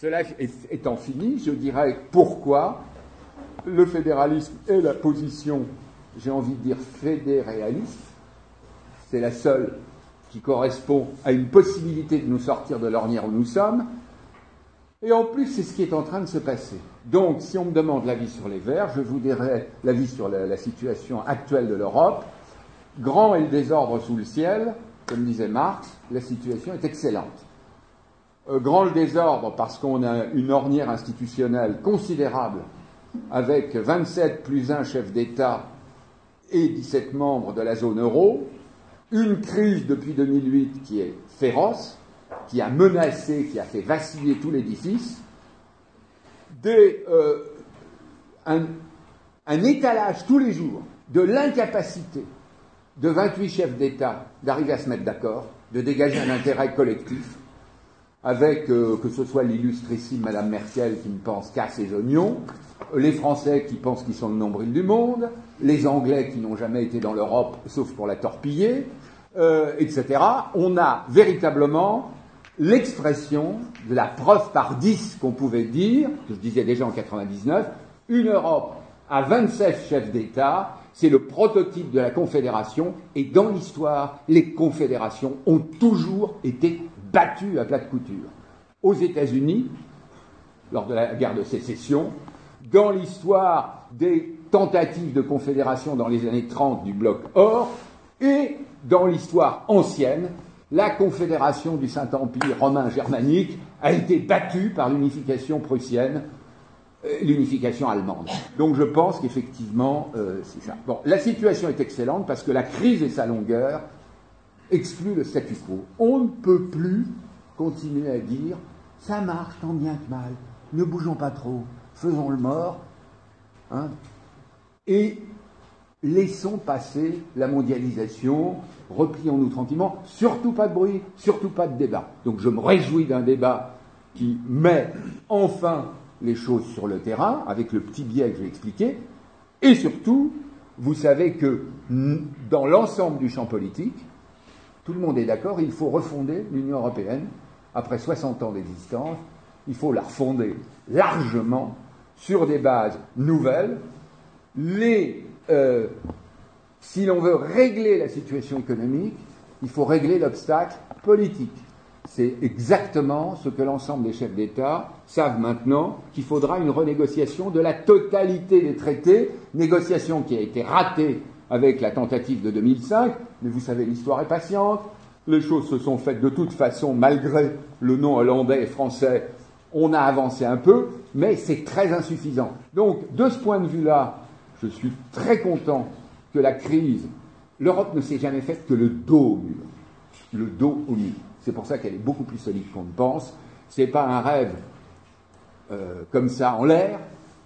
Cela étant fini, je dirais pourquoi le fédéralisme est la position, j'ai envie de dire fédéréaliste, c'est la seule qui correspond à une possibilité de nous sortir de l'ornière où nous sommes, et en plus, c'est ce qui est en train de se passer. Donc, si on me demande l'avis sur les Verts, je vous dirai l'avis sur la, situation actuelle de l'Europe. Grand est le désordre sous le ciel, comme disait Marx, la situation est excellente. Euh, grand désordre parce qu'on a une ornière institutionnelle considérable avec 27 plus 1 chef d'État et 17 membres de la zone euro, une crise depuis 2008 qui est féroce, qui a menacé, qui a fait vaciller tout l'édifice, euh, un, un étalage tous les jours de l'incapacité de 28 chefs d'État d'arriver à se mettre d'accord, de dégager un intérêt collectif, avec euh, que ce soit l'illustrissime Madame Merkel qui ne pense qu'à ses oignons, les Français qui pensent qu'ils sont le nombril du monde, les Anglais qui n'ont jamais été dans l'Europe sauf pour la torpiller, euh, etc. On a véritablement l'expression de la preuve par dix qu'on pouvait dire, que je disais déjà en 99, une Europe à 27 chefs d'État, c'est le prototype de la confédération, et dans l'histoire, les confédérations ont toujours été battues à plate couture. Aux États-Unis, lors de la guerre de sécession, dans l'histoire des tentatives de confédération dans les années 30 du bloc Or, et dans l'histoire ancienne, la confédération du Saint-Empire romain germanique a été battue par l'unification prussienne, euh, l'unification allemande. Donc je pense qu'effectivement, euh, c'est ça. Bon, la situation est excellente parce que la crise et sa longueur excluent le statu quo. On ne peut plus continuer à dire ça marche tant bien que mal, ne bougeons pas trop, faisons le mort, hein, et laissons passer la mondialisation, replions-nous tranquillement, surtout pas de bruit, surtout pas de débat. Donc je me réjouis d'un débat qui met enfin les choses sur le terrain, avec le petit biais que j'ai expliqué, et surtout, vous savez que dans l'ensemble du champ politique, tout le monde est d'accord, il faut refonder l'Union européenne après 60 ans d'existence, il faut la refonder largement sur des bases nouvelles. Les euh, si l'on veut régler la situation économique, il faut régler l'obstacle politique. C'est exactement ce que l'ensemble des chefs d'État savent maintenant, qu'il faudra une renégociation de la totalité des traités, négociation qui a été ratée avec la tentative de 2005, mais vous savez, l'histoire est patiente, les choses se sont faites de toute façon malgré le nom hollandais et français, on a avancé un peu, mais c'est très insuffisant. Donc, de ce point de vue-là, je suis très content que la crise, l'Europe ne s'est jamais faite que le dos au mur. Le dos au mur. C'est pour ça qu'elle est beaucoup plus solide qu'on ne pense. Ce n'est pas un rêve euh, comme ça en l'air.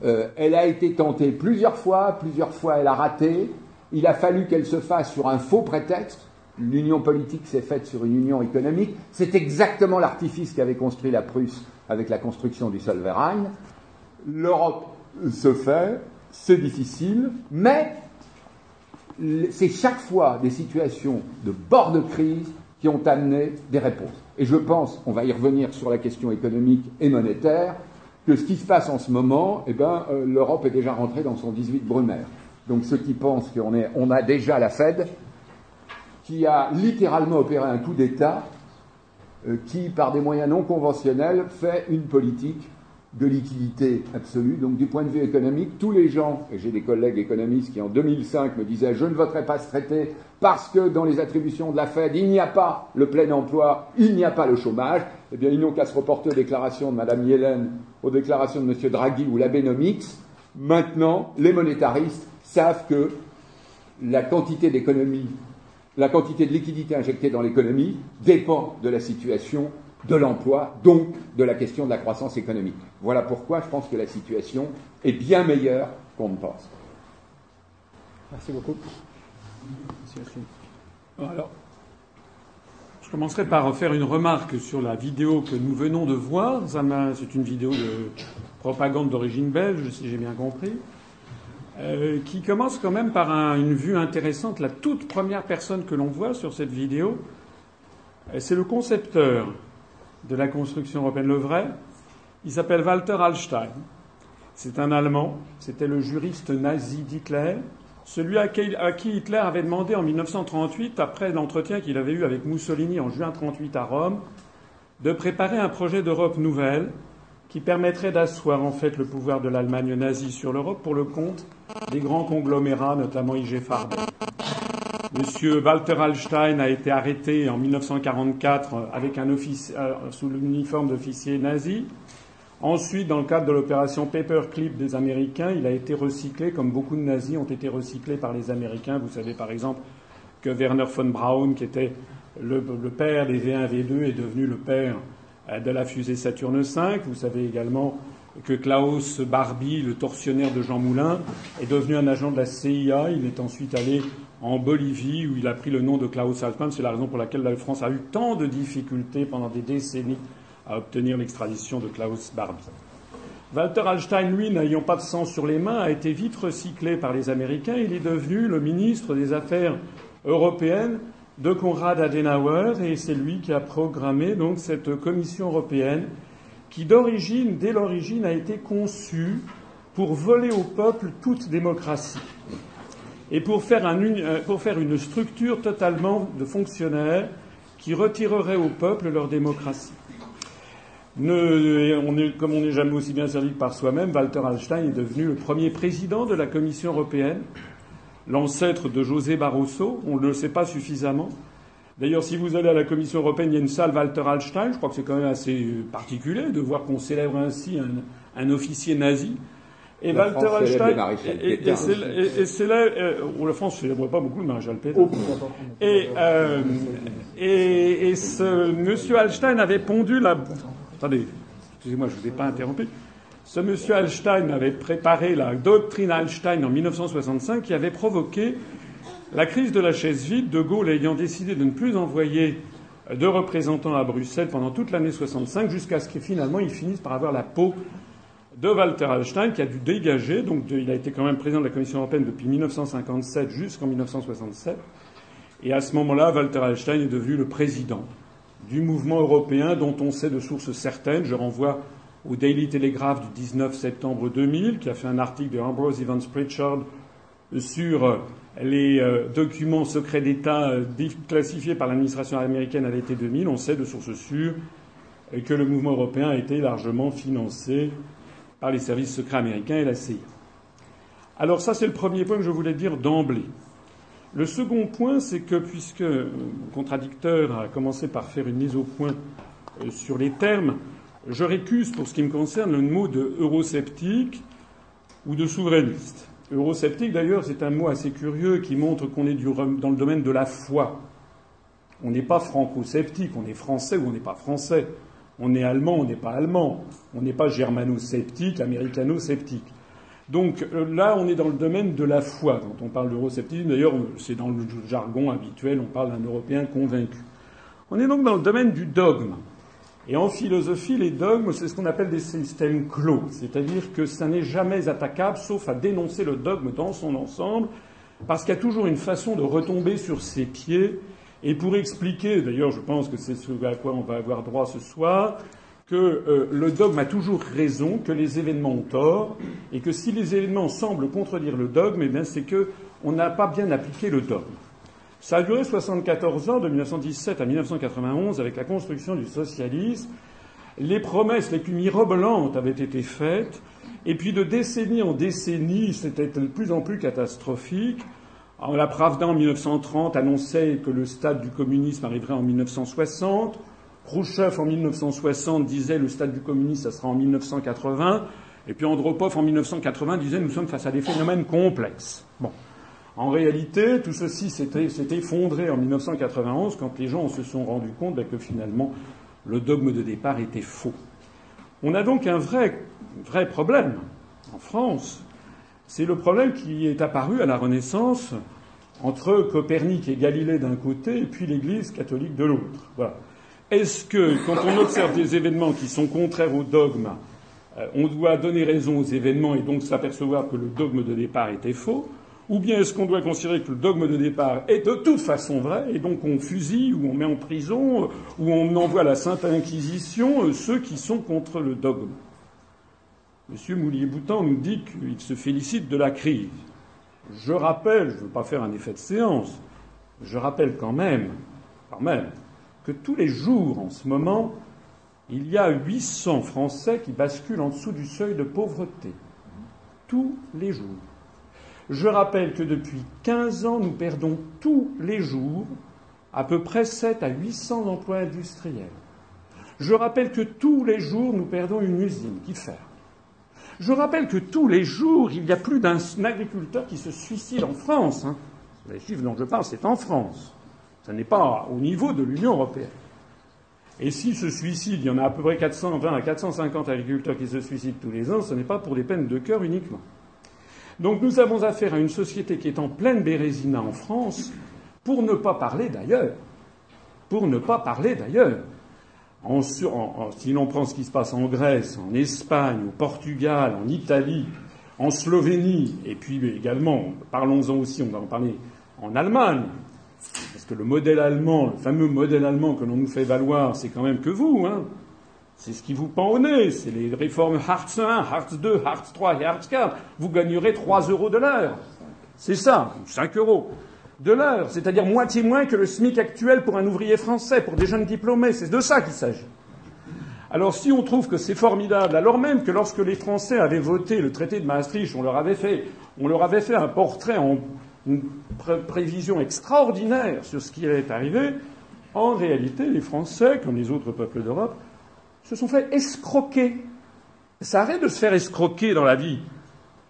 Euh, elle a été tentée plusieurs fois, plusieurs fois elle a raté. Il a fallu qu'elle se fasse sur un faux prétexte. L'union politique s'est faite sur une union économique. C'est exactement l'artifice qu'avait construit la Prusse avec la construction du Solverein. L'Europe se fait, c'est difficile, mais c'est chaque fois des situations de bord de crise qui ont amené des réponses. Et je pense, on va y revenir sur la question économique et monétaire, que ce qui se passe en ce moment, eh ben, euh, l'Europe est déjà rentrée dans son 18 Brumaire. Donc ceux qui pensent qu'on on a déjà la Fed, qui a littéralement opéré un coup d'État, euh, qui, par des moyens non conventionnels, fait une politique de liquidité absolue. Donc du point de vue économique, tous les gens, et j'ai des collègues économistes qui en 2005 me disaient je ne voterai pas ce traité parce que dans les attributions de la Fed, il n'y a pas le plein emploi, il n'y a pas le chômage, eh bien ils n'ont qu'à se reporter aux déclarations de Mme Yellen, aux déclarations de M. Draghi ou l'Abenomics. Maintenant, les monétaristes savent que la quantité d'économie, la quantité de liquidité injectée dans l'économie dépend de la situation de l'emploi, donc de la question de la croissance économique. Voilà pourquoi je pense que la situation est bien meilleure qu'on ne pense. Merci beaucoup. Alors, je commencerai par faire une remarque sur la vidéo que nous venons de voir. C'est une vidéo de propagande d'origine belge, si j'ai bien compris, euh, qui commence quand même par une vue intéressante. La toute première personne que l'on voit sur cette vidéo, euh, c'est le concepteur de la construction européenne, le vrai, Il s'appelle Walter Hallstein. C'est un Allemand. C'était le juriste nazi d'Hitler. Celui à qui Hitler avait demandé en 1938, après l'entretien qu'il avait eu avec Mussolini en juin 1938 à Rome, de préparer un projet d'Europe nouvelle qui permettrait d'asseoir en fait le pouvoir de l'Allemagne nazie sur l'Europe pour le compte des grands conglomérats, notamment IG Farben. Monsieur Walter Hallstein a été arrêté en 1944 avec un euh, sous l'uniforme d'officier nazi. Ensuite, dans le cadre de l'opération Paperclip des Américains, il a été recyclé, comme beaucoup de nazis ont été recyclés par les Américains. Vous savez par exemple que Werner von Braun, qui était le, père des V1, V2, est devenu le père de la fusée Saturne V. Vous savez également que Klaus Barbie, le tortionnaire de Jean Moulin, est devenu un agent de la CIA. Il est ensuite allé en Bolivie, où il a pris le nom de Klaus Altman. C'est la raison pour laquelle la France a eu tant de difficultés pendant des décennies à obtenir l'extradition de Klaus Barbie. Walter Hallstein, lui, n'ayant pas de sang sur les mains, a été vite recyclé par les Américains. Il est devenu le ministre des Affaires européennes de Konrad Adenauer et c'est lui qui a programmé donc cette Commission européenne qui d'origine, dès l'origine, a été conçue pour voler au peuple toute démocratie et pour faire, un, euh, pour faire une structure totalement de fonctionnaires qui retirerait au peuple leur démocratie. On est, comme on n'est jamais aussi bien servi que par soi-même, Walter Hallstein est devenu le premier président de la Commission européenne, l'ancêtre de José Barroso. On ne le sait pas suffisamment. D'ailleurs, si vous allez à la Commission européenne, il y a une salle Walter Hallstein. Je crois que c'est quand même assez particulier de voir qu'on célèbre ainsi un, un officier nazi. Et la Walter France Hallstein. Et, et c'est là, euh, la France ne célèbre pas beaucoup le maréchal Pétain. Oh, et, euh, et, et ce monsieur Hallstein avait pondu la Attendez, excusez-moi, je ne vous ai pas interrompu. Ce monsieur Hallstein avait préparé la doctrine Hallstein en 1965 qui avait provoqué la crise de la chaise vide, De Gaulle ayant décidé de ne plus envoyer de représentants à Bruxelles pendant toute l'année 65 jusqu'à ce qu'il finalement il finisse par avoir la peau de Walter Hallstein qui a dû dégager. Donc il a été quand même président de la Commission européenne depuis 1957 jusqu'en 1967. Et à ce moment-là, Walter Hallstein est devenu le président du mouvement européen dont on sait de sources certaines. Je renvoie au Daily Telegraph du 19 septembre 2000, qui a fait un article de Ambrose Evans Pritchard sur les euh, documents secrets d'État euh, classifiés par l'administration américaine à l'été 2000. On sait de sources sûres que le mouvement européen a été largement financé par les services secrets américains et la CIA. Alors ça, c'est le premier point que je voulais dire d'emblée. Le second point, c'est que puisque le contradicteur a commencé par faire une mise au point euh, sur les termes, je récuse pour ce qui me concerne le mot de eurosceptique ou de souverainiste. Eurosceptique, d'ailleurs, c'est un mot assez curieux qui montre qu'on est dans le domaine de la foi. On n'est pas franco-sceptique, on est français ou on n'est pas français. On est allemand, on n'est pas allemand. On n'est pas germano-sceptique, américano-sceptique. Donc euh, là, on est dans le domaine de la foi quand on parle d'euroscepticisme. D'ailleurs, c'est dans le jargon habituel, on parle d'un Européen convaincu. On est donc dans le domaine du dogme. Et en philosophie, les dogmes, c'est ce qu'on appelle des systèmes clos. C'est-à-dire que ça n'est jamais attaquable, sauf à dénoncer le dogme dans son ensemble, parce qu'il y a toujours une façon de retomber sur ses pieds. Et pour expliquer, d'ailleurs, je pense que c'est ce à quoi on va avoir droit ce soir, que euh, le dogme a toujours raison, que les événements ont tort, et que si les événements semblent contredire le dogme, eh c'est que on n'a pas bien appliqué le dogme. Ça a duré 74 ans, de 1917 à 1991, avec la construction du socialisme. Les promesses les plus mirobolantes avaient été faites, et puis de décennie en décennie, c'était de plus en plus catastrophique. la Pravda en 1930 annonçait que le stade du communisme arriverait en 1960. Khrouchtchev en 1960 disait le stade du communisme, ça sera en 1980. Et puis Andropov en 1980 disait nous sommes face à des phénomènes complexes. Bon. En réalité, tout ceci s'est effondré en 1991 quand les gens se sont rendus compte ben, que finalement le dogme de départ était faux. On a donc un vrai, vrai problème en France. C'est le problème qui est apparu à la Renaissance entre Copernic et Galilée d'un côté et puis l'Église catholique de l'autre. Voilà. Est-ce que, quand on observe des événements qui sont contraires au dogme, euh, on doit donner raison aux événements et donc s'apercevoir que le dogme de départ était faux? Ou bien est-ce qu'on doit considérer que le dogme de départ est de toute façon vrai et donc on fusille ou on met en prison ou on envoie à la Sainte Inquisition euh, ceux qui sont contre le dogme? M. Moulier-Boutan nous dit qu'il se félicite de la crise. Je rappelle, je ne veux pas faire un effet de séance, je rappelle quand même, quand même, que tous les jours en ce moment, il y a 800 Français qui basculent en dessous du seuil de pauvreté. Tous les jours. Je rappelle que depuis 15 ans, nous perdons tous les jours à peu près 7 à 800 emplois industriels. Je rappelle que tous les jours, nous perdons une usine qui ferme. Je rappelle que tous les jours, il y a plus d'un agriculteur qui se suicide en France. Hein. Les chiffres dont je parle, c'est en France. Ce n'est pas au niveau de l'Union européenne. Et s'il se suicide, il y en a à peu près 420 à 450 agriculteurs qui se suicident tous les ans, ce n'est pas pour des peines de cœur uniquement. Donc nous avons affaire à une société qui est en pleine bérésina en France, pour ne pas parler d'ailleurs. Pour ne pas parler d'ailleurs. si l'on prend ce qui se passe en Grèce, en Espagne, au Portugal, en Italie, en Slovénie, et puis également, parlons-en aussi, on va en parler, en Allemagne, parce que le modèle allemand, le fameux modèle allemand que l'on nous fait valoir, c'est quand même que vous, hein. C'est ce qui vous pend au nez. C'est les réformes Hartz 1, Hartz 2, Hartz 3 et Hartz 4. Vous gagnerez 3 euros de l'heure. C'est ça, 5 euros de l'heure. C'est-à-dire moitié moins que le SMIC actuel pour un ouvrier français, pour des jeunes diplômés. C'est de ça qu'il s'agit. Alors si on trouve que c'est formidable, alors même que lorsque les Français avaient voté le traité de Maastricht, on leur avait fait, on leur avait fait un portrait en une prévision extraordinaire sur ce qui allait arriver, en réalité, les Français, comme les autres peuples d'Europe, se sont fait escroquer. Ça arrête de se faire escroquer dans la vie.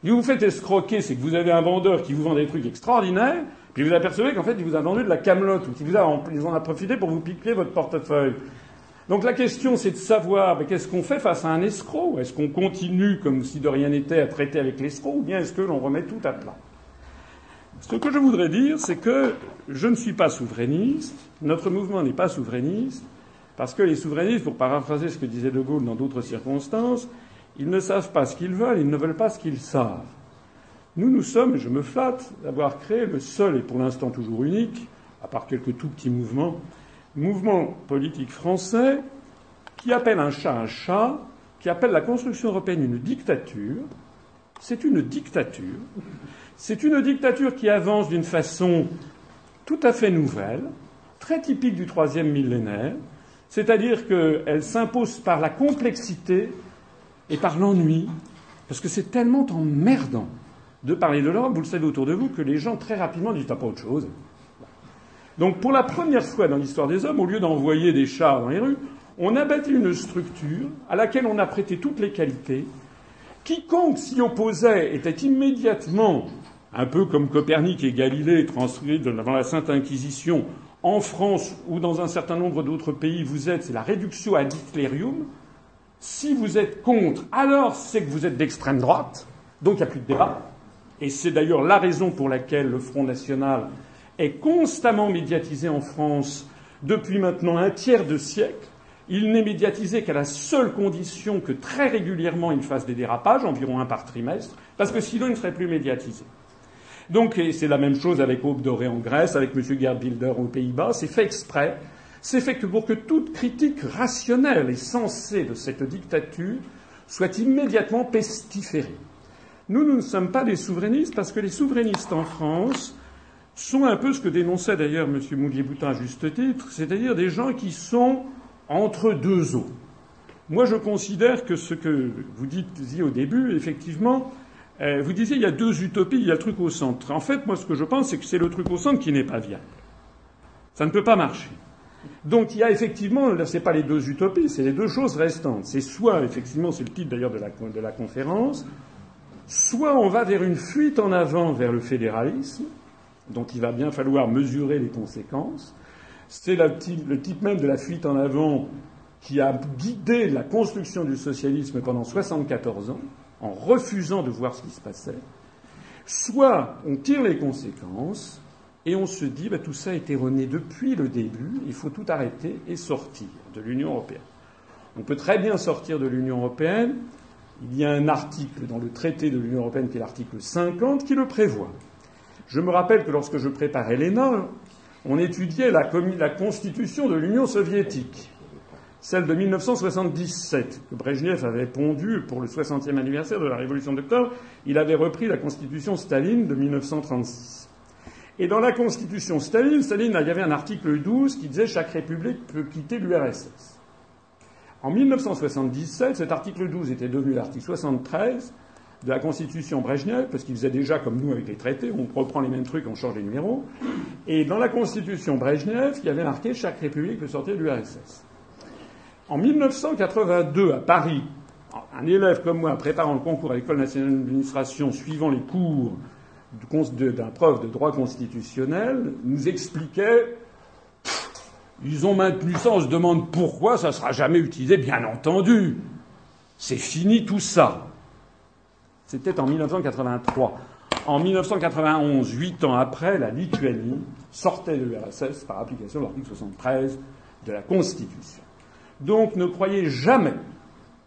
Si vous vous faites escroquer, c'est que vous avez un vendeur qui vous vend des trucs extraordinaires, puis vous apercevez qu'en fait, il vous a vendu de la camelote, ou qu'il vous a, en a profité pour vous piquer votre portefeuille. Donc la question, c'est de savoir qu'est-ce qu'on fait face à un escroc? Est-ce qu'on continue, comme si de rien n'était, à traiter avec l'escroc, ou bien est-ce que l'on remet tout à plat? Ce que je voudrais dire, c'est que je ne suis pas souverainiste, notre mouvement n'est pas souverainiste, parce que les souverainistes, pour paraphraser ce que disait De Gaulle dans d'autres circonstances, ils ne savent pas ce qu'ils veulent, ils ne veulent pas ce qu'ils savent. Nous, nous sommes, je me flatte d'avoir créé le seul et pour l'instant toujours unique, à part quelques tout petits mouvements, mouvement politique français qui appelle un chat un chat, qui appelle la construction européenne une dictature. C'est une dictature c'est une dictature qui avance d'une façon tout à fait nouvelle, très typique du troisième millénaire, c'est-à-dire qu'elle s'impose par la complexité et par l'ennui, parce que c'est tellement emmerdant de parler de l'Europe, vous le savez autour de vous, que les gens très rapidement disent t'as pas autre chose. Donc pour la première fois dans l'histoire des hommes, au lieu d'envoyer des chars dans les rues, on a bâti une structure à laquelle on a prêté toutes les qualités. Quiconque s'y opposait était immédiatement un peu comme Copernic et Galilée transcrits devant la Sainte Inquisition, en France ou dans un certain nombre d'autres pays, vous êtes, c'est la réduction ad Hitlerium. Si vous êtes contre, alors c'est que vous êtes d'extrême droite, donc il n'y a plus de débat. Et c'est d'ailleurs la raison pour laquelle le Front National est constamment médiatisé en France depuis maintenant un tiers de siècle. Il n'est médiatisé qu'à la seule condition que très régulièrement il fasse des dérapages, environ un par trimestre, parce que sinon il ne serait plus médiatisé. Donc c'est la même chose avec Aube Doré en Grèce, avec M. Gerd Wilder aux Pays-Bas. C'est fait exprès. C'est fait que pour que toute critique rationnelle et sensée de cette dictature soit immédiatement pestiférée. Nous, nous ne sommes pas des souverainistes parce que les souverainistes en France sont un peu ce que dénonçait d'ailleurs M. Moulier-Boutin à juste titre, c'est-à-dire des gens qui sont entre deux eaux. Moi, je considère que ce que vous disiez au début, effectivement, euh, vous disiez il y a deux utopies, il y a le truc au centre. En fait, moi, ce que je pense, c'est que c'est le truc au centre qui n'est pas viable. Ça ne peut pas marcher. Donc il y a effectivement, là, c'est pas les deux utopies, c'est les deux choses restantes. C'est soit, effectivement, c'est le titre d'ailleurs de la, de la conférence, soit on va vers une fuite en avant vers le fédéralisme, dont il va bien falloir mesurer les conséquences. C'est le type même de la fuite en avant qui a guidé la construction du socialisme pendant 74 ans en refusant de voir ce qui se passait, soit on tire les conséquences et on se dit bah, tout ça est erroné depuis le début, il faut tout arrêter et sortir de l'Union européenne. On peut très bien sortir de l'Union européenne. Il y a un article dans le traité de l'Union européenne qui est l'article 50 qui le prévoit. Je me rappelle que lorsque je préparais l'ENA, on étudiait la, la constitution de l'Union soviétique. Celle de 1977, que Brejnev avait pondue pour le 60e anniversaire de la Révolution d'octobre. Il avait repris la constitution Staline de 1936. Et dans la constitution Staline, Staline, il y avait un article 12 qui disait chaque république peut quitter l'URSS. En 1977, cet article 12 était devenu l'article 73 de la constitution Brejnev, parce qu'il faisait déjà comme nous avec les traités, on reprend les mêmes trucs, on change les numéros. Et dans la constitution Brejnev, il y avait marqué chaque république peut sortir de l'URSS. En 1982, à Paris, un élève comme moi, préparant le concours à l'École nationale d'administration, suivant les cours d'un prof de droit constitutionnel, nous expliquait ils ont maintenu ça, on se demande pourquoi ça ne sera jamais utilisé, bien entendu. C'est fini tout ça. C'était en 1983. En 1991, huit ans après, la Lituanie sortait de l'URSS par application de l'article 73 de la Constitution. Donc ne croyez jamais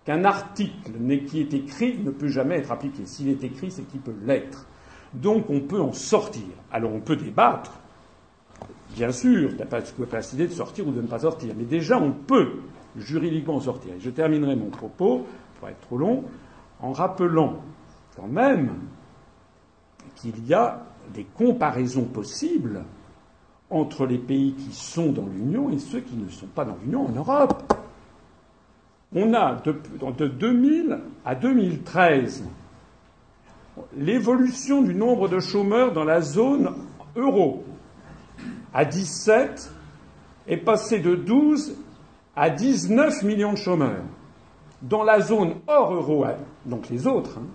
qu'un article qui est écrit ne peut jamais être appliqué. S'il est écrit, c'est qu'il peut l'être. Donc on peut en sortir. Alors on peut débattre, bien sûr, n'y a pas de capacité de sortir ou de ne pas sortir. Mais déjà, on peut juridiquement en sortir. Et je terminerai mon propos, pour être trop long, en rappelant quand même qu'il y a des comparaisons possibles entre les pays qui sont dans l'Union et ceux qui ne sont pas dans l'Union en Europe. On a de, 2000 à 2013 l'évolution du nombre de chômeurs dans la zone euro à 17 est passé de 12 à 19 millions de chômeurs. Dans la zone hors euro, donc les autres, hein,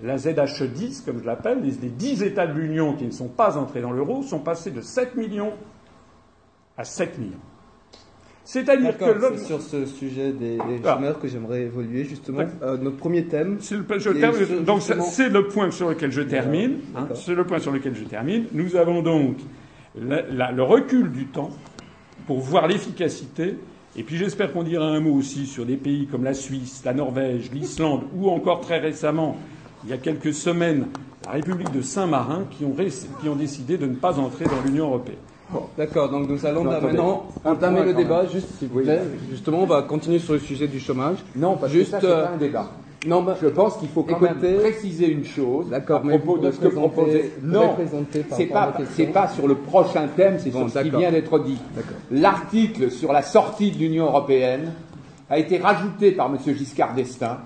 la ZHE10, comme je l'appelle, les, 10 États de l'Union qui ne sont pas entrés dans l'euro, sont passés de 7 millions à 7 millions. C'est-à-dire que c'est sur ce sujet des, ah. chômeurs que j'aimerais évoluer justement. Euh, notre premier thème. Le, donc c'est le point sur lequel je termine. Hein, c'est le point sur lequel je termine. Nous avons donc le recul du temps pour voir l'efficacité. Et puis j'espère qu'on dira un mot aussi sur des pays comme la Suisse, la Norvège, l'Islande ou encore très récemment, il y a quelques semaines, la République de Saint-Marin qui ont, qui ont décidé de ne pas entrer dans l'Union européenne. D'accord, donc nous allons maintenant entamer le débat, juste s'il vous plaît. Justement, on va continuer sur le sujet du chômage. Non, parce juste, que ça, c'est pas un débat. Non, bah, je pense qu'il faut quand même préciser une chose à propos de ce que proposait. Non, c'est pas, c'est pas sur le prochain thème, c'est sur ce qui vient d'être dit. L'article sur la sortie de l'Union européenne a été rajouté par M. Giscard d'Estaing,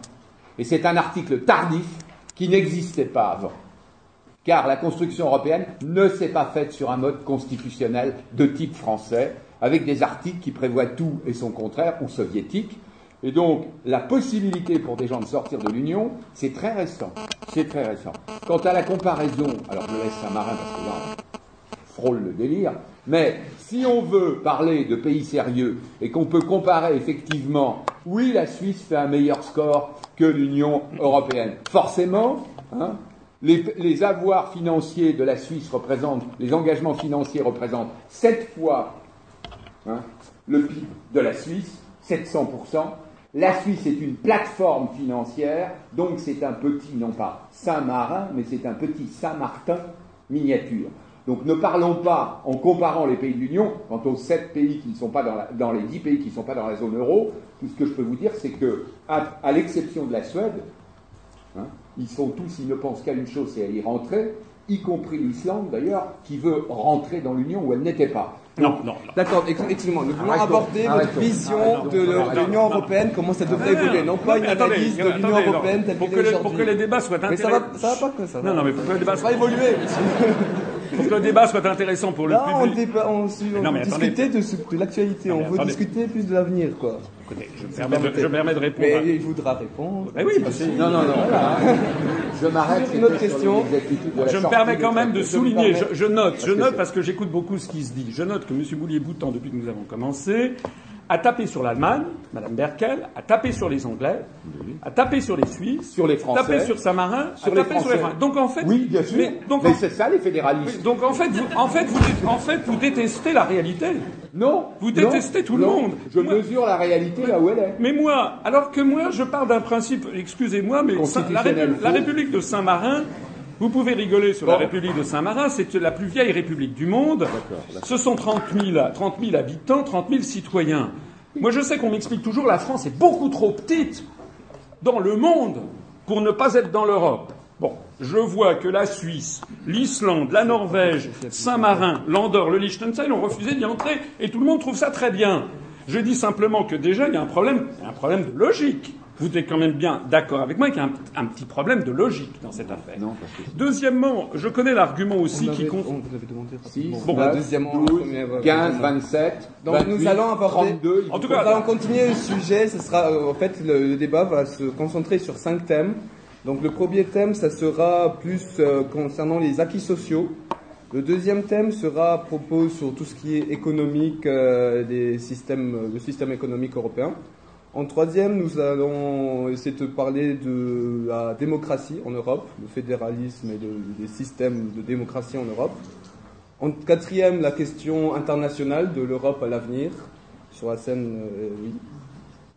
et c'est un article tardif qui n'existait pas avant. Car la construction européenne ne s'est pas faite sur un mode constitutionnel de type français, avec des articles qui prévoient tout et son contraire, ou soviétique. Et donc, la possibilité pour des gens de sortir de l'Union, c'est très récent. C'est très récent. Quant à la comparaison, alors je laisse Saint-Marin parce que là, on frôle le délire, mais si on veut parler de pays sérieux et qu'on peut comparer effectivement, oui, la Suisse fait un meilleur score que l'Union européenne. Forcément, hein, les, avoirs financiers de la Suisse représentent, les engagements financiers représentent sept fois hein, le PIB de la Suisse, 700%. La Suisse est une plateforme financière, donc c'est un petit, non pas Saint-Marin, mais c'est un petit Saint-Martin miniature. Donc ne parlons pas, en comparant les pays de l'Union, quant aux sept pays qui ne sont pas dans, les dix pays qui ne sont pas dans la zone euro, tout ce que je peux vous dire, c'est que, à, l'exception de la Suède, hein, ils sont tous, ils ne pensent qu'à une chose, c'est à y rentrer, y compris l'Islande d'ailleurs, qui veut rentrer dans l'Union où elle n'était pas. Non, non. D'accord, excusez-moi. Nous voulons aborder votre vision de l'Union européenne, comment ça devrait évoluer. Non pas une analyse de l'Union européenne telle pour que, pour que les débats soient intéressants. Mais ça va, ça va pas que ça. Non, non, mais pour que les débats soient. évoluer. pour que le débat soit intéressant pour le public. On, on, on, discuter de, de l'actualité, on veut discuter plus de l'avenir, quoi. Écoutez, je me, permets de, je me permets de répondre. Mais il voudra répondre. Mais oui, parce que... Non, non, non. Voilà. Je m'arrête. Une autre question. Je me permets quand même de souligner, je, je note, je note parce que j'écoute beaucoup ce qui se dit. Je note que M. Boulier-Boutan, depuis que nous avons commencé, a tapé sur l'Allemagne, Mme Merkel, a tapé sur les Anglais, a tapé sur les Suisses, sur les Français, a tapé sur Saint-Marin, sur les Français. sur les Donc en fait, oui, bien sûr. Mais, donc, c'est ça les fédéralistes. donc en fait, vous, en fait, vous, en fait, vous détestez la réalité. Non. Vous détestez tout le monde. Je mesure la réalité là où elle est. Mais moi, alors que moi, je parle d'un principe. Excusez-moi, mais la République de Saint-Marin vous pouvez rigoler sur la République de Saint-Marin, c'est la plus vieille république du monde. Ce sont 30 000, 30 000 habitants, 30 000 citoyens. Moi, je sais qu'on m'explique toujours la France est beaucoup trop petite dans le monde pour ne pas être dans l'Europe. Bon, je vois que la Suisse, l'Islande, la Norvège, Saint-Marin, l'Andorre, le Liechtenstein ont refusé d'y entrer et tout le monde trouve ça très bien. Je dis simplement que déjà, il y a un problème, un problème de logique. Vous êtes quand même bien d'accord avec moi qu'il y a un, petit problème de logique dans cette affaire. Non, Deuxièmement, je connais l'argument aussi qui compte. On vous avait demandé bon, bah, deuxièmement, 15, 27. Donc nous allons aborder. 32, en tout cas, nous allons continuer le sujet. Ce sera, euh, en fait, le, débat va se concentrer sur cinq thèmes. Donc le premier thème, ça sera plus euh, concernant les acquis sociaux. Le deuxième thème sera à propos sur tout ce qui est économique euh, des systèmes, le système économique européen. En troisième, nous allons essayer de parler de la démocratie en Europe, le fédéralisme et des systèmes de démocratie en Europe. En quatrième, la question internationale de l'Europe à l'avenir, sur la scène, euh, oui.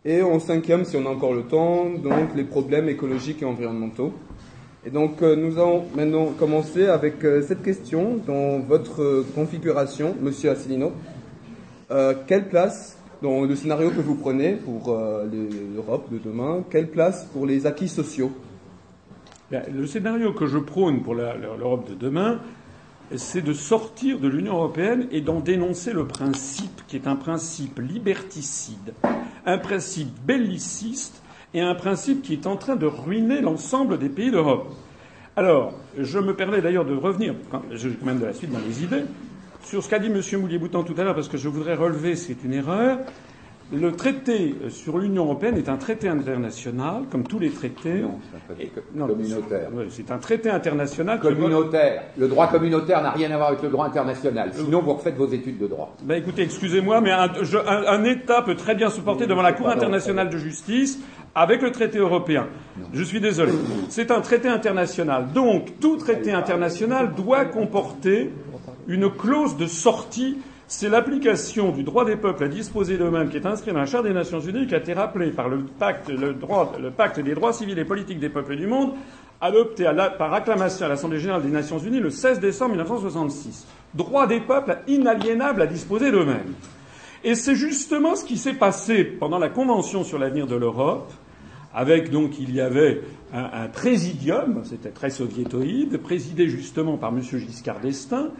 Et en cinquième, si on a encore le temps, donc les problèmes écologiques et environnementaux. Et donc euh, nous allons maintenant commencer avec euh, cette question dans votre configuration, Monsieur Asselineau. quelle place dans le scénario que vous prenez pour euh, l'Europe de demain, quelle place pour les acquis sociaux? Le scénario que je prône pour l'Europe de demain, c'est de sortir de l'Union européenne et d'en dénoncer le principe qui est un principe liberticide, un principe belliciste et un principe qui est en train de ruiner l'ensemble des pays d'Europe. Alors, je me permets d'ailleurs de revenir, je quand même de la suite dans les idées, sur ce qu'a dit M. Moulier-Boutan tout à l'heure, parce que je voudrais relever, c'est une erreur. Le traité sur l'Union européenne est un traité international, comme tous les traités. Non, communautaire. C'est un traité international. Communautaire. Le droit communautaire n'a rien à voir avec le droit international. Sinon, vous refaites vos études de droit. Ben écoutez, excusez-moi, mais un, un, État peut très bien se porter devant la Cour internationale de justice avec le traité européen. Je suis désolé. C'est un traité international. Donc, tout traité international doit comporter une clause de sortie, c'est l'application du droit des peuples à disposer d'eux-mêmes qui est inscrit dans la Charte des Nations Unies, qui a été rappelé par le pacte des droits civils et politiques des peuples du monde, adopté par acclamation à l'Assemblée générale des Nations unies le 16 décembre 1966. Droit des peuples inaliénables à disposer d'eux-mêmes. Et c'est justement ce qui s'est passé pendant la Convention sur l'avenir de l'Europe, avec donc il y avait un, présidium, c'était très soviétoïde, présidé justement par M. Giscard d'Estaing,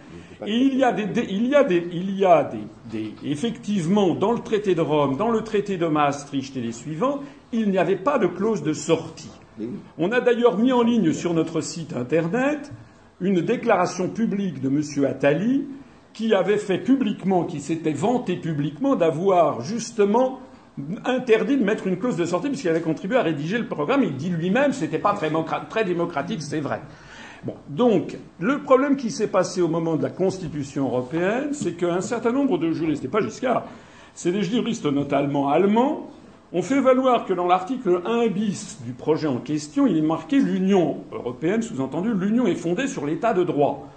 et il y a effectivement dans le traité de Rome, dans le traité de Maastricht et les suivants, il n'y avait pas de clause de sortie. On a d'ailleurs mis en ligne sur notre site internet une déclaration publique de M. Attali qui avait fait publiquement, qui s'était vanté publiquement d'avoir justement interdit de mettre une clause de sortie puisqu'il avait contribué à rédiger le programme. Il dit lui-même c'était pas très, très démocratique, c'est vrai. Bon, donc, le problème qui s'est passé au moment de la Constitution européenne, c'est qu'un certain nombre de juristes, et pas Giscard, c'est des juristes notamment allemands, ont fait valoir que dans l'article 1 bis du projet en question, il est marqué l'Union européenne, sous-entendu, l'Union est fondée sur l'état de droit.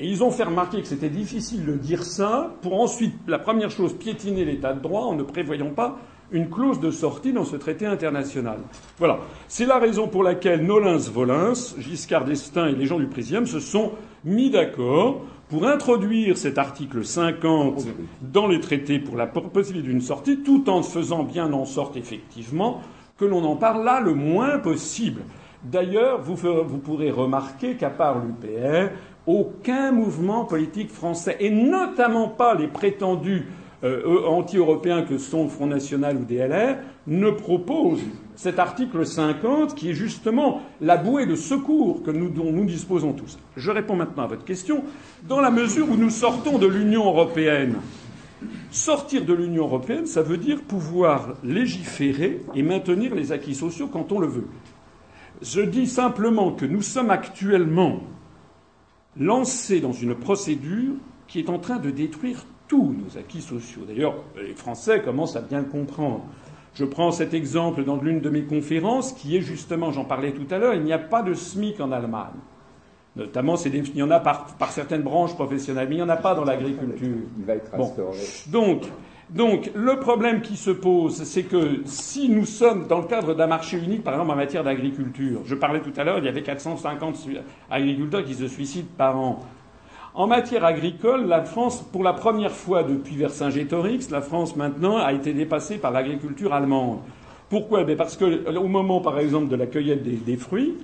Et ils ont fait remarquer que c'était difficile de dire ça pour ensuite, la première chose, piétiner l'état de droit en ne prévoyant pas une clause de sortie dans ce traité international. Voilà. C'est la raison pour laquelle Nolens-Volens, Giscard d'Estaing et les gens du Présidium se sont mis d'accord pour introduire cet article 50 dans les traités pour la possibilité d'une sortie, tout en faisant bien en sorte effectivement que l'on en parle là le moins possible. D'ailleurs, vous, vous, pourrez remarquer qu'à part l'UPR, aucun mouvement politique français, et notamment pas les prétendus euh, anti-européens que sont le Front National ou DLR, ne propose cet article 50 qui est justement la bouée de secours dont nous disposons tous. Je réponds maintenant à votre question. Dans la mesure où nous sortons de l'Union européenne, sortir de l'Union européenne, ça veut dire pouvoir légiférer et maintenir les acquis sociaux quand on le veut. Je dis simplement que nous sommes actuellement lancés dans une procédure qui est en train de détruire tous nos acquis sociaux. D'ailleurs, les Français commencent à bien le comprendre. Je prends cet exemple dans l'une de mes conférences, qui est justement, j'en parlais tout à l'heure, il n'y a pas de SMIC en Allemagne. Notamment, il y en a par, certaines branches professionnelles, mais il n'y en a pas dans l'agriculture. Il va être Donc, donc, le problème qui se pose, c'est que si nous sommes dans le cadre d'un marché unique, par exemple en matière d'agriculture, je parlais tout à l'heure, il y avait 450 agriculteurs qui se suicident par an. En matière agricole, la France, pour la première fois depuis Vercingétorix, la France maintenant a été dépassée par l'agriculture allemande. Pourquoi? Ben Parce que au moment, par exemple, de la cueillette des, fruits,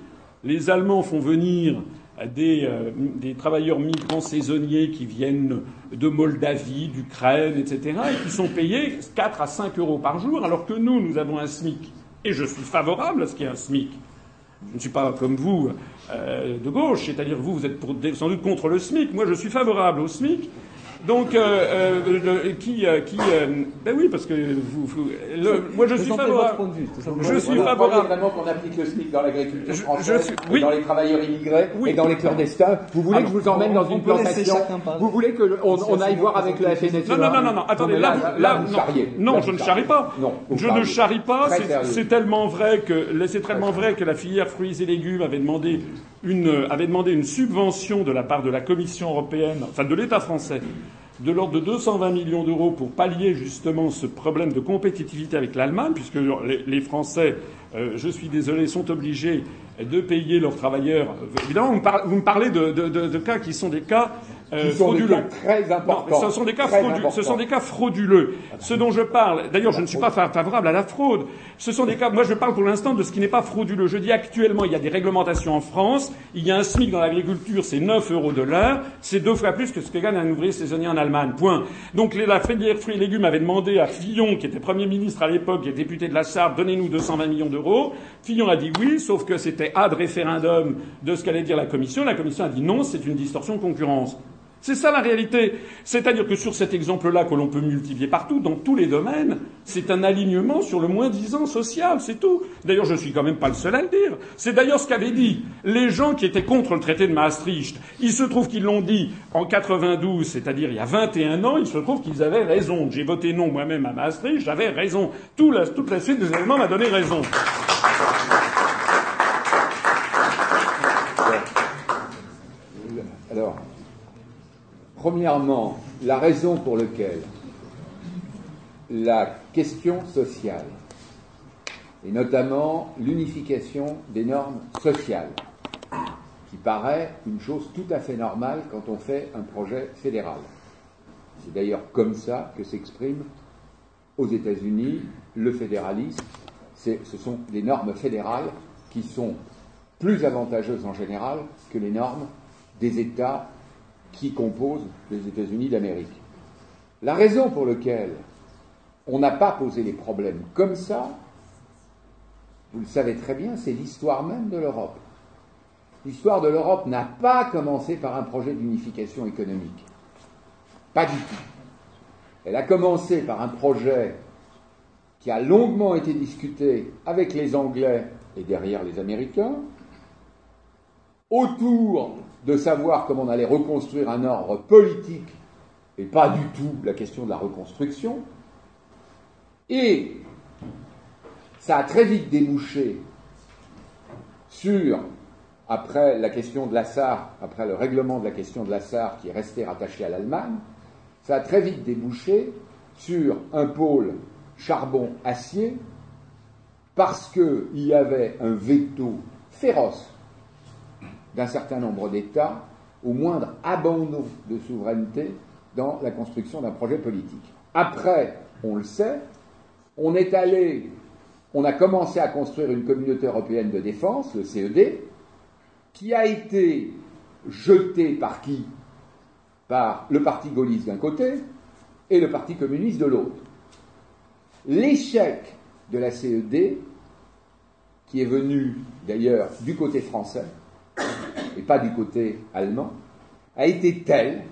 les Allemands font venir des, euh, des, travailleurs migrants saisonniers qui viennent de Moldavie, d'Ukraine, etc., et qui sont payés 4 à 5 euros par jour, alors que nous, nous avons un SMIC. Et je suis favorable à ce qu'il y ait un SMIC. Je ne suis pas comme vous euh, de gauche, c'est-à-dire vous, vous êtes sans doute contre le SMIC. Moi, je suis favorable au SMIC. Donc, euh, euh, qui, euh, qui ben oui, parce que vous, vous le, moi je suis favorable. je suis favorable. vraiment qu'on applique le SMIC dans l'agriculture française, oui. dans les travailleurs immigrés oui. et dans les clandestins. Vous voulez que je vous emmène dans une plantation Vous voulez que on, on aille voir avec le FNSEA Non, non, non, non, non. Attendez, là, là, non, non, je ne charrie pas. Non, je ne charrie pas. C'est tellement vrai que c'est tellement vrai que la filière fruits et légumes avait demandé une avait demandé une subvention de la part de la Commission européenne, enfin de l'État français de l'ordre de 220 millions d'euros pour pallier justement ce problème de compétitivité avec l'Allemagne, puisque les, Français, euh, je suis désolé, sont obligés de payer leurs travailleurs. Évidemment, vous me parlez de cas qui sont des cas euh, frauduleux. très importants. ce sont des cas frauduleux. Ce sont des cas frauduleux. Ce dont je parle, d'ailleurs, je ne suis pas favorable à la fraude. Ce sont des cas. Moi, je parle pour l'instant de ce qui n'est pas frauduleux. Je dis actuellement, il y a des réglementations en France. Il y a un SMIC dans l'agriculture, c'est 9 euros de l'heure. C'est deux fois plus que ce que gagne un ouvrier saisonnier en Allemagne. Point. Donc, la filière fruits et légumes avait demandé à Fillon, qui était premier ministre à l'époque, qui est député de la Sarthe, donnez-nous 220 millions d'euros. Fillon a dit oui, sauf que c'était ad référendum de ce qu'allait dire la Commission. La Commission a dit non, c'est une distorsion de concurrence. C'est ça la réalité. C'est-à-dire que sur cet exemple-là, que l'on peut multiplier partout, dans tous les domaines, c'est un alignement sur le moins-disant social, c'est tout. D'ailleurs, je ne suis quand même pas le seul à le dire. C'est d'ailleurs ce qu'avaient dit les gens qui étaient contre le traité de Maastricht. Il se trouve qu'ils l'ont dit en 92, c'est-à-dire il y a 21 ans, il se trouve qu'ils avaient raison. J'ai voté non moi-même à Maastricht, j'avais raison. toute la suite des éléments m'a donné raison. Alors, Premièrement, la raison pour laquelle la question sociale, et notamment l'unification des normes sociales, qui paraît une chose tout à fait normale quand on fait un projet fédéral. C'est d'ailleurs comme ça que s'exprime aux États-Unis le fédéralisme. Ce sont des normes fédérales qui sont plus avantageuses en général que les normes des États qui composent les États-Unis d'Amérique. La raison pour laquelle on n'a pas posé les problèmes comme ça, vous le savez très bien, c'est l'histoire même de l'Europe. L'histoire de l'Europe n'a pas commencé par un projet d'unification économique. Pas du tout. Elle a commencé par un projet qui a longuement été discuté avec les Anglais et derrière les Américains, autour de savoir comment on allait reconstruire un ordre politique et pas du tout la question de la reconstruction. Et ça a très vite débouché sur, après la question de l'Assar, après le règlement de la question de l'Assar qui est resté rattaché à l'Allemagne, ça a très vite débouché sur un pôle charbon-acier parce qu'il y avait un veto féroce d'un certain nombre d'États au moindre abandon de souveraineté dans la construction d'un projet politique. Après, on le sait, on est allé, on a commencé à construire une communauté européenne de défense, le CED, qui a été jeté par qui? Par le Parti gaulliste d'un côté et le Parti communiste de l'autre. L'échec de la CED, qui est venu d'ailleurs du côté français, et pas du côté allemand, a été tel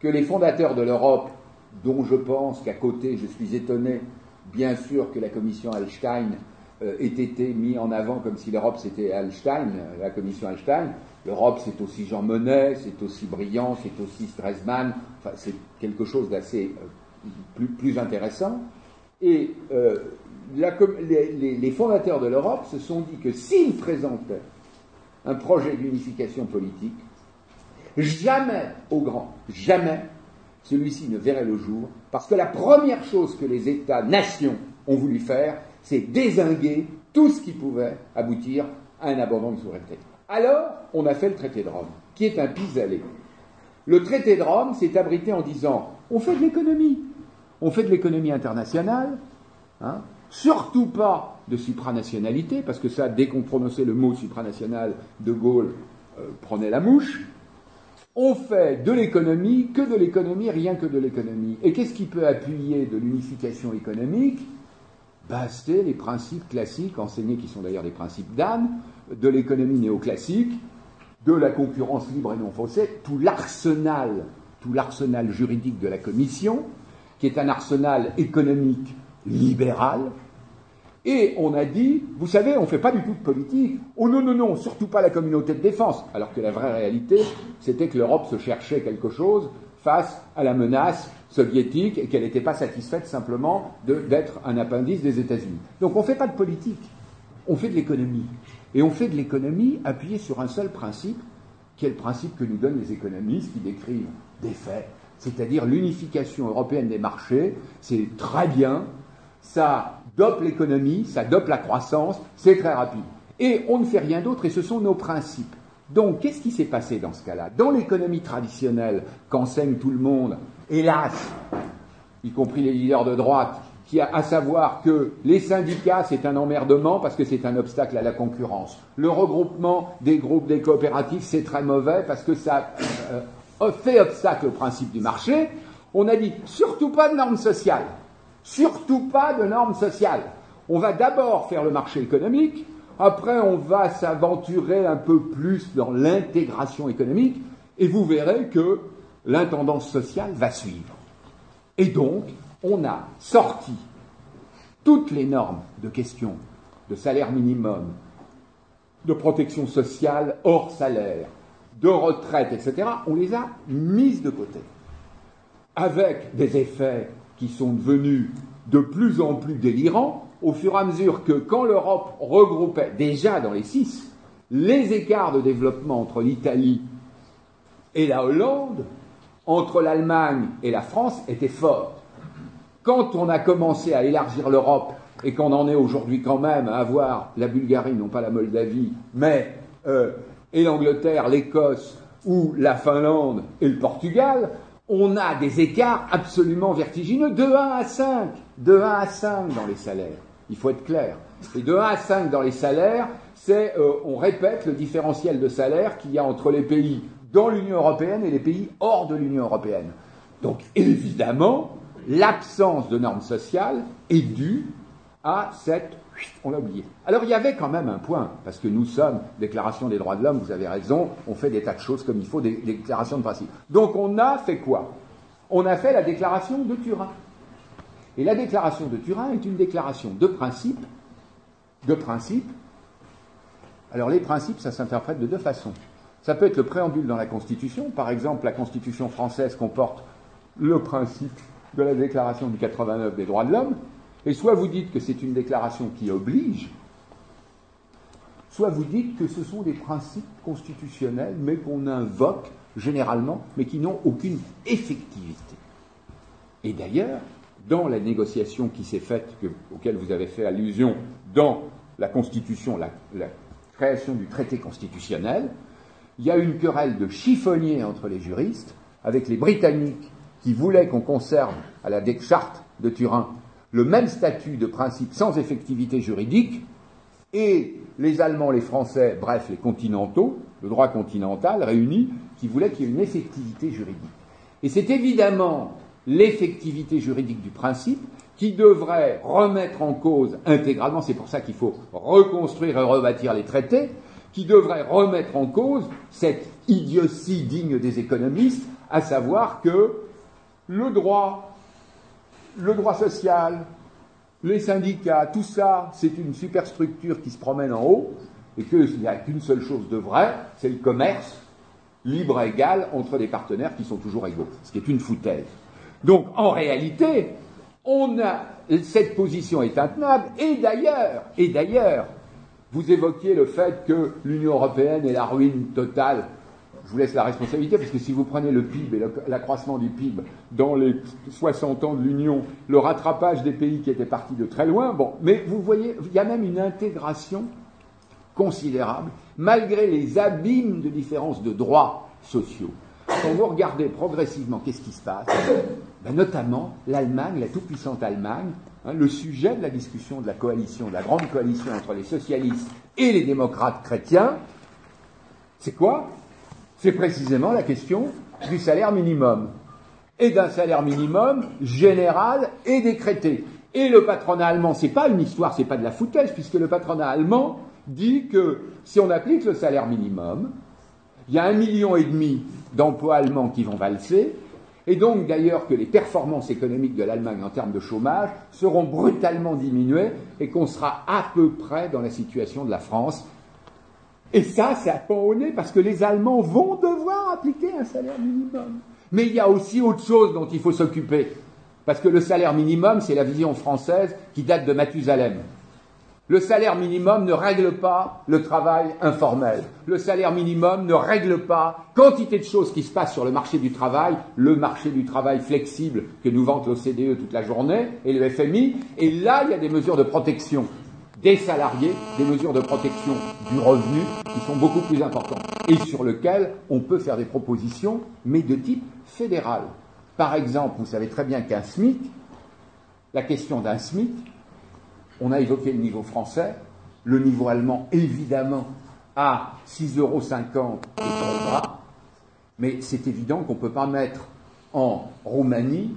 que les fondateurs de l'Europe, dont je pense qu'à côté, je suis étonné, bien sûr, que la commission Hallstein euh, ait été mis en avant comme si l'Europe c'était Hallstein, la commission Hallstein. L'Europe c'est aussi Jean Monnet, c'est aussi Briand, c'est aussi Stresemann, enfin, c'est quelque chose d'assez euh, plus, intéressant. Et euh, les fondateurs de l'Europe se sont dit que s'ils présentaient un projet d'unification politique, jamais, au grand, jamais, celui-ci ne verrait le jour, parce que la première chose que les États-nations ont voulu faire, c'est désinguer tout ce qui pouvait aboutir à un abandon de souveraineté. Alors, on a fait le traité de Rome, qui est un pis-aller. le traité de Rome s'est abrité en disant on fait de l'économie, on fait de l'économie internationale, hein, surtout pas de supranationalité, parce que ça, dès qu'on prononçait le mot supranational, De Gaulle euh, prenait la mouche. On fait de l'économie, que de l'économie, rien que de l'économie. Et qu'est-ce qui peut appuyer de l'unification économique? Bah, C'est les principes classiques, enseignés qui sont d'ailleurs des principes d'âme, de l'économie néoclassique, de la concurrence libre et non faussée, tout l'arsenal, tout l'arsenal juridique de la Commission, qui est un arsenal économique libéral, et on a dit, vous savez, on ne fait pas du tout de politique. Oh non, non, non, surtout pas la communauté de défense. Alors que la vraie réalité, c'était que l'Europe se cherchait quelque chose face à la menace soviétique et qu'elle n'était pas satisfaite simplement d'être un appendice des États-Unis. Donc on ne fait pas de politique, on fait de l'économie. Et on fait de l'économie appuyée sur un seul principe, qui est le principe que nous donnent les économistes qui décrivent des faits, c'est-à-dire l'unification européenne des marchés. C'est très bien, ça dope l'économie, ça dope la croissance, c'est très rapide. Et on ne fait rien d'autre, et ce sont nos principes. Donc, qu'est-ce qui s'est passé dans ce cas-là? Dans l'économie traditionnelle qu'enseigne tout le monde, hélas, y compris les leaders de droite, qui a à savoir que les syndicats, c'est un emmerdement parce que c'est un obstacle à la concurrence. Le regroupement des groupes des coopératives, c'est très mauvais parce que ça euh, fait obstacle au principe du marché. On a dit surtout pas de normes sociales. Surtout pas de normes sociales. On va d'abord faire le marché économique, après on va s'aventurer un peu plus dans l'intégration économique, et vous verrez que l'intendance sociale va suivre. Et donc, on a sorti toutes les normes de question de salaire minimum, de protection sociale hors salaire, de retraite, etc., on les a mises de côté, avec des effets qui sont devenus de plus en plus délirants au fur et à mesure que quand l'Europe regroupait déjà dans les six les écarts de développement entre l'Italie et la Hollande, entre l'Allemagne et la France étaient forts. Quand on a commencé à élargir l'Europe et qu'on en est aujourd'hui quand même à avoir la Bulgarie, non pas la Moldavie, mais euh, et l'Angleterre, l'Écosse ou la Finlande et le Portugal, on a des écarts absolument vertigineux de 1 à 5, de 1 à 5 dans les salaires. Il faut être clair. Et de 1 à 5 dans les salaires, c'est, euh, on répète le différentiel de salaire qu'il y a entre les pays dans l'Union européenne et les pays hors de l'Union européenne. Donc évidemment, l'absence de normes sociales est due à cette on l'a oublié. Alors il y avait quand même un point, parce que nous sommes Déclaration des droits de l'homme, vous avez raison, on fait des tas de choses comme il faut, des, déclarations de principe. Donc on a fait quoi? On a fait la déclaration de Turin. Et la déclaration de Turin est une déclaration de principe, de principe. Alors les principes, ça s'interprète de deux façons. Ça peut être le préambule dans la Constitution, par exemple la Constitution française comporte le principe de la déclaration du 89 des droits de l'homme, et soit vous dites que c'est une déclaration qui oblige, soit vous dites que ce sont des principes constitutionnels, mais qu'on invoque généralement, mais qui n'ont aucune effectivité. Et d'ailleurs, dans la négociation qui s'est faite, auquel vous avez fait allusion, dans la Constitution, la, création du traité constitutionnel, il y a une querelle de chiffonnier entre les juristes, avec les Britanniques qui voulaient qu'on conserve à la charte de Turin le même statut de principe sans effectivité juridique, et les Allemands, les Français, bref, les continentaux, le droit continental réunis, qui voulaient qu'il y ait une effectivité juridique. Et c'est évidemment l'effectivité juridique du principe qui devrait remettre en cause intégralement, c'est pour ça qu'il faut reconstruire et rebâtir les traités, qui devrait remettre en cause cette idiotie digne des économistes, à savoir que le droit le droit social, les syndicats, tout ça, c'est une superstructure qui se promène en haut, et qu'il n'y a qu'une seule chose de vrai, c'est le commerce libre et égal entre des partenaires qui sont toujours égaux, ce qui est une foutaise. Donc, en réalité, cette position est intenable, et d'ailleurs, et d'ailleurs, vous évoquiez le fait que l'Union européenne est la ruine totale je vous laisse la responsabilité, parce que si vous prenez le PIB et l'accroissement du PIB dans les 60 ans de l'Union, le rattrapage des pays qui étaient partis de très loin, bon, mais vous voyez, il y a même une intégration considérable, malgré les abîmes de différences de droits sociaux. quand vous regardez progressivement qu'est-ce qui se passe, ben, notamment l'Allemagne, la toute-puissante Allemagne, hein, le sujet de la discussion de la coalition, de la grande coalition entre les socialistes et les démocrates chrétiens, c'est quoi? C'est précisément la question du salaire minimum et d'un salaire minimum général et décrété. Et le patronat allemand, c'est pas une histoire, c'est pas de la foutaise, puisque le patronat allemand dit que si on applique le salaire minimum, il y a un million et demi d'emplois allemands qui vont valser, et donc d'ailleurs que les performances économiques de l'Allemagne en termes de chômage seront brutalement diminuées et qu'on sera à peu près dans la situation de la France. Et ça, c'est à pas au nez parce que les Allemands vont devoir appliquer un salaire minimum. Mais il y a aussi autre chose dont il faut s'occuper. Parce que le salaire minimum, c'est la vision française qui date de Mathusalem. Le salaire minimum ne règle pas le travail informel. Le salaire minimum ne règle pas quantité de choses qui se passent sur le marché du travail, le marché du travail flexible que nous vante l'OCDE toute la journée et le FMI. Et là, il y a des mesures de protection des salariés, des mesures de protection du revenu qui sont beaucoup plus importantes et sur lesquelles on peut faire des propositions, mais de type fédéral. Par exemple, vous savez très bien qu'un SMIC, la question d'un SMIC, on a évoqué le niveau français, le niveau allemand, évidemment, à 6,50 euros et bas, mais c'est évident qu'on ne peut pas mettre en Roumanie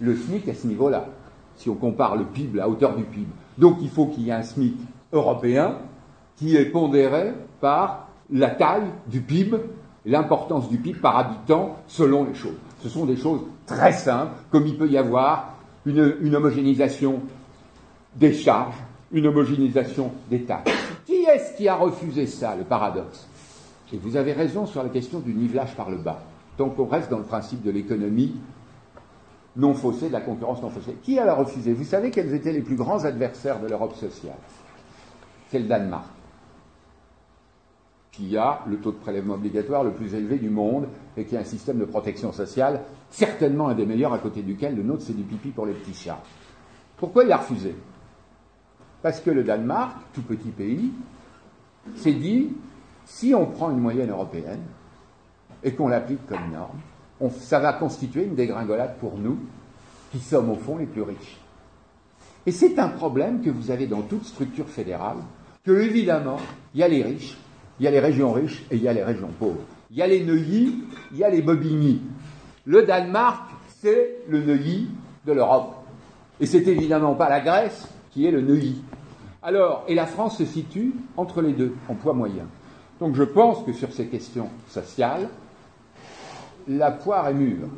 le SMIC à ce niveau-là, si on compare le PIB, la hauteur du PIB. Donc il faut qu'il y ait un SMIC européen qui est pondéré par la taille du PIB, l'importance du PIB par habitant selon les choses. Ce sont des choses très simples, comme il peut y avoir une homogénéisation des charges, une homogénéisation des taxes. Qui est-ce qui a refusé ça, le paradoxe? Et vous avez raison sur la question du nivelage par le bas. Tant qu'on reste dans le principe de l'économie non faussée, de la concurrence non faussée. Qui a refusé Vous savez quels étaient les plus grands adversaires de l'Europe sociale C'est le Danemark, qui a le taux de prélèvement obligatoire le plus élevé du monde et qui a un système de protection sociale certainement un des meilleurs, à côté duquel le nôtre c'est du pipi pour les petits chats. Pourquoi il a refusé? Parce que le Danemark, tout petit pays, s'est dit, si on prend une moyenne européenne et qu'on l'applique comme norme, ça va constituer une dégringolade pour nous, qui sommes au fond les plus riches. Et c'est un problème que vous avez dans toute structure fédérale, que évidemment, il y a les riches, il y a les régions riches et il y a les régions pauvres. Il y a les Neuilly, il y a les Bobigny. Le Danemark, c'est le Neuilly de l'Europe. Et c'est évidemment pas la Grèce qui est le Neuilly. Alors, et la France se situe entre les deux, en poids moyen. Donc je pense que sur ces questions sociales, la poire est mûre.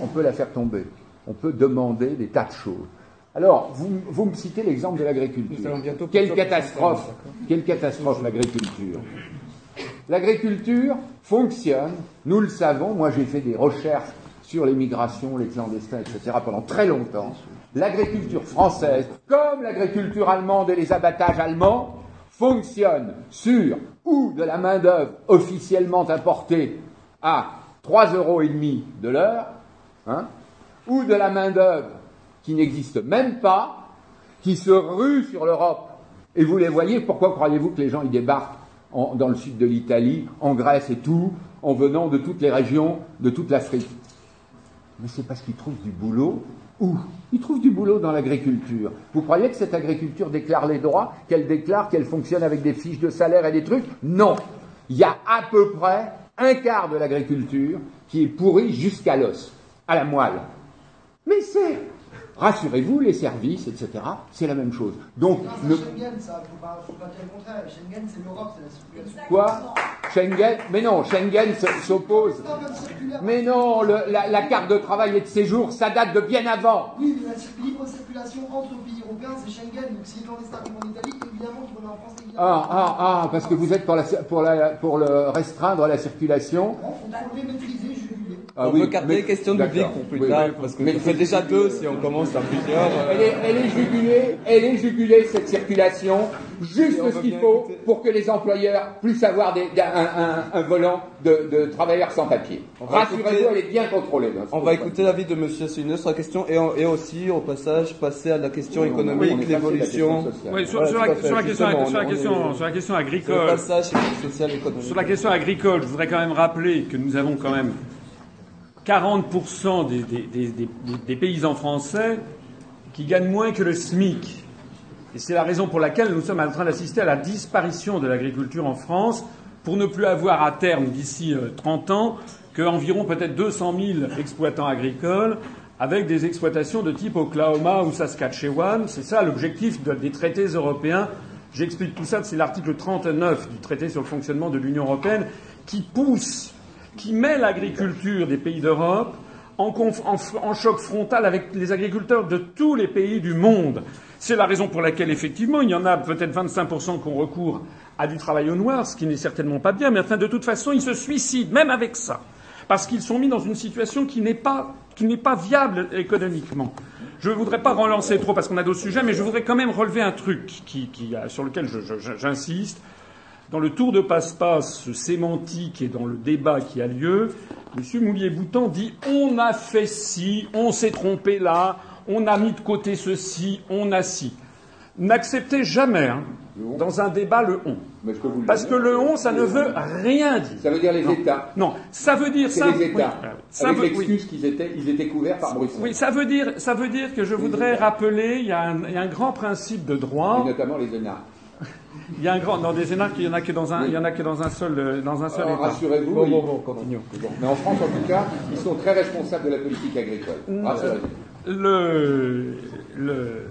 On peut la faire tomber. On peut demander des tas de choses. Alors, vous, me citez l'exemple de l'agriculture. Quelle catastrophe, quelle catastrophe l'agriculture. L'agriculture fonctionne, nous le savons, moi j'ai fait des recherches sur les migrations, les clandestins, etc. pendant très longtemps l'agriculture française, comme l'agriculture allemande et les abattages allemands, fonctionnent sur ou de la main-d'œuvre officiellement importée à 3,5 euros de l'heure, hein, ou de la main-d'œuvre qui n'existe même pas, qui se rue sur l'Europe. Et vous les voyez, pourquoi croyez-vous que les gens y débarquent dans le sud de l'Italie, en Grèce et tout, en venant de toutes les régions de toute l'Afrique? Mais c'est parce qu'ils trouvent du boulot où? Ils trouvent du boulot dans l'agriculture. Vous croyez que cette agriculture déclare les droits, qu'elle déclare qu'elle fonctionne avec des fiches de salaire et des trucs? Non. Il y a à peu près un quart de l'agriculture qui est pourrie jusqu'à l'os, à la moelle. Mais c'est Rassurez-vous, les services, etc., c'est la même chose. Donc, le... Schengen, ça, faut pas, faut pas dire le contraire. Schengen, c'est l'Europe, c'est la circulation. Quoi? Schengen? Mais non, Schengen s'oppose. Mais non, le, la, la, carte de travail et de séjour, ça date de bien avant. Oui, mais la libre circulation entre pays européens, c'est Schengen. Donc, si les clandestins comme en Italie, évidemment qu'ils vont en France. Ah, ah, ah, parce que vous êtes pour, la, pour, la, pour le restreindre la circulation. Non, faut le maîtriser, ah on peut garder les questions publiques pour plus tard, parce que mais fait déjà deux si on commence à plusieurs. Elle, est, elle est jugulée, elle est jugulée cette circulation, juste ce qu'il faut pour que les employeurs puissent avoir des, un, un, volant de, de, travailleurs sans papier. Rassurez-vous, elle est bien contrôlée. on va écouter l'avis de M. Asselineau sur la question et, et, aussi au passage passer à la question économique, oui, l'évolution. Oui, sur, la, question, sur, la question, sur la question agricole. Sur la question agricole, je voudrais quand même rappeler que nous avons quand même 40% des, paysans français qui gagnent moins que le SMIC. Et c'est la raison pour laquelle nous sommes en train d'assister à la disparition de l'agriculture en France, pour ne plus avoir à terme, d'ici 30 euh, ans, qu'environ peut-être 200 000 exploitants agricoles avec des exploitations de type Oklahoma ou Saskatchewan. C'est ça l'objectif des traités européens. J'explique tout ça, c'est l'article 39 du traité sur le fonctionnement de l'Union européenne qui pousse qui met l'agriculture des pays d'Europe en, choc frontal avec les agriculteurs de tous les pays du monde. C'est la raison pour laquelle, effectivement, il y en a peut-être 25% qui ont recours à du travail au noir, ce qui n'est certainement pas bien, mais enfin, de toute façon, ils se suicident, même avec ça, parce qu'ils sont mis dans une situation qui n'est pas, viable économiquement. Je ne voudrais pas relancer trop parce qu'on a d'autres sujets, mais je voudrais quand même relever un truc sur lequel j'insiste dans le tour de passe-passe sémantique et dans le débat qui a lieu, M. Moulier-Boutan dit on a fait ci, on s'est trompé là, on a mis de côté ceci, on a ci. N'acceptez jamais hein, dans un débat le on. Parce que le on, ça ne veut rien dire. Ça veut dire les États. Non, ça veut dire ça. les États. ça Avec l'excuse qu'ils étaient, ils étaient couverts par Bruxelles. Oui, ça veut dire, ça veut dire que je voudrais rappeler, il y, a un, il y, a un, grand principe de droit. Et notamment les énarques. Il y a un grand, dans des énarques, il y en a que dans un, il y en a que dans un seul, euh, dans un seul État. Rassurez-vous. Bon, bon, bon, continuons. Mais en France, en tout cas, ils sont très responsables de la politique agricole. Euh, rassurez-vous. Le, le,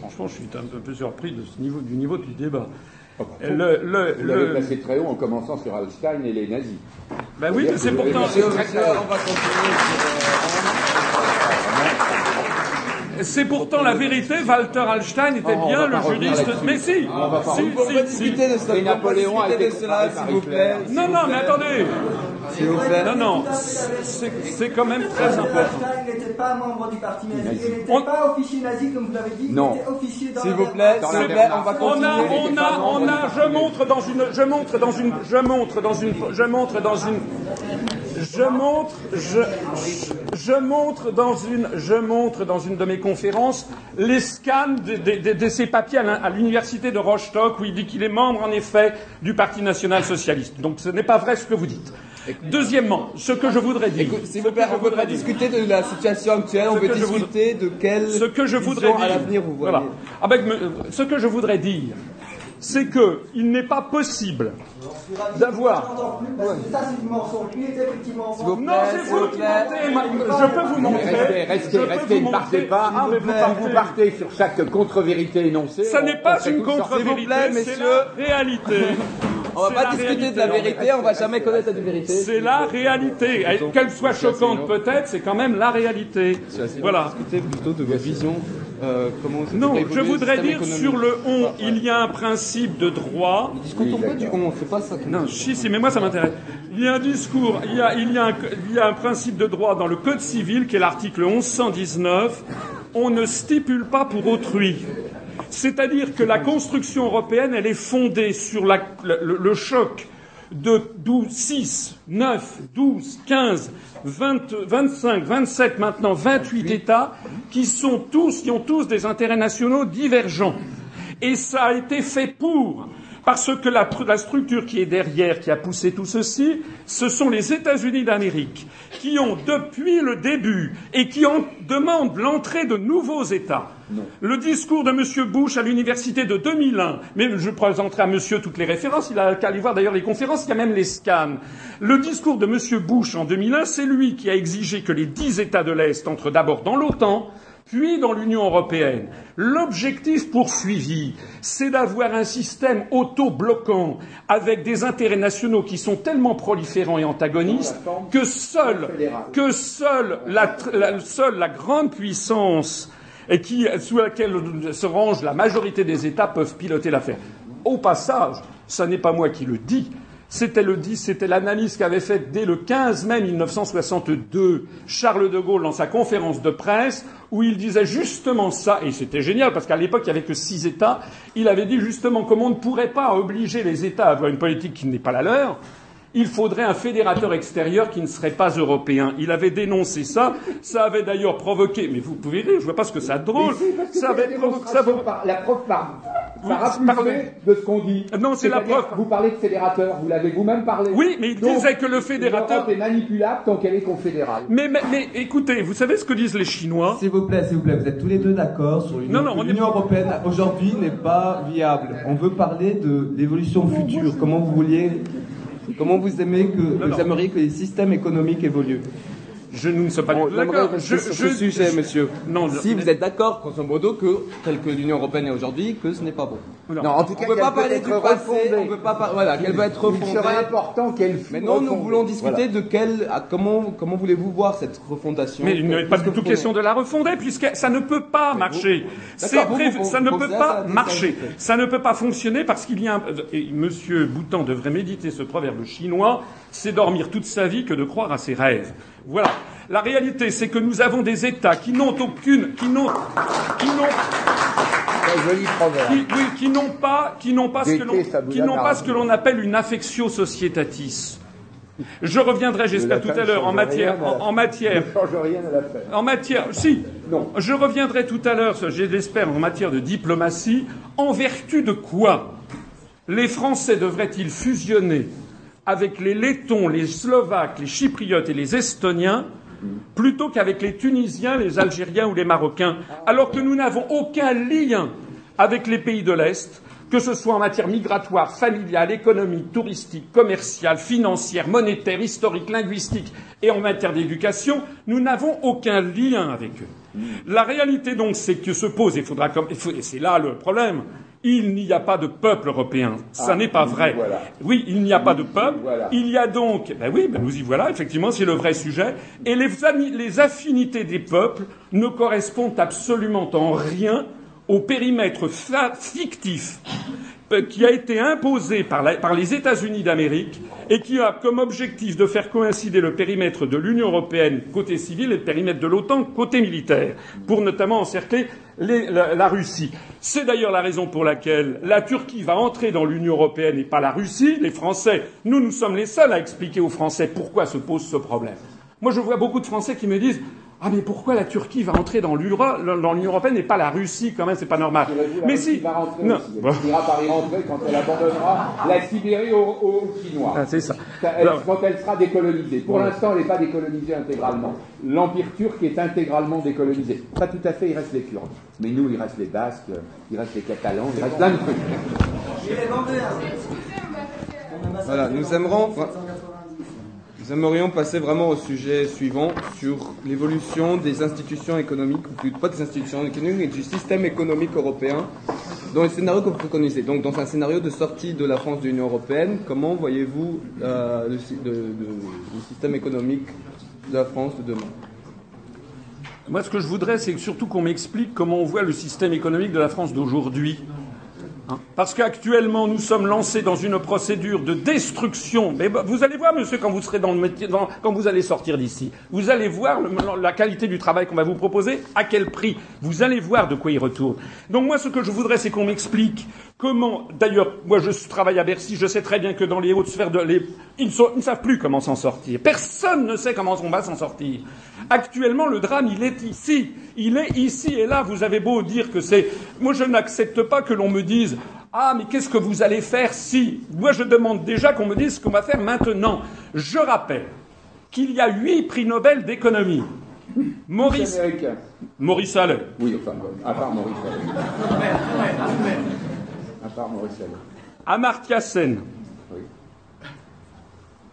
franchement, je suis un peu surpris de ce niveau, du niveau du débat. Oh, le, le, Vous l'avez placé très haut en commençant sur Einstein et les nazis. Ben oui, c'est pourtant. On va continuer sur. C'est pourtant la vérité. Walter Hallstein était oh, bien le juriste. Mais si, on va si, si, discuter de cela. Napoléon a été cela, s'il vous plaît. Non, non, mais attendez. S'il vous plaît. Non, non, c'est quand même très important. Hallstein n'était pas membre du parti nazi. Il n'était pas officier nazi, comme vous l'avez dit. Non. Il était officier dans S'il vous plaît, s'il vous plaît, on va continuer. On a, on a, on a, je montre dans une, je montre dans une, je montre dans une, je montre dans une, je montre, je, je, montre dans une, je montre dans une de mes conférences les scans de, de, ces papiers à l'université de Rostock où il dit qu'il est membre en effet du Parti national socialiste. Donc ce n'est pas vrai ce que vous dites. Deuxièmement, ce que je voudrais dire. S'il vous plaît, on pas discuter de la situation actuelle, on veut discuter de quel. Ce que je voudrais dire. à l'avenir vous voyez. Voilà. Avec, ce que je voudrais dire, c'est qu'il n'est pas possible d'avoir. Non, c'est vous qui Je peux vous montrer. Restez, restez, ne partez pas. Vous partez sur chaque contre-vérité énoncée. Ça n'est pas une contre-vérité, c'est la réalité. On va pas discuter de la vérité, on va jamais connaître la vérité. C'est la réalité. Qu'elle soit choquante peut-être, c'est quand même la réalité. Voilà. Discuter plutôt de votre vision. Euh, comment non, je voudrais dire sur le on, il y a un principe de droit. Discutons pas du on, c'est pas ça. Non, si, si, mais moi ça m'intéresse. Il y a un discours, il y a, il y a, un, il y a un principe de droit dans le Code civil qui est l'article 1119. On ne stipule pas pour autrui. C'est-à-dire que la construction européenne, elle est fondée sur la, le, le, choc de 12, 6, 9, 12, 15, 20, 25, 27, maintenant 28 États qui sont tous, qui ont tous des intérêts nationaux divergents. Et ça a été fait pour parce que la, structure qui est derrière, qui a poussé tout ceci, ce sont les États-Unis d'Amérique, qui ont, depuis le début, et qui en demandent l'entrée de nouveaux États. Le discours de M. Bush à l'université de 2001, mais je présenterai à monsieur toutes les références, il a qu'à aller voir d'ailleurs les conférences, il y a même les scans. Le discours de M. Bush en 2001, c'est lui qui a exigé que les dix États de l'Est entrent d'abord dans l'OTAN, puis dans l'Union européenne. L'objectif poursuivi, c'est d'avoir un système auto-bloquant avec des intérêts nationaux qui sont tellement proliférants et antagonistes que seule, la, grande puissance et sous laquelle se range la majorité des États peuvent piloter l'affaire. Au passage, ce n'est pas moi qui le dis, c'était le 10, c'était l'analyse qu'avait faite dès le 15 mai 1962 Charles de Gaulle dans sa conférence de presse, où il disait justement ça, et c'était génial parce qu'à l'époque il n'y avait que six États, il avait dit justement comment on ne pourrait pas obliger les États à avoir une politique qui n'est pas la leur, il faudrait un fédérateur extérieur qui ne serait pas européen. Il avait dénoncé ça. Ça avait d'ailleurs provoqué. Mais vous pouvez rire, je vois pas ce que ça a de drôle. ça avait provoqué. Ça... La preuve par Ça de ce qu'on dit. Non, c'est la preuve. Vous parlez de fédérateur, vous l'avez vous-même parlé. Oui, mais il disait que le fédérateur. Est manipulable tant qu'elle est confédérale. Mais, mais, mais, écoutez, vous savez ce que disent les Chinois? S'il vous plaît, s'il vous plaît, vous êtes tous les deux d'accord sur une. Non, non, l'Union européenne aujourd'hui n'est pas viable. On veut parler de l'évolution future. Comment vous vouliez, comment vous aimez que, vous aimeriez que les systèmes économiques évoluent? Je, nous ne sommes pas d'accord. Je, sur ce sujet, monsieur. Non, si vous êtes d'accord, grosso modo, que tel que l'Union européenne est aujourd'hui, que ce n'est pas bon. Non, en tout cas, on ne peut pas parler du passé, on peut pas voilà, qu'elle va être refondée. Il serait important qu'elle Maintenant, nous voulons discuter de quelle, comment, comment voulez-vous voir cette refondation Mais il n'est pas du tout question de la refonder, puisque ça ne peut pas marcher. Ça ne peut pas marcher. Ça ne peut pas fonctionner parce qu'il y a un, et monsieur Boutan devrait méditer ce proverbe chinois, c'est dormir toute sa vie que de croire à ses rêves. Voilà. La réalité, c'est que nous avons des États qui n'ont aucune, qui n'ont, qui n'ont, qui, oui, qui n'ont pas, qui n'ont pas ce que l'on, qui n'ont pas ce que l'on appelle une affectio societatis. Je reviendrai, j'espère, tout à l'heure en matière, en, matière, en matière, si, non. Je reviendrai tout à l'heure, j'espère, en matière de diplomatie, en vertu de quoi les Français devraient-ils fusionner avec les Lettons, les Slovaques, les Chypriotes et les Estoniens plutôt qu'avec les Tunisiens, les Algériens ou les Marocains, alors que nous n'avons aucun lien avec les pays de l'Est, que ce soit en matière migratoire, familiale, économique, touristique, commerciale, financière, monétaire, historique, linguistique et en matière d'éducation, nous n'avons aucun lien avec eux. La réalité donc, c'est que se pose, faudra, et c'est là le problème, il n'y a pas de peuple européen. Ça ah, n'est pas vrai. Oui, il n'y a pas de peuple. Il y a donc, ben oui, ben nous y voilà, effectivement, c'est le vrai sujet. Et les, les affinités des peuples ne correspondent absolument en rien au périmètre fictif qui a été imposé par, les États-Unis d'Amérique et qui a comme objectif de faire coïncider le périmètre de l'Union européenne côté civil et le périmètre de l'OTAN côté militaire, pour notamment encercler la, Russie. C'est d'ailleurs la raison pour laquelle la Turquie va entrer dans l'Union européenne et pas la Russie. Les Français, nous, nous sommes les seuls à expliquer aux Français pourquoi se pose ce problème. Moi, je vois beaucoup de Français qui me disent ah mais pourquoi la Turquie va entrer dans l'Union européenne et pas la Russie quand même c'est pas normal. mais si. Va rentrer non. Elle finira par y rentrer quand elle abandonnera la Sibérie aux, Chinois. Ah, c'est ça. quand elle sera décolonisée. Pour l'instant elle n'est pas décolonisée intégralement. L'empire turc est intégralement décolonisé. Pas tout à fait. Il reste les Kurdes. Mais nous il reste les Basques, il reste les Catalans, il reste plein de trucs. Voilà, nous aimerons. Nous aimerions passer vraiment au sujet suivant sur l'évolution des institutions économiques, ou pas des institutions économiques, mais du système économique européen dans le scénario que vous connaissez. Donc, dans un scénario de sortie de la France de l'Union européenne, comment voyez-vous euh, le, système économique de la France de demain? Moi, ce que je voudrais, c'est surtout qu'on m'explique comment on voit le système économique de la France d'aujourd'hui. Hein Parce qu'actuellement, nous sommes lancés dans une procédure de destruction. Mais vous allez voir, monsieur, quand vous serez dans le métier, quand vous allez sortir d'ici, vous allez voir la qualité du travail qu'on va vous proposer, à quel prix. Vous allez voir de quoi il retourne. Donc moi, ce que je voudrais, c'est qu'on m'explique comment. D'ailleurs, moi, je travaille à Bercy, je sais très bien que dans les hautes sphères de, les, ils, ne savent plus comment s'en sortir. Personne ne sait comment on va s'en sortir. Actuellement, le drame, il est ici. Il est ici et là. Vous avez beau dire que c'est. Moi, je n'accepte pas que l'on me dise Ah, mais qu'est-ce que vous allez faire si? Moi, je demande déjà qu'on me dise ce qu'on va faire maintenant. Je rappelle qu'il y a huit prix Nobel d'économie. Maurice. Maurice Allais. Oui, enfin, à part Maurice Allais. À part. Amartya Sen. Oui.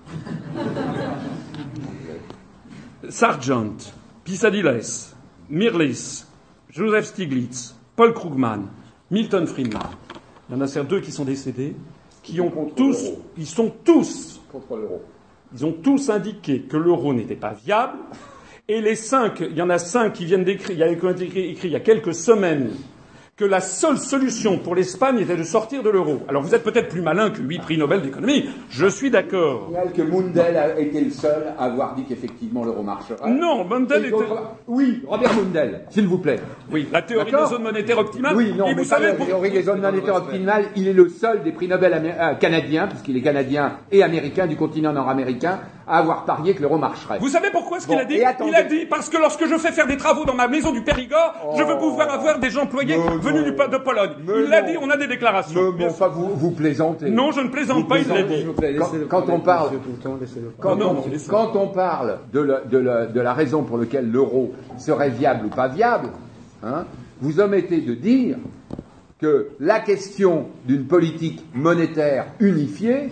Sargent, Pisadiles, Mirlis, Joseph Stiglitz, Paul Krugman, Milton Friedman. Il y en a certes deux qui sont décédés, qui ont tous, ils sont tous, contre l'euro. Ils ont tous indiqué que l'euro n'était pas viable. Et les cinq, il y en a cinq qui viennent d'écrire, il y a écrit il y a quelques semaines que la seule solution pour l'Espagne était de sortir de l'euro. Alors vous êtes peut-être plus malin que huit prix Nobel d'économie, je suis d'accord. que Mundell a été le seul à avoir dit qu'effectivement l'euro marcherait. Non, Mundell était... Oui, Robert Mundell, s'il vous plaît. Oui, la théorie des zones monétaires optimales. Oui, non, mais vous savez, la théorie des zones monétaires optimales, il est le seul des prix Nobel euh, canadiens, puisqu'il est canadien et américain, du continent nord-américain, à avoir parié que l'euro marcherait. Vous savez pourquoi ce qu'il a dit Il a dit parce que lorsque je fais faire des travaux dans ma maison du Périgord, je veux pouvoir oh. avoir des employés venus du, de Pologne. il l'a dit, on a des déclarations. Mais, enfin, vous, vous plaisantez. Non, je ne plaisante pas, il l'a dit. Quand, on parle, quand, on, parle de la raison pour laquelle l'euro serait viable ou pas viable, hein, vous omettez de dire que la question d'une politique monétaire unifiée,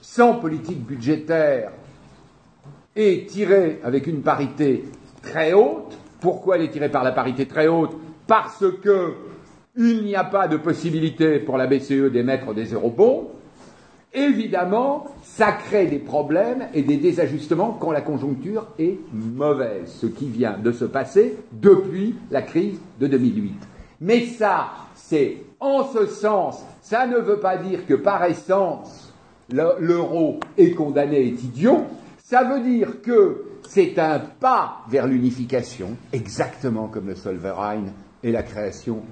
sans politique budgétaire et tirée avec une parité très haute, pourquoi elle est tirée par la parité très haute? Parce que il n'y a pas de possibilité pour la BCE d'émettre des eurobonds. Évidemment, ça crée des problèmes et des désajustements quand la conjoncture est mauvaise, ce qui vient de se passer depuis la crise de 2008. Mais ça, c'est en ce sens, ça ne veut pas dire que par essence, l'euro est condamné, est idiot. Ça veut dire que c'est un pas vers l'unification, exactement comme le Solverein et la création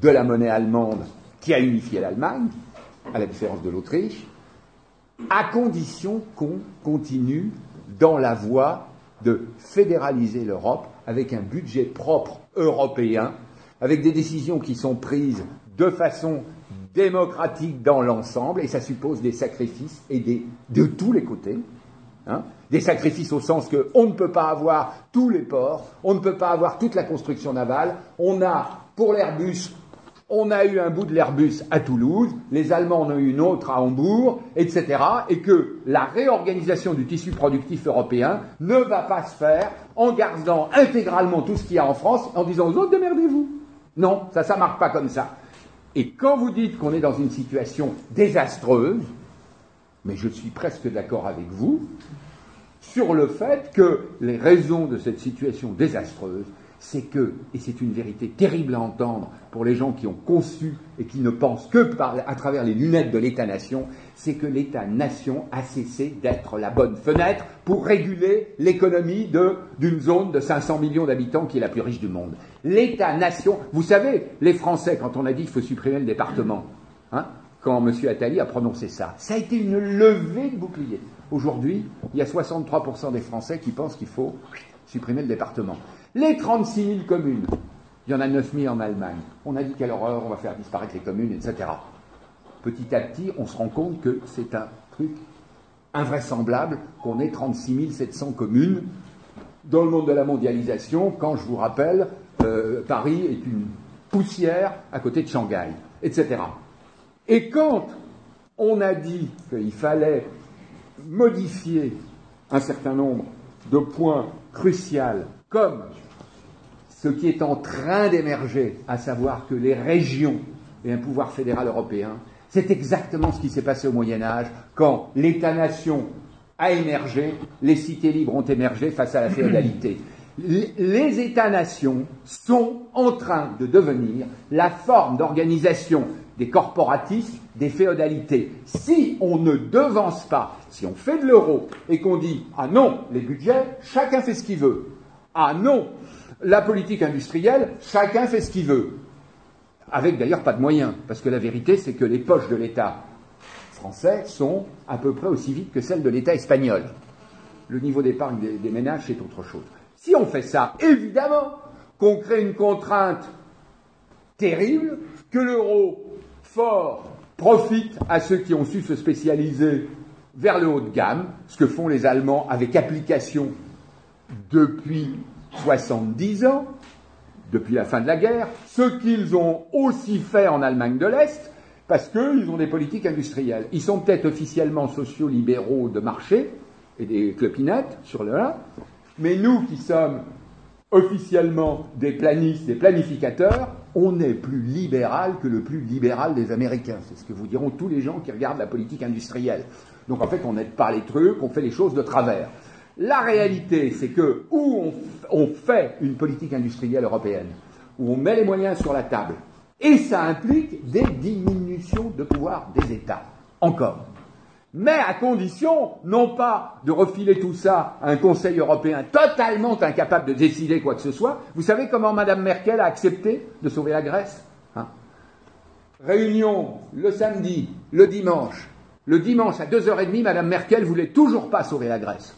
de la monnaie allemande qui a unifié l'Allemagne, à la différence de l'Autriche, à condition qu'on continue dans la voie de fédéraliser l'Europe avec un budget propre européen avec des décisions qui sont prises de façon démocratique dans l'ensemble, et ça suppose des sacrifices et des, de tous les côtés. Hein. des sacrifices au sens qu'on ne peut pas avoir tous les ports, on ne peut pas avoir toute la construction navale. On a, pour l'Airbus, on a eu un bout de l'Airbus à Toulouse, les Allemands en ont eu une autre à Hambourg, etc. Et que la réorganisation du tissu productif européen ne va pas se faire en gardant intégralement tout ce qu'il y a en France, en disant aux autres, démerdez-vous. Non, ça, ça marche pas comme ça. Et quand vous dites qu'on est dans une situation désastreuse, mais je suis presque d'accord avec vous, sur le fait que les raisons de cette situation désastreuse, c'est que, et c'est une vérité terrible à entendre pour les gens qui ont conçu et qui ne pensent que à travers les lunettes de l'État-nation, c'est que l'État-nation a cessé d'être la bonne fenêtre pour réguler l'économie d'une zone de 500 millions d'habitants qui est la plus riche du monde. L'État-nation, vous savez, les Français, quand on a dit qu'il faut supprimer le département, hein, quand M. Attali a prononcé ça, ça a été une levée de bouclier. Aujourd'hui, il y a 63% des Français qui pensent qu'il faut supprimer le département. Les 36 000 communes, il y en a 9 000 en Allemagne. On a dit quelle horreur, on va faire disparaître les communes, etc. Petit à petit, on se rend compte que c'est un truc invraisemblable qu'on ait 36 700 communes dans le monde de la mondialisation, quand je vous rappelle, euh, Paris est une poussière à côté de Shanghai, etc. Et quand on a dit qu'il fallait modifier un certain nombre de points cruciaux, comme ce qui est en train d'émerger, à savoir que les régions aient un pouvoir fédéral européen, c'est exactement ce qui s'est passé au Moyen Âge, quand l'État-nation a émergé, les cités libres ont émergé face à la féodalité. Les États-nations sont en train de devenir la forme d'organisation des corporatismes, des féodalités. Si on ne devance pas, si on fait de l'euro et qu'on dit ah non, les budgets, chacun fait ce qu'il veut. Ah non, la politique industrielle, chacun fait ce qu'il veut. Avec d'ailleurs pas de moyens, parce que la vérité, c'est que les poches de l'État français sont à peu près aussi vides que celles de l'État espagnol. Le niveau d'épargne des, ménages, c'est autre chose. Si on fait ça, évidemment qu'on crée une contrainte terrible, que l'euro fort profite à ceux qui ont su se spécialiser vers le haut de gamme, ce que font les Allemands avec application depuis 70 ans, depuis la fin de la guerre, ce qu'ils ont aussi fait en Allemagne de l'Est, parce qu'ils ont des politiques industrielles. Ils sont peut-être officiellement sociaux-libéraux de marché et des clopinettes sur le 1, mais nous qui sommes officiellement des planistes, des planificateurs, on est plus libéral que le plus libéral des Américains. C'est ce que vous diront tous les gens qui regardent la politique industrielle. Donc en fait, on n'aide pas les trucs, on fait les choses de travers. La réalité, c'est que où on, fait une politique industrielle européenne, où on met les moyens sur la table, et ça implique des diminutions de pouvoir des États, encore. Mais à condition, non pas de refiler tout ça à un Conseil européen totalement incapable de décider quoi que ce soit. Vous savez comment Mme Merkel a accepté de sauver la Grèce hein? Réunion le samedi, le dimanche, le dimanche à 2h30, Mme Merkel voulait toujours pas sauver la Grèce.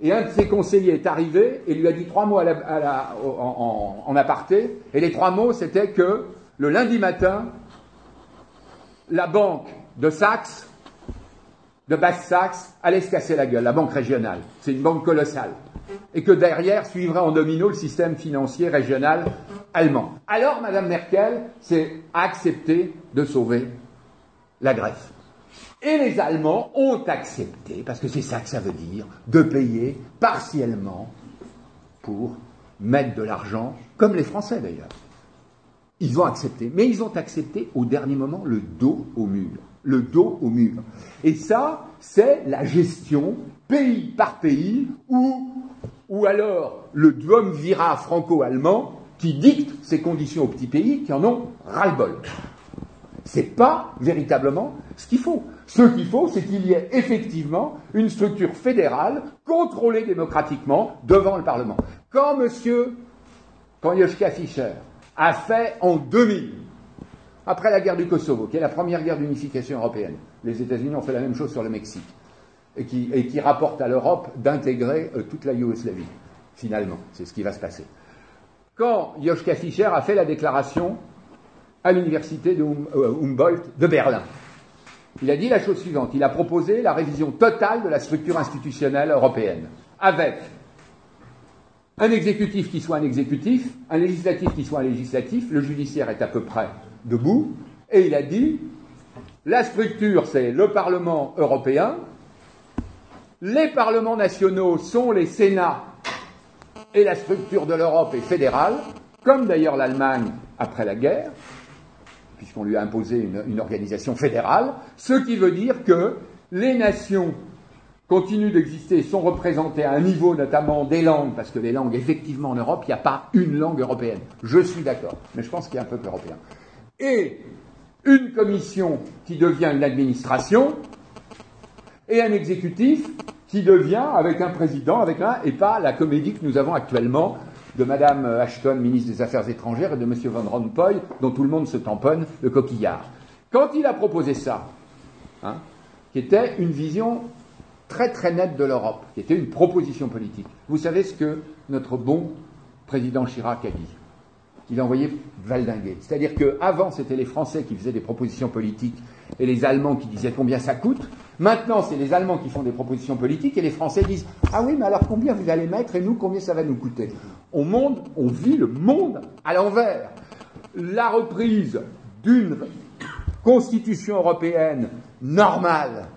Et un de ses conseillers est arrivé et lui a dit trois mots en, en, aparté. Et les trois mots, c'était que le lundi matin, la banque de Saxe, de Basse-Saxe, allait se casser la gueule, la banque régionale. C'est une banque colossale. Et que derrière suivrait en domino le système financier régional allemand. Alors, Mme Merkel s'est accepté de sauver la Grèce. Et les Allemands ont accepté, parce que c'est ça que ça veut dire, de payer partiellement pour mettre de l'argent, comme les Français d'ailleurs. Ils ont accepté, mais ils ont accepté au dernier moment le dos au mur. Le dos au mur. Et ça, c'est la gestion pays par pays, ou, alors le duumvirat franco-allemand qui dicte ces conditions aux petits pays qui en ont ras-le-bol. C'est pas véritablement ce qu'il faut. Ce qu'il faut, c'est qu'il y ait effectivement une structure fédérale contrôlée démocratiquement devant le Parlement. Quand monsieur, quand Joschka Fischer a fait en 2000, après la guerre du Kosovo, qui est la première guerre d'unification européenne, les États-Unis ont fait la même chose sur le Mexique, et qui, et rapporte à l'Europe d'intégrer euh, toute la Yougoslavie, finalement. C'est ce qui va se passer. Quand Joschka Fischer a fait la déclaration à l'université de euh, Humboldt de Berlin, il a dit la chose suivante. Il a proposé la révision totale de la structure institutionnelle européenne, avec un exécutif qui soit un exécutif, un législatif qui soit un législatif, le judiciaire est à peu près debout, et il a dit la structure c'est le Parlement européen, les parlements nationaux sont les Sénats, et la structure de l'Europe est fédérale, comme d'ailleurs l'Allemagne après la guerre, puisqu'on lui a imposé une, organisation fédérale, ce qui veut dire que les nations continuent d'exister, sont représentées à un niveau notamment des langues, parce que les langues, effectivement, en Europe, il n'y a pas une langue européenne. Je suis d'accord, mais je pense qu'il y a un peuple européen. Et une commission qui devient une administration, et un exécutif qui devient avec un président, avec un, et pas la comédie que nous avons actuellement de Madame Ashton, ministre des Affaires étrangères, et de Monsieur Van Rompuy, dont tout le monde se tamponne le coquillard. Quand il a proposé ça, hein, qui était une vision très très nette de l'Europe, qui était une proposition politique, vous savez ce que notre bon président Chirac a dit? Il a envoyé valdinguer. C'est-à-dire qu'avant, c'était les Français qui faisaient des propositions politiques et les Allemands qui disaient combien ça coûte. Maintenant, c'est les Allemands qui font des propositions politiques et les Français disent Ah oui, mais alors combien vous allez mettre et nous, combien ça va nous coûter? On, monde, on vit le monde à l'envers. La reprise d'une constitution européenne normale,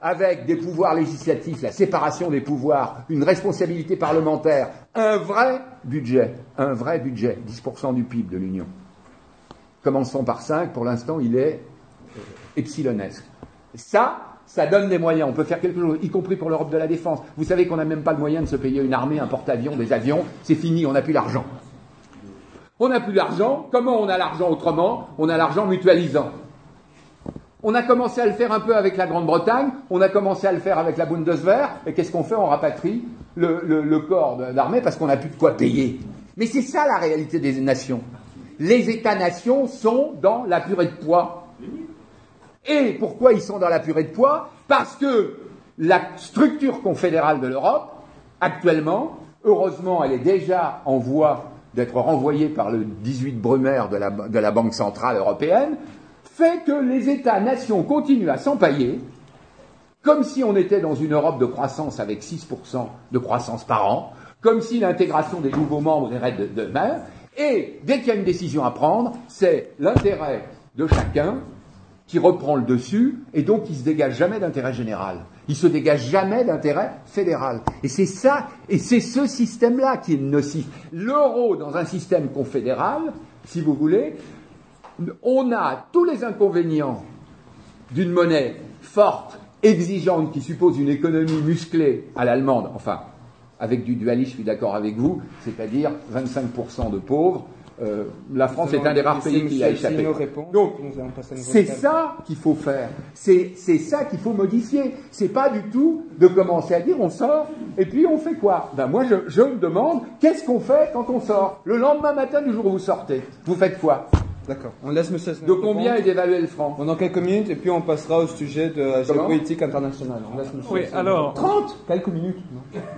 avec des pouvoirs législatifs, la séparation des pouvoirs, une responsabilité parlementaire, un vrai budget, un vrai budget, 10% du PIB de l'Union. Commençons par 5, pour l'instant il est euh, epsilonesque. Ça, ça donne des moyens, on peut faire quelque chose, y compris pour l'Europe de la défense. Vous savez qu'on n'a même pas le moyen de se payer une armée, un porte-avions, des avions, c'est fini, on n'a plus l'argent. On n'a plus l'argent, comment on a l'argent autrement? On a l'argent mutualisant. On a commencé à le faire un peu avec la Grande-Bretagne, on a commencé à le faire avec la Bundeswehr, et qu'est-ce qu'on fait? On rapatrie le, corps d'armée parce qu'on n'a plus de quoi payer. Mais c'est ça la réalité des nations. Les États-nations sont dans la purée de poids. Et pourquoi ils sont dans la purée de poids Parce que la structure confédérale de l'Europe, actuellement, heureusement, elle est déjà en voie d'être renvoyée par le 18 Brumaire de la, de Banque Centrale Européenne, fait que les États-nations continuent à s'empailler, comme si on était dans une Europe de croissance avec 6% de croissance par an, comme si l'intégration des nouveaux membres irait de demain, et dès qu'il y a une décision à prendre, c'est l'intérêt de chacun qui reprend le dessus, et donc il se dégage jamais d'intérêt général. Il se dégage jamais d'intérêt fédéral. Et c'est ça, et c'est ce système-là qui est nocif. L'euro dans un système confédéral, si vous voulez, on a tous les inconvénients d'une monnaie forte, exigeante, qui suppose une économie musclée à l'allemande, enfin, avec du dualisme, je suis d'accord avec vous, c'est-à-dire 25% de pauvres. Euh, la France est un des rares pays qui a échappé. Donc, c'est ça qu'il faut faire. C'est ça qu'il faut modifier. C'est pas du tout de commencer à dire on sort et puis on fait quoi? Ben moi, je, je me demande qu'est-ce qu'on fait quand on sort? Le lendemain matin du jour où vous sortez, vous faites quoi? D'accord. On laisse Monsieur. De combien est d'évaluer le franc Pendant quelques minutes et puis on passera au sujet de la géopolitique internationale. On laisse Oui, alors. 30 Quelques minutes.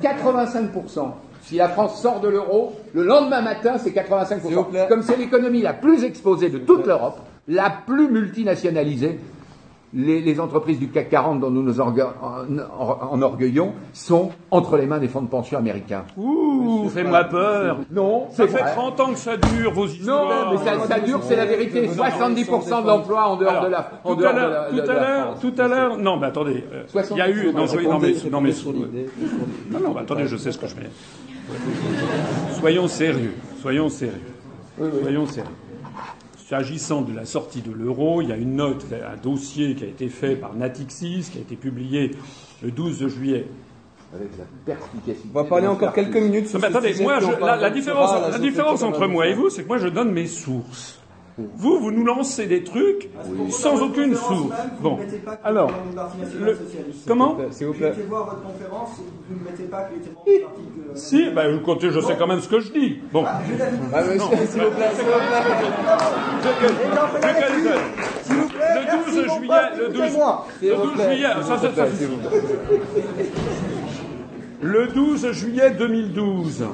85 si la France sort de l'euro, le lendemain matin, c'est 85%. Comme c'est l'économie la plus exposée de toute l'Europe, la plus multinationalisée, les, entreprises du CAC 40 dont nous nous enorgueillons sont entre les mains des fonds de pension américains. Ouh, fais-moi peur. Non, ça fait 30 ans que ça dure vos histoires. Non, mais ça, dure, c'est la vérité. 70% de l'emploi en dehors de la. En tout à l'heure, tout à l'heure, tout à l'heure. Non, mais attendez, euh, il y a eu. Non, non, mais, non, mais, non, non, attendez, je sais ce que je fais. Soyons sérieux, soyons sérieux, soyons sérieux. S'agissant de la sortie de l'euro, il y a une note, un dossier qui a été fait par Natixis, qui a été publié le 12 juillet. Avec la perspicacité. On va parler encore quelques minutes sur mais attendez, moi, la, différence, la différence entre moi et vous, c'est que moi, je donne mes sources. Vous, vous nous lancez des trucs sans aucune source. Bon, alors, le... comment S'il vous plaît. voir votre conférence, vous ne mettez pas qu'il était membre du parti que... Si, ben, écoutez, je sais quand même ce que je dis. Bon. Ah, monsieur, s'il vous plaît, s'il vous plaît. Le 12 juillet, le 12, le 12 juillet, ça, ça, ça, le 12 juillet 2012.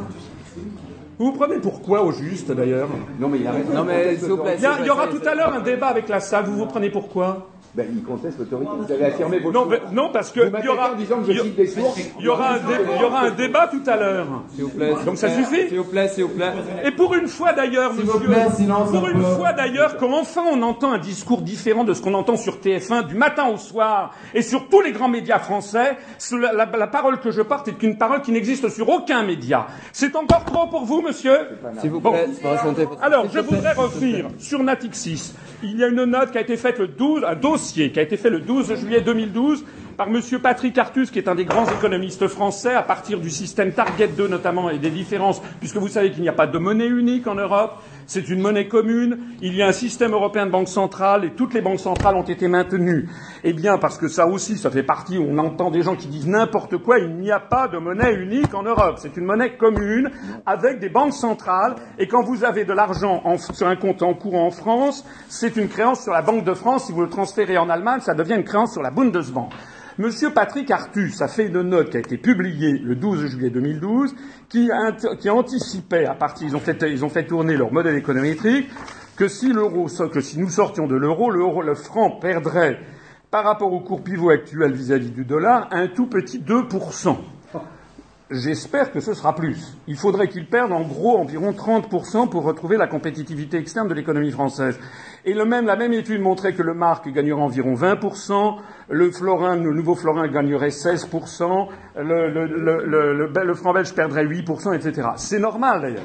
Vous vous prenez pourquoi au juste d'ailleurs? Non mais il arrête. Non mais s'il vous plaît. Il y, aura tout à l'heure un débat avec la salle. Vous vous prenez pourquoi? Ben, il conteste l'autorité. Vous avez affirmé vos non, non, parce que il y aura, il y aura un, il y aura un débat tout à l'heure. S'il vous plaît. Donc ça suffit. S'il vous plaît, s'il vous plaît. Et pour une fois d'ailleurs, monsieur, vous plaît, silence pour une fois d'ailleurs, comme enfin on entend un discours différent de ce qu'on entend sur TF1 du matin au soir et sur tous les grands médias français, la, la, parole que je porte est une parole qui n'existe sur aucun média. C'est encore trop pour vous, monsieur? S'il vous plaît. Alors, je voudrais revenir sur Natixis. Il y a une note qui a été faite le 12, un qui a été fait le 12 juillet 2012 par M. Patrick Artus, qui est un des grands économistes français, à partir du système Target 2 notamment et des différences, puisque vous savez qu'il n'y a pas de monnaie unique en Europe, c'est une monnaie commune, il y a un système européen de banque centrale et toutes les banques centrales ont été maintenues. Eh bien, parce que ça aussi, ça fait partie, on entend des gens qui disent n'importe quoi, il n'y a pas de monnaie unique en Europe, c'est une monnaie commune avec des banques centrales et quand vous avez de l'argent sur un compte en courant en France, c'est une créance sur la Banque de France, si vous le transférez en Allemagne, ça devient une créance sur la Bundesbank. Monsieur Patrick Artus a fait une note qui a été publiée le 12 juillet 2012 qui, qui anticipait à partir, ils ont, fait, ils ont fait tourner leur modèle économétrique que si nous sortions de l'euro, le franc perdrait par rapport au cours pivot actuel vis-à-vis du dollar un tout petit 2%. J'espère que ce sera plus. Il faudrait qu'il perde en gros environ 30% pour retrouver la compétitivité externe de l'économie française. Et le même, la même étude montrait que le marque gagnerait environ 20%, le florin, le nouveau florin gagnerait 16%, le, le, le, le franc belge perdrait 8%, etc. C'est normal d'ailleurs.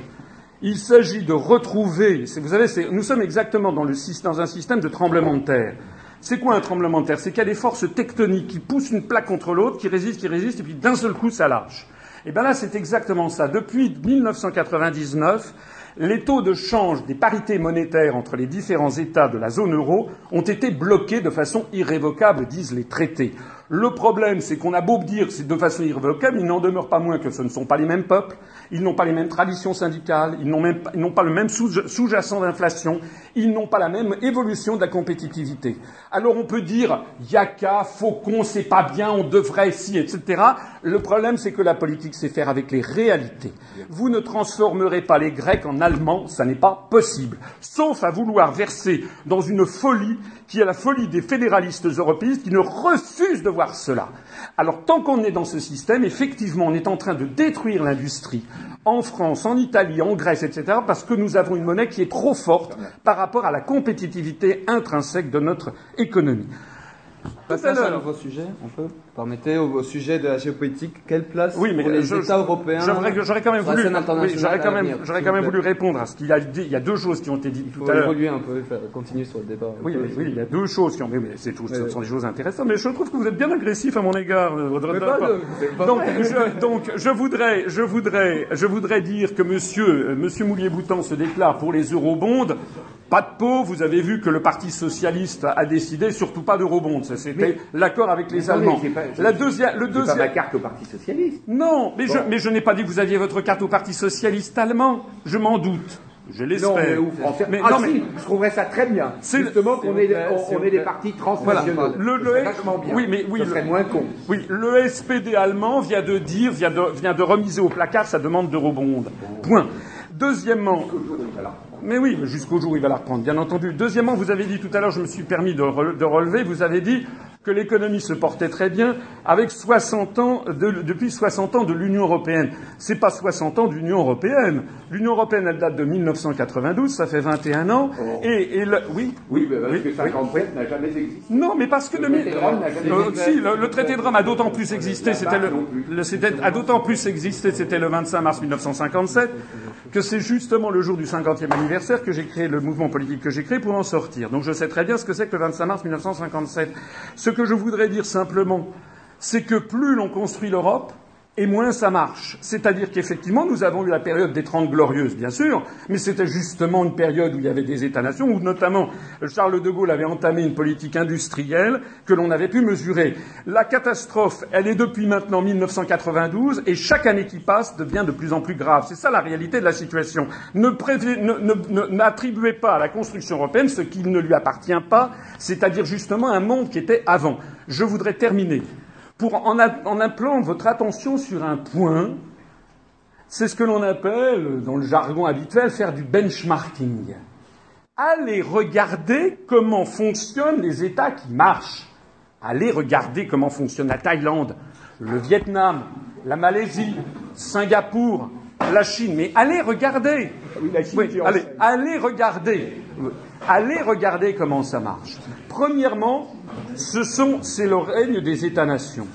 Il s'agit de retrouver, vous savez, nous sommes exactement dans, le, dans un système de tremblement de terre. C'est quoi un tremblement de terre? C'est qu'il y a des forces tectoniques qui poussent une plaque contre l'autre, qui résistent, qui résistent, et puis d'un seul coup, ça lâche. Et bien là, c'est exactement ça. Depuis 1999, les taux de change des parités monétaires entre les différents États de la zone euro ont été bloqués de façon irrévocable, disent les traités. Le problème, c'est qu'on a beau dire c'est de façon irrévocable, il n'en demeure pas moins que ce ne sont pas les mêmes peuples, ils n'ont pas les mêmes traditions syndicales, ils n'ont pas le même sous-jacent d'inflation, ils n'ont pas la même évolution de la compétitivité. Alors on peut dire Yaka, Faucon, c'est pas bien, on devrait si, etc. Le problème, c'est que la politique sait faire avec les réalités. Vous ne transformerez pas les Grecs en Allemands, ça n'est pas possible. Sauf à vouloir verser dans une folie qui est la folie des fédéralistes européistes qui ne refusent de voir cela. Alors tant qu'on est dans ce système, effectivement, on est en train de détruire l'industrie en France, en Italie, en Grèce, etc., parce que nous avons une monnaie qui est trop forte par rapport à la compétitivité intrinsèque de notre économie. Passage à un nouveau sujet, on peut Permettez au, sujet de la géopolitique, quelle place pour les États européens J'aurais quand même voulu, j'aurais quand même, j'aurais quand même voulu répondre à ce qu'il a dit. Il y a deux choses qui ont été dites tout à l'heure. évoluer un peu, continuer sur le débat. Oui, oui, il y a deux choses qui ont. Mais c'est tout, ce sont des choses intéressantes. Mais je trouve que vous êtes bien agressif à mon égard. Euh, donc, je, donc, je voudrais, je voudrais, je voudrais dire que Monsieur, euh, Monsieur Moulier-Boutan se déclare pour les eurobonds. Pas de peau, vous avez vu que le Parti socialiste a décidé surtout pas d'eurobonds. C'était l'accord avec les Allemands. La deuxième, le deuxième. Pas ma carte au Parti socialiste. Non, mais je, mais je n'ai pas dit que vous aviez votre carte au Parti socialiste allemand. Je m'en doute. Je l'espère. Non, mais, ah, non, mais je trouverais ça très bien. Justement qu'on ait, on, des partis transnationaux. Le, le, bien. Oui, mais oui, ce serait moins con. Oui, le SPD allemand vient de dire, vient de, vient de remiser au placard sa demande de rebond. Point. Deuxièmement, mais oui, jusqu'au jour où il va la reprendre, bien entendu. Deuxièmement, vous avez dit tout à l'heure, je me suis permis de, relever, vous avez dit que l'économie se portait très bien avec 60 ans depuis 60 ans de l'Union européenne. C'est pas 60 ans d'Union européenne. L'Union européenne, elle date de 1992, ça fait 21 ans. Oh. Et, oui, oui, parce que 57 n'a jamais existé. Non, mais parce que le, traité de Rome n'a jamais euh, existé. si, le, traité de Rome a d'autant plus existé, c'était le, a d'autant plus existé, c'était le 25 mars 1957 que c'est justement le jour du 50e anniversaire que j'ai créé le mouvement politique que j'ai créé pour en sortir. Donc je sais très bien ce que c'est que le 25 mars 1957. Ce que je voudrais dire simplement, c'est que plus l'on construit l'Europe, et moins ça marche. C'est-à-dire qu'effectivement, nous avons eu la période des Trente Glorieuses, bien sûr, mais c'était justement une période où il y avait des États-nations, où notamment Charles de Gaulle avait entamé une politique industrielle que l'on avait pu mesurer. La catastrophe, elle est depuis maintenant 1992, et chaque année qui passe devient de plus en plus grave. C'est ça la réalité de la situation. N'attribuez pas à la construction européenne ce qui ne lui appartient pas, c'est-à-dire justement un monde qui était avant. Je voudrais terminer pour, en, appelant votre attention sur un point, c'est ce que l'on appelle, dans le jargon habituel, faire du benchmarking. Allez regarder comment fonctionnent les États qui marchent. Allez regarder comment fonctionne la Thaïlande, le Vietnam, la Malaisie, Singapour, la Chine. Mais allez regarder. allez, allez regarder. Allez regarder comment ça marche. Premièrement, c'est le règne des États-nations.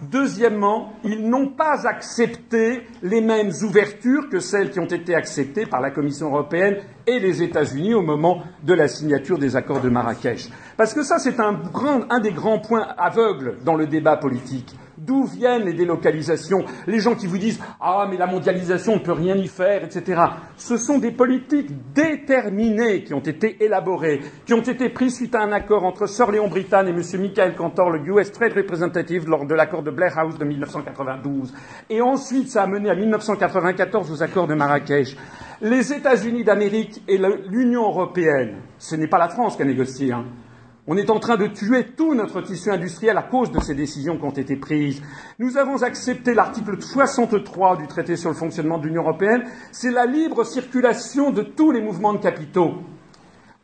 Deuxièmement, ils n'ont pas accepté les mêmes ouvertures que celles qui ont été acceptées par la Commission européenne et les États-Unis au moment de la signature des accords de Marrakech. Parce que ça, c'est un des grands points aveugles dans le débat politique. D'où viennent les délocalisations? Les gens qui vous disent Ah, mais la mondialisation, on ne peut rien y faire, etc. Ce sont des politiques déterminées qui ont été élaborées, qui ont été prises suite à un accord entre Sir Léon Brittan et M. Michael Cantor, le US Trade Representative, lors de l'accord de Blair House de 1992. Et ensuite, ça a mené à 1994 aux accords de Marrakech. Les États-Unis d'Amérique et l'Union européenne, ce n'est pas la France qui a négocié, hein, on est en train de tuer tout notre tissu industriel à cause de ces décisions qui ont été prises. Nous avons accepté l'article 63 du traité sur le fonctionnement de l'Union européenne, c'est la libre circulation de tous les mouvements de capitaux.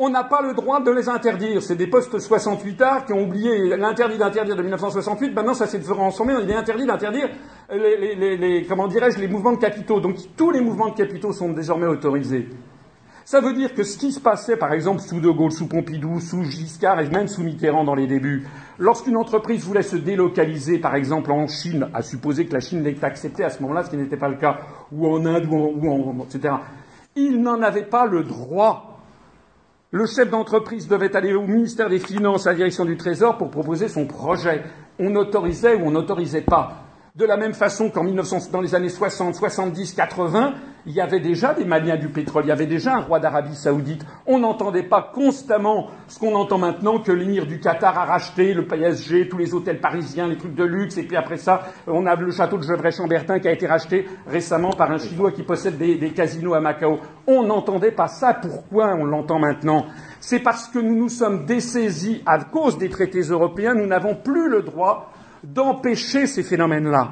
On n'a pas le droit de les interdire. C'est des postes 68 arts qui ont oublié l'interdit d'interdire de 1968. Maintenant, ça s'est transformé. Il est interdit d'interdire les, comment dirais-je, les mouvements de capitaux. Donc, tous les mouvements de capitaux sont désormais autorisés. Ça veut dire que ce qui se passait, par exemple, sous De Gaulle, sous Pompidou, sous Giscard et même sous Mitterrand dans les débuts, lorsqu'une entreprise voulait se délocaliser, par exemple, en Chine, à supposer que la Chine l'ait accepté à ce moment-là, ce qui n'était pas le cas, ou en Inde, ou en, etc., il n'en avait pas le droit. Le chef d'entreprise devait aller au ministère des Finances, à la direction du Trésor, pour proposer son projet. On autorisait ou on n'autorisait pas. De la même façon qu'en dans les années 60, 70, 80, il y avait déjà des manias du pétrole, il y avait déjà un roi d'Arabie saoudite. On n'entendait pas constamment ce qu'on entend maintenant que l'émir du Qatar a racheté le PSG, tous les hôtels parisiens, les trucs de luxe, et puis après ça, on a le château de Gevrey-Chambertin qui a été racheté récemment par un Chinois qui possède des, des casinos à Macao. On n'entendait pas ça. Pourquoi on l'entend maintenant? C'est parce que nous nous sommes dessaisis à cause des traités européens, nous n'avons plus le droit d'empêcher ces phénomènes-là.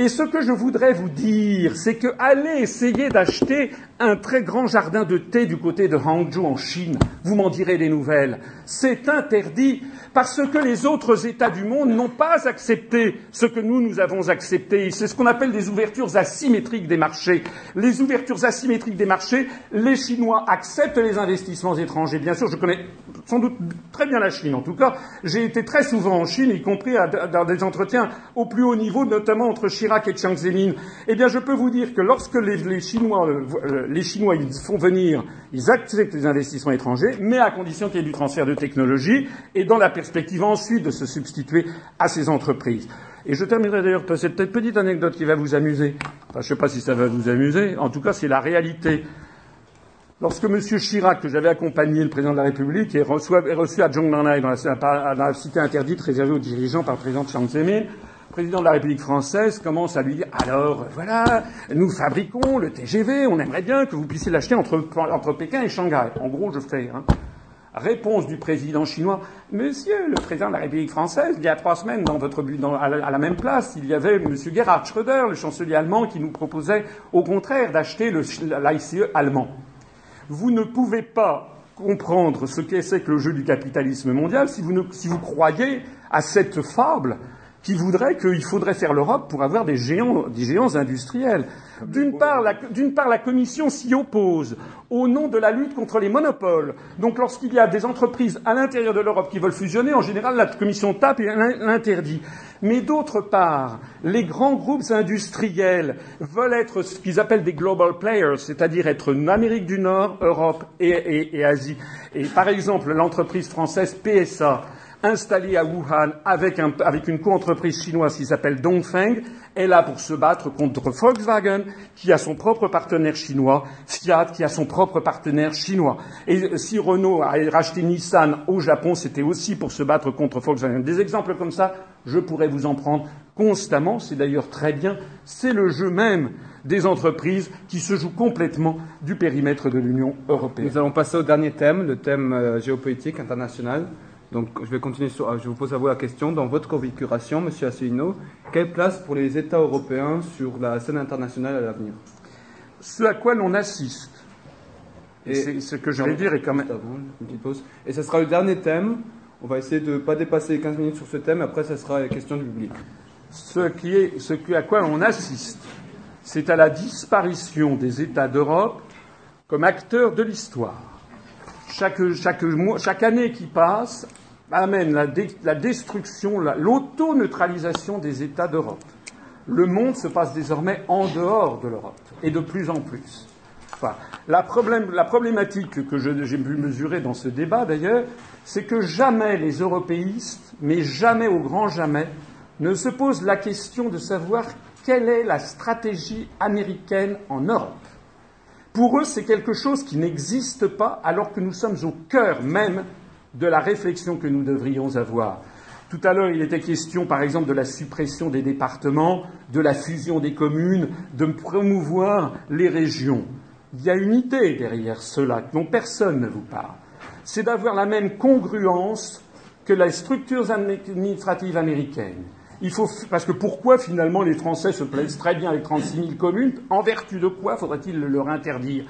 Et ce que je voudrais vous dire, c'est que allez essayer d'acheter un très grand jardin de thé du côté de Hangzhou en Chine. Vous m'en direz des nouvelles. C'est interdit parce que les autres États du monde n'ont pas accepté ce que nous, nous avons accepté. C'est ce qu'on appelle des ouvertures asymétriques des marchés. Les ouvertures asymétriques des marchés, les Chinois acceptent les investissements étrangers. Bien sûr, je connais sans doute très bien la Chine. En tout cas, j'ai été très souvent en Chine, y compris dans des entretiens au plus haut niveau, notamment entre Chirac et Chiang Zemin. Eh bien, je peux vous dire que lorsque les, Chinois euh, les Chinois, ils font venir, ils acceptent les investissements étrangers, mais à condition qu'il y ait du transfert de technologie et dans la perspective ensuite de se substituer à ces entreprises. Et je terminerai d'ailleurs par cette petite anecdote qui va vous amuser. Enfin, je ne sais pas si ça va vous amuser. En tout cas, c'est la réalité. Lorsque M. Chirac, que j'avais accompagné, le président de la République, est reçu, à Zhongnanhai, dans la, cité interdite réservée aux dirigeants par le président Chiang Zemin, président de la République française commence à lui dire alors voilà, nous fabriquons le TGV, on aimerait bien que vous puissiez l'acheter entre, entre Pékin et Shanghai. En gros, je fais. Hein. Réponse du président chinois Monsieur le président de la République française, il y a trois semaines, dans votre, à, la, même place, il y avait M. Gerhard Schröder, le chancelier allemand, qui nous proposait au contraire d'acheter l'ICE allemand. Vous ne pouvez pas comprendre ce qu'est que le jeu du capitalisme mondial si vous, si vous croyez à cette fable qui voudrait qu'il faudrait faire l'Europe pour avoir des géants, industriels. D'une part, la, Commission s'y oppose au nom de la lutte contre les monopoles. Donc lorsqu'il y a des entreprises à l'intérieur de l'Europe qui veulent fusionner, en général, la Commission tape et l'interdit. Mais d'autre part, les grands groupes industriels veulent être ce qu'ils appellent des global players, c'est-à-dire être Amérique du Nord, Europe et Asie. Et par exemple, l'entreprise française PSA installée à Wuhan avec, une co-entreprise chinoise qui s'appelle Dongfeng, est là pour se battre contre Volkswagen, qui a son propre partenaire chinois, Fiat, qui a son propre partenaire chinois. Et si Renault a racheté Nissan au Japon, c'était aussi pour se battre contre Volkswagen. Des exemples comme ça, je pourrais vous en prendre constamment. C'est d'ailleurs très bien. C'est le jeu même des entreprises qui se joue complètement du périmètre de l'Union européenne. Nous allons passer au dernier thème, le thème euh, géopolitique international. Donc, je vais continuer sur, je vous pose à vous la question. Dans votre configuration, Monsieur Asselineau, quelle place pour les États européens sur la scène internationale à l'avenir? Ce à quoi l'on assiste. Et, ce que je vais dire est quand même. une petite pause. Et ce sera le dernier thème. On va essayer de ne pas dépasser les 15 minutes sur ce thème. Après, ce sera les questions du public. Ce, qui est, ce à quoi on assiste, c'est à la disparition des États d'Europe comme acteurs de l'histoire. Chaque, chaque, chaque, année qui passe amène la, destruction, l'auto-neutralisation des États d'Europe. Le monde se passe désormais en dehors de l'Europe, et de plus en plus. La, la, problématique que j'ai pu mesurer dans ce débat, d'ailleurs, c'est que jamais les européistes, mais jamais au grand jamais, ne se posent la question de savoir quelle est la stratégie américaine en Europe. Pour eux, c'est quelque chose qui n'existe pas alors que nous sommes au cœur même de la réflexion que nous devrions avoir. Tout à l'heure, il était question, par exemple, de la suppression des départements, de la fusion des communes, de promouvoir les régions. Il y a une idée derrière cela dont personne ne vous parle. C'est d'avoir la même congruence que les structures administratives américaines. Il faut, parce que pourquoi finalement les Français se plaisent très bien avec 36 000 communes? En vertu de quoi faudrait-il leur interdire?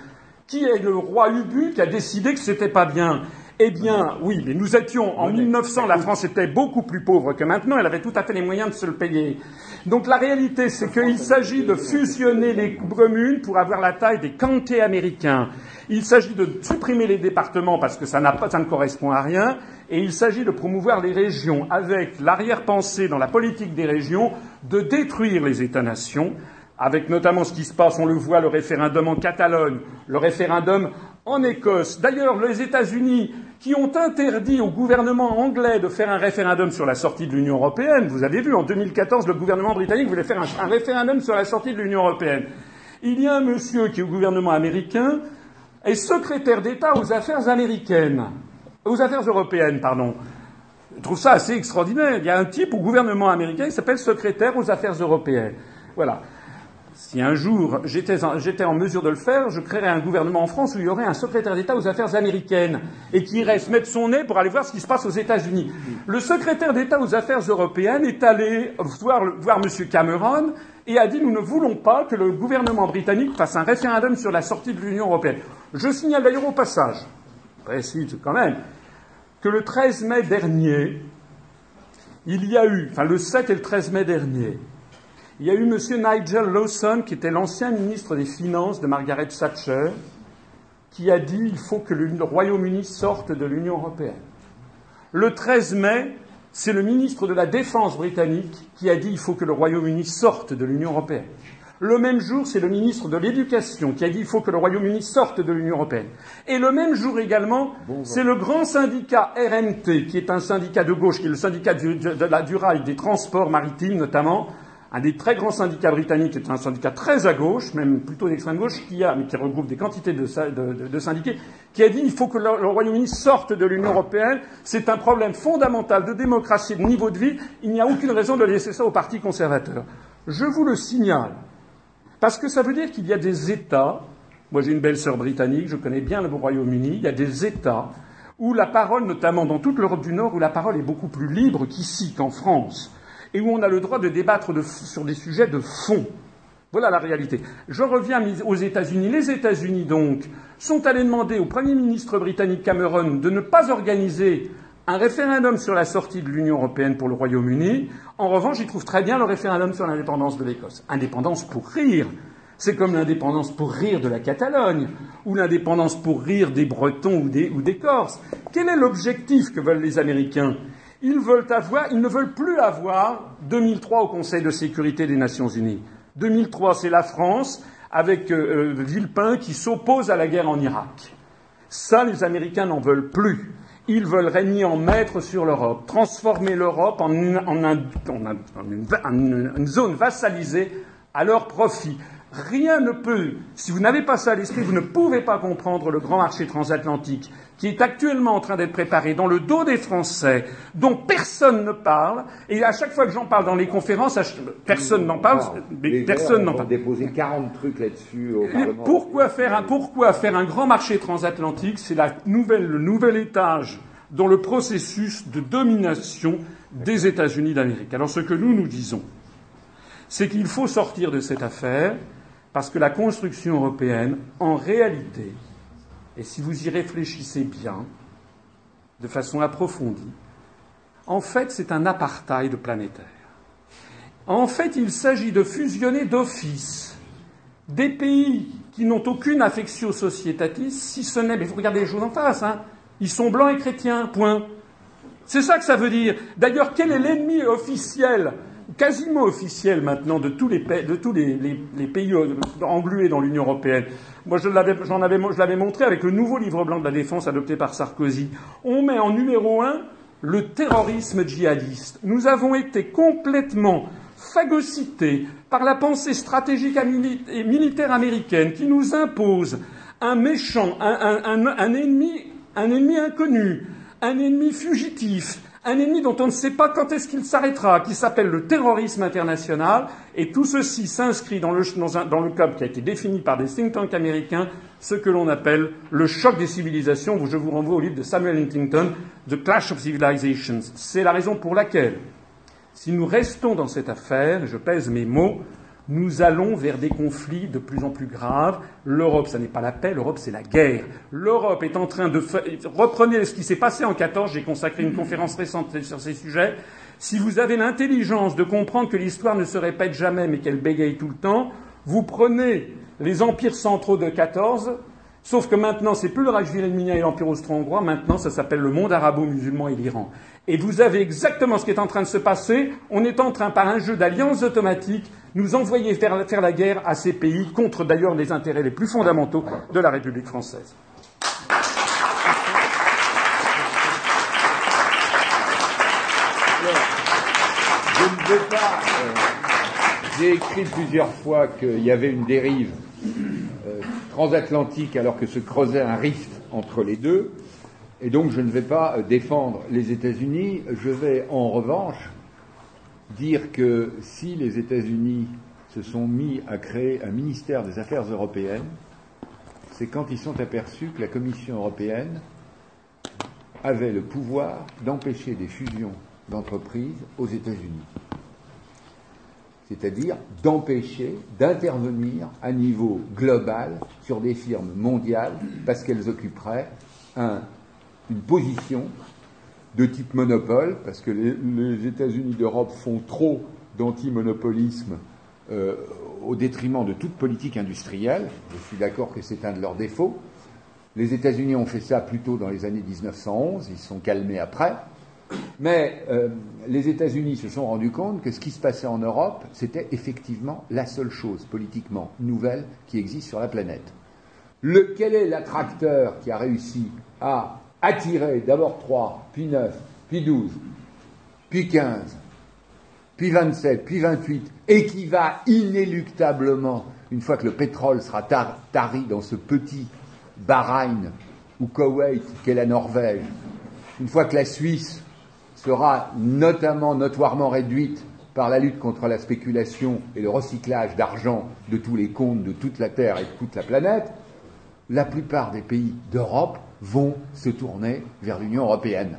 Qui est le roi Ubu qui a décidé que c'était pas bien? Eh bien, oui, mais nous étions en 1900, la France était beaucoup plus pauvre que maintenant, elle avait tout à fait les moyens de se le payer. Donc la réalité, c'est qu'il s'agit de fusionner les communes pour avoir la taille des comtés américains. Il s'agit de supprimer les départements parce que ça, ça ne correspond à rien, et il s'agit de promouvoir les régions avec l'arrière-pensée dans la politique des régions de détruire les États-nations avec notamment ce qui se passe, on le voit, le référendum en Catalogne, le référendum en Écosse. D'ailleurs, les États-Unis qui ont interdit au gouvernement anglais de faire un référendum sur la sortie de l'Union européenne. Vous avez vu, en 2014, le gouvernement britannique voulait faire un, référendum sur la sortie de l'Union européenne. Il y a un monsieur qui au gouvernement américain est secrétaire d'État aux affaires américaines, aux affaires européennes, pardon. Je trouve ça assez extraordinaire. Il y a un type au gouvernement américain qui s'appelle secrétaire aux affaires européennes. Voilà. Si un jour j'étais en, mesure de le faire, je créerais un gouvernement en France où il y aurait un secrétaire d'État aux affaires américaines et qui irait se mettre son nez pour aller voir ce qui se passe aux États-Unis. Le secrétaire d'État aux affaires européennes est allé voir, M. Cameron et a dit nous ne voulons pas que le gouvernement britannique fasse un référendum sur la sortie de l'Union européenne. Je signale d'ailleurs au passage, précise quand même, que le 13 mai dernier, il y a eu, enfin le 7 et le 13 mai dernier, il y a eu M. Nigel Lawson, qui était l'ancien ministre des Finances de Margaret Thatcher, qui a dit il faut que le Royaume-Uni sorte de l'Union européenne. Le 13 mai, c'est le ministre de la Défense britannique qui a dit il faut que le Royaume-Uni sorte de l'Union européenne. Le même jour, c'est le ministre de l'Éducation qui a dit il faut que le Royaume-Uni sorte de l'Union européenne. Et le même jour également, c'est le grand syndicat RMT, qui est un syndicat de gauche, qui est le syndicat du, de la, du rail, des transports maritimes notamment, un des très grands syndicats britanniques, qui est un syndicat très à gauche, même plutôt d'extrême gauche, qui a, qui regroupe des quantités de, syndiqués, qui a dit il faut que le, Royaume-Uni sorte de l'Union européenne. C'est un problème fondamental de démocratie de niveau de vie. Il n'y a aucune raison de laisser ça au Parti conservateur. Je vous le signale. Parce que ça veut dire qu'il y a des États, moi j'ai une belle sœur britannique, je connais bien le Royaume-Uni, il y a des États où la parole, notamment dans toute l'Europe du Nord, où la parole est beaucoup plus libre qu'ici, qu'en France et où on a le droit de débattre sur des sujets de fond. Voilà la réalité. Je reviens aux États-Unis. Les États-Unis, donc, sont allés demander au Premier ministre britannique Cameron de ne pas organiser un référendum sur la sortie de l'Union européenne pour le Royaume-Uni. En revanche, ils trouvent très bien le référendum sur l'indépendance de l'Écosse. Indépendance pour rire. C'est comme l'indépendance pour rire de la Catalogne, ou l'indépendance pour rire des Bretons ou des, ou des Corses. Quel est l'objectif que veulent les Américains? Ils ne veulent plus avoir 2003 au Conseil de sécurité des Nations Unies. 2003, c'est la France avec euh, euh, Villepin qui s'oppose à la guerre en Irak. Ça, les Américains n'en veulent plus. Ils veulent régner en maître sur l'Europe, transformer l'Europe en, une zone vassalisée à leur profit. Rien ne peut, si vous n'avez pas ça à l'esprit, vous ne pouvez pas comprendre le grand marché transatlantique qui est actuellement en train d'être préparé dans le dos des Français, dont personne ne parle, et à chaque fois que j'en parle dans les conférences, personne n'en parle, mais personne n'en parle. déposer 40 trucs là-dessus au Parlement. Pourquoi faire, un, pourquoi faire un grand marché transatlantique? C'est la nouvelle, le nouvel étage dans le processus de domination des États-Unis d'Amérique. Alors ce que nous nous disons, c'est qu'il faut sortir de cette affaire parce que la construction européenne, en réalité, et si vous y réfléchissez bien, de façon approfondie, en fait, c'est un apartheid planétaire. En fait, il s'agit de fusionner d'office des pays qui n'ont aucune affection sociétatis, si ce n'est, mais vous regardez les choses en face, hein, ils sont blancs et chrétiens, point. C'est ça que ça veut dire. D'ailleurs, quel est l'ennemi officiel, quasiment officiel maintenant, de tous les, de tous les, pays englués dans l'Union européenne moi, je l'avais montré avec le nouveau livre blanc de la défense adopté par Sarkozy. On met en numéro un le terrorisme djihadiste. Nous avons été complètement phagocytés par la pensée stratégique et militaire américaine qui nous impose un méchant, un ennemi, un ennemi inconnu, un ennemi fugitif, un ennemi dont on ne sait pas quand est-ce qu'il s'arrêtera, qui s'appelle le terrorisme international, et tout ceci s'inscrit dans le, dans, le qui a été défini par des think tanks américains, ce que l'on appelle le choc des civilisations. Je vous renvoie au livre de Samuel Huntington, The Clash of Civilizations. C'est la raison pour laquelle, si nous restons dans cette affaire, je pèse mes mots, nous allons vers des conflits de plus en plus graves. L'Europe, ça n'est pas la paix, l'Europe, c'est la guerre. L'Europe est en train de... Reprenez ce qui s'est passé en 14, j'ai consacré une conférence récente sur ces sujets. Si vous avez l'intelligence de comprendre que l'histoire ne se répète jamais, mais qu'elle bégaye tout le temps, vous prenez les empires centraux de 14, sauf que maintenant, c'est plus le Reich Wilhelmien et l'Empire austro-hongrois, maintenant, ça s'appelle le monde arabo-musulman et l'Iran. Et vous avez exactement ce qui est en train de se passer. On est en train, par un jeu d'alliances automatiques, nous envoyer faire, la guerre à ces pays, contre d'ailleurs les intérêts les plus fondamentaux de la République française. Je ne veux pas. Euh, j'ai écrit plusieurs fois qu'il y avait une dérive euh, transatlantique alors que se creusait un rift entre les deux. Et donc je ne vais pas euh, défendre les États-Unis. Je vais en revanche dire que si les États-Unis se sont mis à créer un ministère des Affaires européennes, c'est quand ils sont aperçus que la Commission européenne avait le pouvoir d'empêcher des fusions d'entreprises aux États-Unis. C'est-à-dire d'empêcher d'intervenir à niveau global sur des firmes mondiales parce qu'elles occuperaient une position de type monopole, parce que les, États-Unis d'Europe font trop d'antimonopolisme euh, au détriment de toute politique industrielle. Je suis d'accord que c'est un de leurs défauts. Les États-Unis ont fait ça plutôt dans les années 1911, ils sont calmés après. Mais euh, les États-Unis se sont rendus compte que ce qui se passait en Europe, c'était effectivement la seule chose politiquement nouvelle qui existe sur la planète. Le, quel est l'attracteur qui a réussi à attirer d'abord 3, puis 9, puis 12, puis 15, puis 27, puis 28, et qui va inéluctablement, une fois que le pétrole sera tari dans ce petit Bahreïn ou Koweït qu'est la Norvège, une fois que la Suisse sera notamment notoirement réduite par la lutte contre la spéculation et le recyclage d'argent de tous les comptes de toute la Terre et de toute la planète, la plupart des pays d'Europe vont se tourner vers l'Union européenne.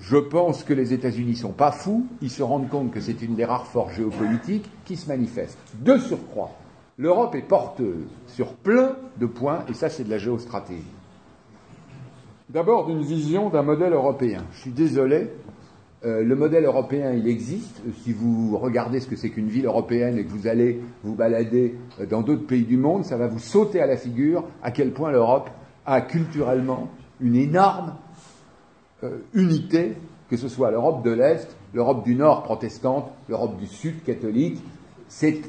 Je pense que les États-Unis sont pas fous, ils se rendent compte que c'est une des rares forces géopolitiques qui se manifeste. De surcroît, l'Europe est porteuse sur plein de points, et ça c'est de la géostratégie. D'abord d'une vision d'un modèle européen. Je suis désolé, euh, le modèle européen, il existe. Si vous regardez ce que c'est qu'une ville européenne et que vous allez vous balader dans d'autres pays du monde, ça va vous sauter à la figure à quel point l'Europe a culturellement une énorme euh, unité, que ce soit l'Europe de l'Est, l'Europe du Nord protestante, l'Europe du Sud catholique. C'est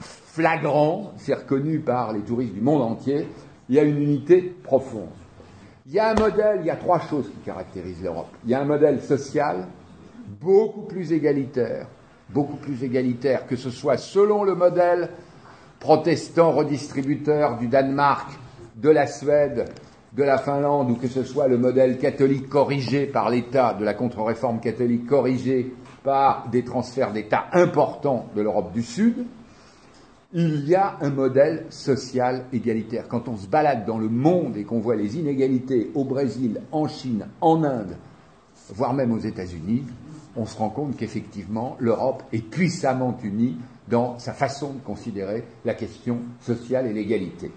flagrant, c'est reconnu par les touristes du monde entier. Il y a une unité profonde. Il y a un modèle, il y a trois choses qui caractérisent l'Europe. Il y a un modèle social, beaucoup plus égalitaire, beaucoup plus égalitaire, que ce soit selon le modèle protestant redistributeur du Danemark, de la Suède, de la Finlande, ou que ce soit le modèle catholique corrigé par l'État, de la contre-réforme catholique corrigée par des transferts d'État importants de l'Europe du Sud, il y a un modèle social égalitaire. Quand on se balade dans le monde et qu'on voit les inégalités au Brésil, en Chine, en Inde, voire même aux États-Unis, on se rend compte qu'effectivement, l'Europe est puissamment unie dans sa façon de considérer la question sociale et l'égalité.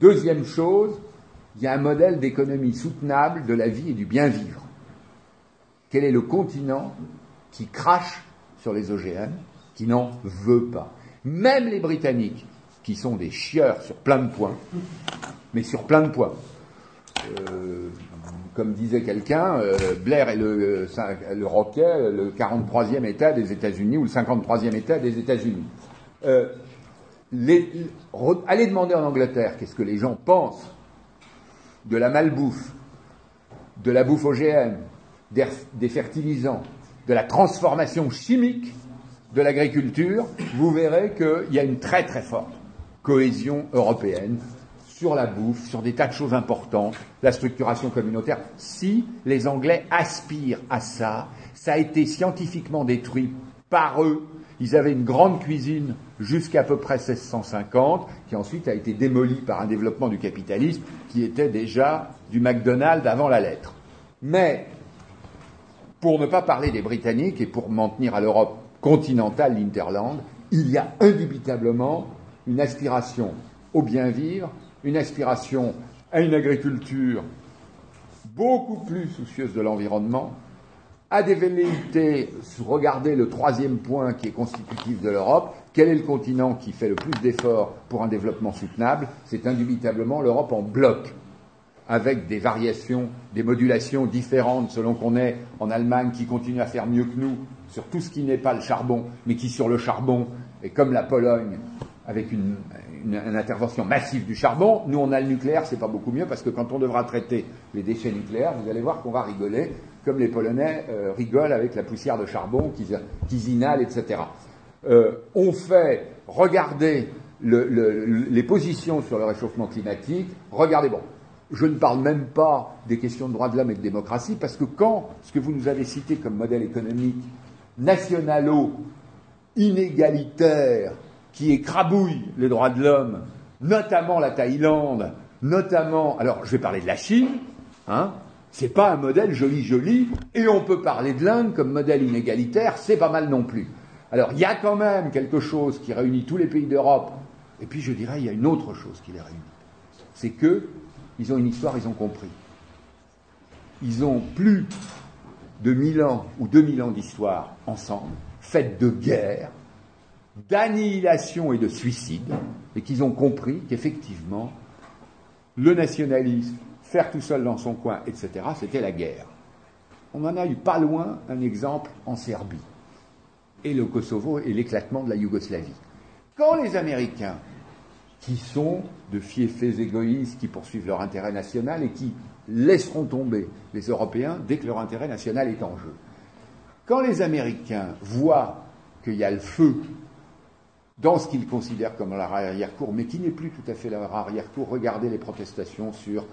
Deuxième chose, il y a un modèle d'économie soutenable de la vie et du bien vivre. Quel est le continent qui crache sur les OGM, qui n'en veut pas? Même les Britanniques, qui sont des chieurs sur plein de points, mais sur plein de points. Euh, comme disait quelqu'un, euh, Blair est le, euh, le Roquet, le 43e État des États-Unis ou le 53e État des États-Unis. Allez demander en Angleterre qu'est-ce que les gens pensent de la malbouffe, de la bouffe OGM, des, des fertilisants, de la transformation chimique de l'agriculture, vous verrez qu'il y a une très très forte cohésion européenne sur la bouffe, sur des tas de choses importantes, la structuration communautaire. Si les Anglais aspirent à ça, ça a été scientifiquement détruit par eux. Ils avaient une grande cuisine jusqu'à peu près 1650, qui ensuite a été démolie par un développement du capitalisme qui était déjà du McDonald's avant la lettre. Mais, pour ne pas parler des Britanniques et pour maintenir à l'Europe continentale, l'Interland, il y a indubitablement une aspiration au bien vivre, une aspiration à une agriculture beaucoup plus soucieuse de l'environnement, à des velléités, regardez le troisième point qui est constitutif de l'Europe, quel est le continent qui fait le plus d'efforts pour un développement soutenable? C'est indubitablement l'Europe en bloc, avec des variations, des modulations différentes selon qu'on est en Allemagne qui continue à faire mieux que nous sur tout ce qui n'est pas le charbon, mais qui sur le charbon est comme la Pologne, avec une, une, intervention massive du charbon. Nous, on a le nucléaire, c'est pas beaucoup mieux parce que quand on devra traiter les déchets nucléaires, vous allez voir qu'on va rigoler, comme les Polonais euh, rigolent avec la poussière de charbon qu'ils inhalent, etc. Euh, on fait regarder les positions sur le réchauffement climatique. Regardez, bon, je ne parle même pas des questions de droits de l'homme et de démocratie, parce que quand ce que vous nous avez cité comme modèle économique nationalo, inégalitaire, qui écrabouille les droits de l'homme, notamment la Thaïlande, notamment, alors je vais parler de la Chine, hein, c'est pas un modèle joli joli, et on peut parler de l'Inde comme modèle inégalitaire, c'est pas mal non plus. Alors il y a quand même quelque chose qui réunit tous les pays d'Europe, et puis je dirais il y a une autre chose qui les réunit, c'est que ils ont une histoire, ils ont compris. Ils ont plus de mille ans ou deux mille ans d'histoire ensemble, faite de guerre, d'annihilation et de suicide, et qu'ils ont compris qu'effectivement, le nationalisme, faire tout seul dans son coin, etc., c'était la guerre. On en a eu pas loin un exemple en Serbie, et le Kosovo et l'éclatement de la Yougoslavie. Quand les Américains, qui sont de fiefés égoïstes, qui poursuivent leur intérêt national et qui laisseront tomber les Européens dès que leur intérêt national est en jeu, Quand les Américains voient qu'il y a le feu dans ce qu'ils considèrent comme leur arrière-cour, mais qui n'est plus tout à fait leur arrière-cour, regardez les protestations sur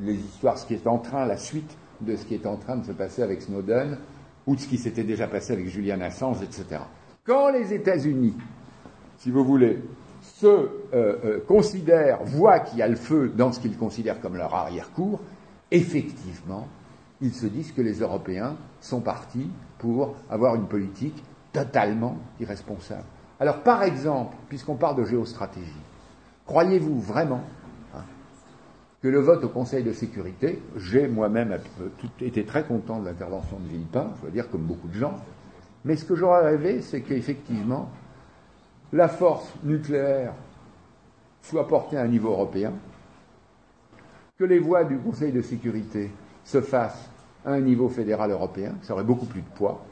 les histoires, ce qui est en train, la suite de ce qui est en train de se passer avec Snowden, ou de ce qui s'était déjà passé avec Julian Assange, etc. Quand les États-Unis, si vous voulez, se euh, euh, considèrent, voient qu'il y a le feu dans ce qu'ils considèrent comme leur arrière-cour, effectivement, ils se disent que les Européens sont partis pour avoir une politique totalement irresponsable. Alors, par exemple, puisqu'on parle de géostratégie, croyez-vous vraiment que le vote au Conseil de sécurité, j'ai moi-même été très content de l'intervention de Villepin, je dois dire comme beaucoup de gens, mais ce que j'aurais rêvé, c'est qu'effectivement, la force nucléaire soit portée à un niveau européen, que les voix du Conseil de sécurité se fassent à un niveau fédéral européen, ça aurait beaucoup plus de poids,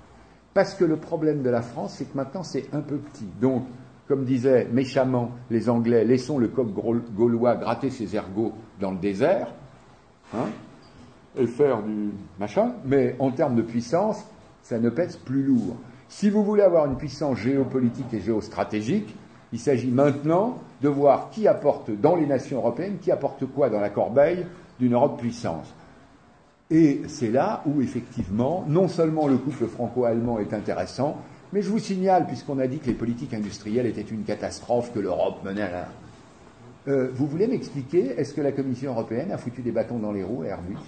parce que le problème de la France, c'est que maintenant c'est un peu petit. Donc, comme disaient méchamment les Anglais, laissons le coq gaulois gratter ses ergots dans le désert, hein, et faire du machin, mais en termes de puissance, ça ne pèse plus lourd. Si vous voulez avoir une puissance géopolitique et géostratégique, il s'agit maintenant de voir qui apporte dans les nations européennes, qui apporte quoi dans la corbeille d'une Europe puissance. Et c'est là où, effectivement, non seulement le couple franco-allemand est intéressant, mais je vous signale, puisqu'on a dit que les politiques industrielles étaient une catastrophe, que l'Europe menait à la... Euh, vous voulez m'expliquer, est-ce que la Commission européenne a foutu des bâtons dans les roues à Airbus?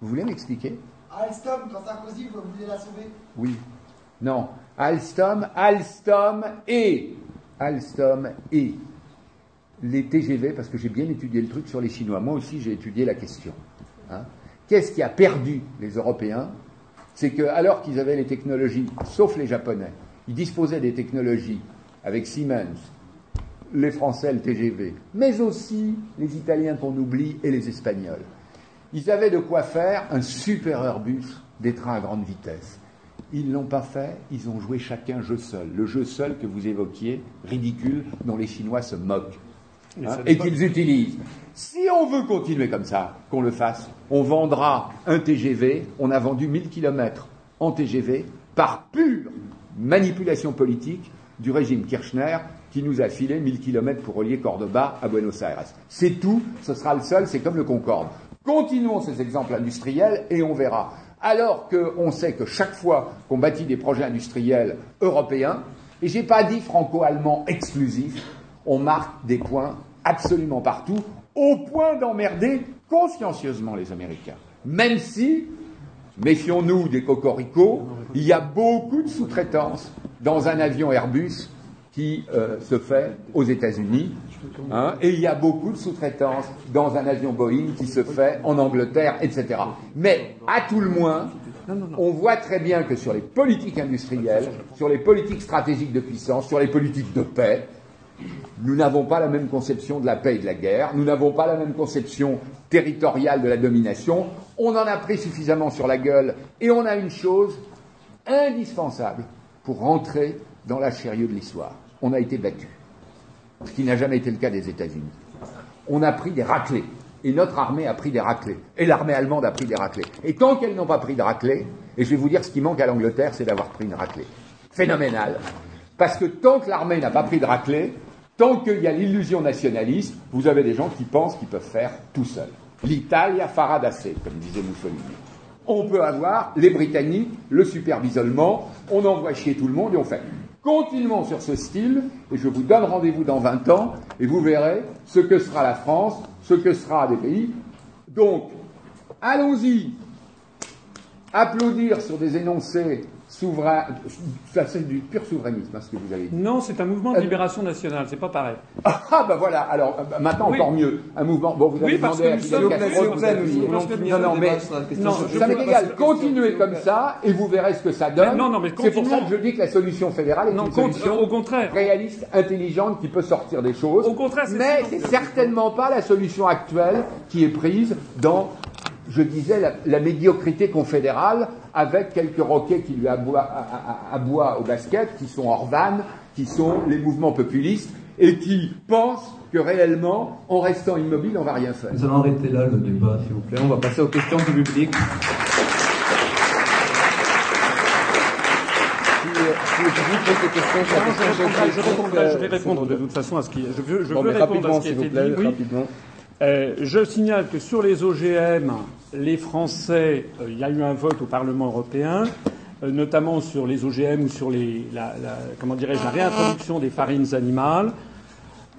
Vous voulez m'expliquer? Alstom, quand Sarkozy voulait la sauver? Oui. Non. Alstom, Alstom et Alstom et les TGV, parce que j'ai bien étudié le truc sur les Chinois. Moi aussi, j'ai étudié la question. Hein. Qu'est-ce qui a perdu les Européens? C'est que, alors qu'ils avaient les technologies, sauf les Japonais, ils disposaient des technologies avec Siemens, les Français, le TGV, mais aussi les Italiens qu'on oublie et les Espagnols. Ils avaient de quoi faire un super Airbus des trains à grande vitesse. Ils ne l'ont pas fait, ils ont joué chacun jeu seul. Le jeu seul que vous évoquiez, ridicule, dont les Chinois se moquent. Hein, et qu'ils utilisent. Si on veut continuer comme ça, qu'on le fasse, on vendra un TGV, on a vendu 1000 km en TGV par pure manipulation politique du régime Kirchner qui nous a filé 1000 km pour relier Cordoba à Buenos Aires. C'est tout, ce sera le seul, c'est comme le Concorde. Continuons ces exemples industriels et on verra. Alors qu'on sait que chaque fois qu'on bâtit des projets industriels européens, et j'ai pas dit franco-allemand exclusif, on marque des points absolument partout, au point d'emmerder consciencieusement les Américains. Même si, méfions-nous des cocoricots, il y a beaucoup de sous-traitance dans un avion Airbus qui euh, se fait aux États-Unis, hein, et il y a beaucoup de sous-traitance dans un avion Boeing qui se fait en Angleterre, etc. Mais à tout le moins, on voit très bien que sur les politiques industrielles, sur les politiques stratégiques de puissance, sur les politiques de paix, nous n'avons pas la même conception de la paix et de la guerre, nous n'avons pas la même conception territoriale de la domination, on en a pris suffisamment sur la gueule et on a une chose indispensable pour rentrer dans la chérieuse de l'histoire. On a été battu, ce qui n'a jamais été le cas des États-Unis. On a pris des raclés, et notre armée a pris des raclés, et l'armée allemande a pris des raclés. Et tant qu'elles n'ont pas pris de raclés, et je vais vous dire ce qui manque à l'Angleterre, c'est d'avoir pris une raclée. Phénoménal. Parce que tant que l'armée n'a pas pris de raclée, Tant qu'il y a l'illusion nationaliste, vous avez des gens qui pensent qu'ils peuvent faire tout seuls. Farà da comme disait Mussolini. On peut avoir les Britanniques, le supervisionnement, on envoie chier tout le monde et on fait. Continuons sur ce style, et je vous donne rendez-vous dans 20 ans, et vous verrez ce que sera la France, ce que sera des pays. Donc, allons-y, applaudir sur des énoncés souverain, ça c'est du pur souverainisme, hein, ce que vous avez dit. Non, c'est un mouvement de euh, libération nationale, c'est pas pareil. Ah, ah bah voilà, alors euh, bah, maintenant encore mieux, un mouvement. Bon, vous avez oui, parce demandé que nous sommes. Non, non, mais non, ça m'est égal. Continuez comme ça et vous verrez ce que ça donne. Non, non, mais c'est pour ça que je dis que la solution fédérale est une solution au contraire. réaliste, intelligente, qui peut sortir des choses. Au contraire, mais c'est certainement pas la solution actuelle qui est prise dans je disais, la, médiocrité confédérale avec quelques roquets qui lui aboient, au basket, qui sont hors vanne, qui sont les mouvements populistes, et qui pensent que réellement, en restant immobile, on va rien faire. Nous allons arrêter là le débat, s'il vous plaît. On va passer aux questions du public. je, vais répondre de toute façon à ce qui. Je veux, je veux répondre à ce qui a été dit. Oui. Euh, je signale que sur les OGM, les Français, euh, il y a eu un vote au Parlement européen, euh, notamment sur les OGM ou sur la réintroduction des farines animales.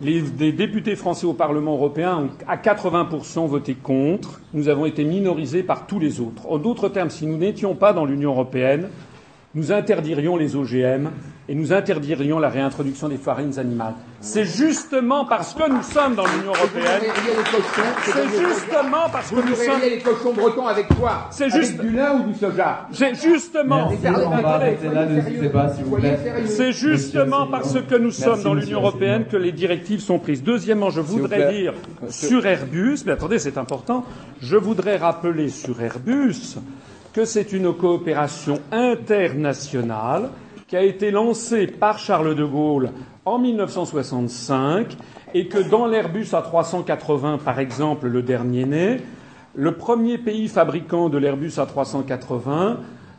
Les, députés français au Parlement européen ont à 80% voté contre. Nous avons été minorisés par tous les autres. En d'autres termes, si nous n'étions pas dans l'Union européenne, nous interdirions les OGM et nous interdirions la réintroduction des farines animales. C'est justement parce que nous sommes dans l'Union européenne. C'est justement parce que nous sommes. les cochons bretons avec quoi C'est juste du lin ou du soja. C'est justement. C'est justement parce que nous sommes dans l'Union européenne que les directives sont prises. Deuxièmement, je voudrais dire sur Airbus, mais attendez, c'est important. Je voudrais rappeler sur Airbus que c'est une coopération internationale qui a été lancée par Charles de Gaulle en 1965 et que dans l'Airbus A380, par exemple, le dernier né, le premier pays fabricant de l'Airbus A380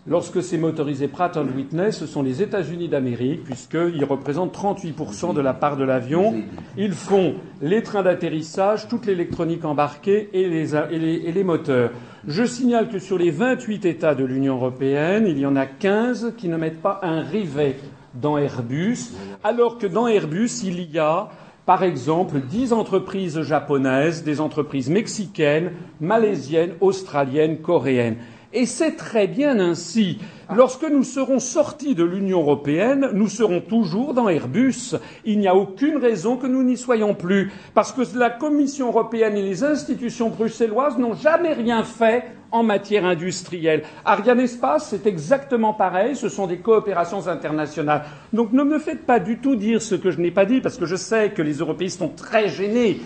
lorsque c'est motorisé Pratt Whitney, ce sont les États-Unis d'Amérique, puisqu'ils représentent 38% de la part de l'avion. Ils font les trains d'atterrissage, toute l'électronique embarquée et les, et les, moteurs. Je signale que sur les 28 États de l'Union européenne, il y en a 15 qui ne mettent pas un rivet dans Airbus, alors que dans Airbus, il y a par exemple, dix entreprises japonaises, des entreprises mexicaines, malaisiennes, australiennes, coréennes. Et c'est très bien ainsi. Lorsque nous serons sortis de l'Union européenne, nous serons toujours dans Airbus. Il n'y a aucune raison que nous n'y soyons plus, parce que la Commission européenne et les institutions bruxelloises n'ont jamais rien fait en matière industrielle. Ariane Espace, c'est exactement pareil, ce sont des coopérations internationales. Donc ne me faites pas du tout dire ce que je n'ai pas dit, parce que je sais que les européistes sont très gênés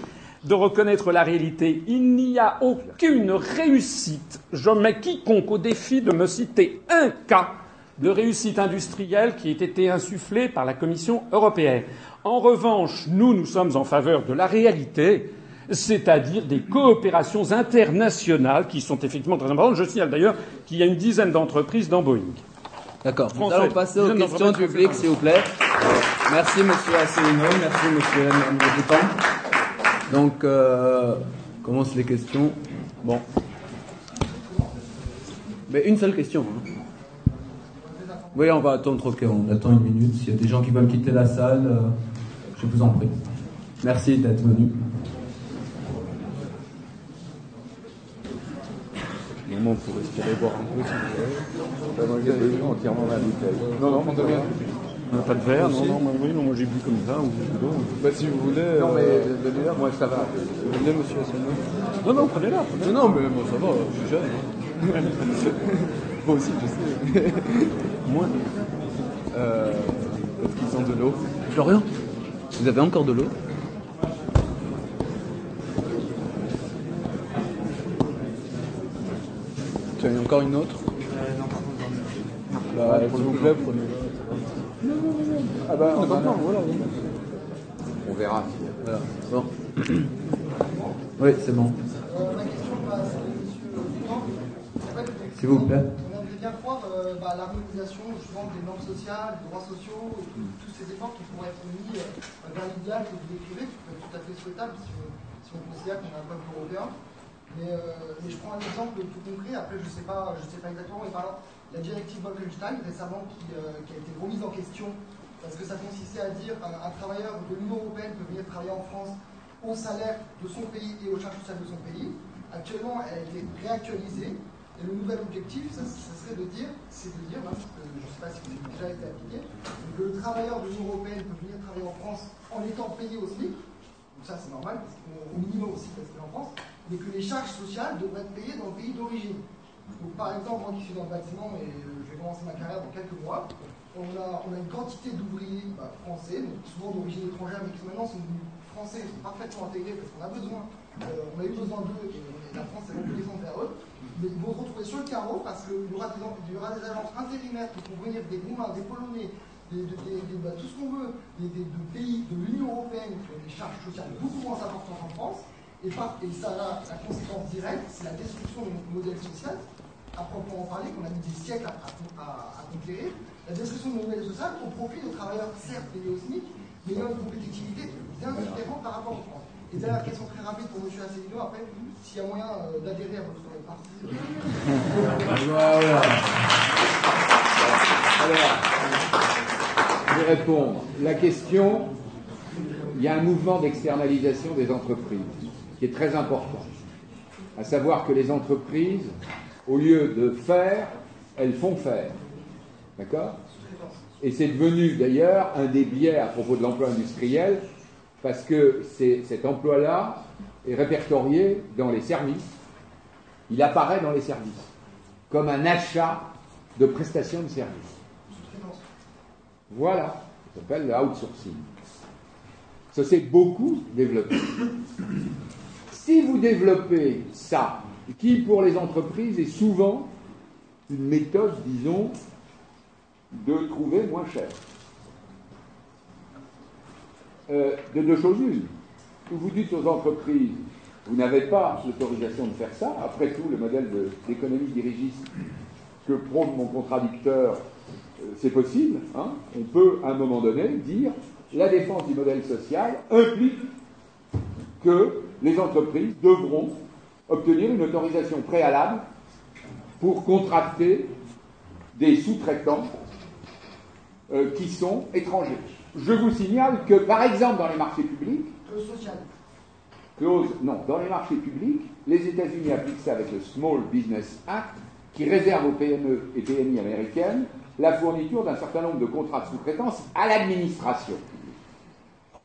de reconnaître la réalité. Il n'y a aucune réussite. Je mets quiconque au défi de me citer un cas de réussite industrielle qui ait été insufflé par la Commission européenne. En revanche, nous, nous sommes en faveur de la réalité, c'est-à-dire des coopérations internationales qui sont effectivement très importantes. Je signale d'ailleurs qu'il y a une dizaine d'entreprises dans Boeing. D'accord. Nous allons passer aux questions du public, s'il vous plaît. Merci, Monsieur Asselineau. Merci, Monsieur le donc, euh, commence les questions. Bon. Mais une seule question. Hein. Oui, on va attendre, ok, on attend une minute. S'il y a des gens qui veulent quitter la salle, euh, je vous en prie. Merci d'être venu. Moment pour respirer, boire un peu, si vous voulez. entièrement la bouteille. Non, non, on devient. Pas de verre Non, non, moi, oui, non, moi j'ai bu comme ça, ou. Bah si vous voulez. Non, mais de bière, moi ça va. Vous voulez, monsieur Asselineau Non, non, prenez-la. non, non, mais moi ça va, je suis jeune. moi aussi, je sais. Moi euh, Est-ce qu'ils ont de l'eau Florian Vous avez encore de l'eau? Tu as encore une autre? Euh, Non, bah, s'il vous plaît, prenez-la. Ah bah, on, on, voilà. on verra. Voilà. Bon. oui, c'est bon. ma question passe à M. S'il vous plaît. On aimerait bien voir euh, bah, l'harmonisation justement des normes sociales, des droits sociaux, et tous ces efforts qui pourraient être mis euh, vers l'idéal que vous décrivez, qui peut être tout à fait souhaitable si on, si on considère qu'on a un peuple européen. Mais, euh, mais, je prends un exemple tout concret, après je ne sais, pas, je sais pas exactement, mais par exemple, la directive Bolkestein récemment qui, euh, qui, a été remise en question parce que ça consistait à dire qu'un travailleur de l'Union européenne peut venir travailler en France au salaire de son pays et aux charges sociales de son pays. Actuellement, elle a été réactualisée. Et le nouvel objectif, ça, serait de dire, c'est de dire, hein, je ne sais pas si c'est déjà été appliqué, que le travailleur de l'Union européenne peut venir travailler en France en étant payé au SMIC, donc ça c'est normal, parce au minimum aussi parce qu'il est en France, mais que les charges sociales devraient être payées dans le pays d'origine. Donc, par exemple, moi qui suis dans le bâtiment et euh, je vais commencer ma carrière dans quelques mois, on a, une quantité d'ouvriers bah, français, donc souvent d'origine étrangère, mais qui maintenant sont devenus français, sont parfaitement intégrés parce qu'on a besoin, euh, on a eu besoin d'eux et, la France est reconnaissante vers eux. Mais ils vont se retrouver sur le carreau parce qu'il y aura des, y aura des agences intérimaires qui vont venir des Roumains, des Polonais, bah, tout ce qu'on veut, des, de pays de l'Union européenne qui ont des charges sociales beaucoup moins importantes en France. Et, et ça a la conséquence directe, c'est la destruction de notre modèle social à proprement parler, qu'on a mis des siècles à, conquérir. la destruction de modèle social au profit de travailleurs certes payés au SMIC, mais ayant une compétitivité bien différente par rapport en France. Et dernière question très rapide pour M. Asselineau, après, s'il y a moyen euh, d'adhérer à votre parti. Alors, je vais répondre. La question, il y a un mouvement d'externalisation des entreprises qui est très important. À savoir que les entreprises, au lieu de faire, elles font faire. D'accord? Et c'est devenu d'ailleurs un des biais à propos de l'emploi industriel, parce que cet emploi-là est répertorié dans les services, il apparaît dans les services, comme un achat de prestations de services. Voilà, ça s'appelle le outsourcing. Ça s'est beaucoup développé. Si vous développez ça, qui pour les entreprises est souvent une méthode, disons, de trouver moins cher. Euh, de deux choses une. Vous dites aux entreprises, vous n'avez pas l'autorisation de faire ça. Après tout, le modèle d'économie dirigiste que prône mon contradicteur, euh, c'est possible. Hein. On peut, à un moment donné, dire la défense du modèle social implique que les entreprises devront obtenir une autorisation préalable pour contracter des sous-traitants euh, qui sont étrangers. Je vous signale que, par exemple, dans les marchés publics, clause sociale. Clause, non, dans les marchés publics, les États-Unis appliquent ça avec le Small Business Act, qui réserve aux PME et PMI américaines la fourniture d'un certain nombre de contrats de sous-traitance à l'administration.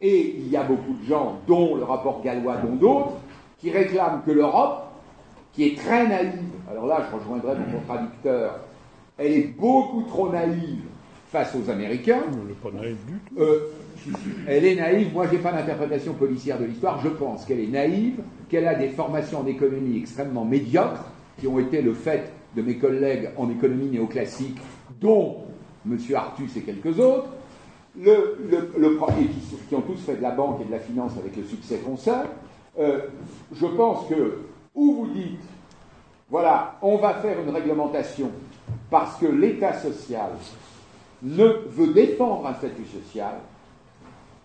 Et il y a beaucoup de gens, dont le rapport gallois, dont d'autres, qui réclament que l'Europe, qui est très naïve, alors là je rejoindrai mon contradicteur, elle est beaucoup trop naïve face aux Américains. Elle n'est pas naïve du tout. Euh, elle est naïve, moi j'ai pas d'interprétation policière de l'histoire, je pense qu'elle est naïve, qu'elle a des formations en économie extrêmement médiocres, qui ont été le fait de mes collègues en économie néoclassique, dont M. Artus et quelques autres, le, le, qui, ont tous fait de la banque et de la finance avec le succès qu'on sait, euh, je pense que, ou vous dites, voilà, on va faire une réglementation parce que l'État social ne veut défendre un statut social,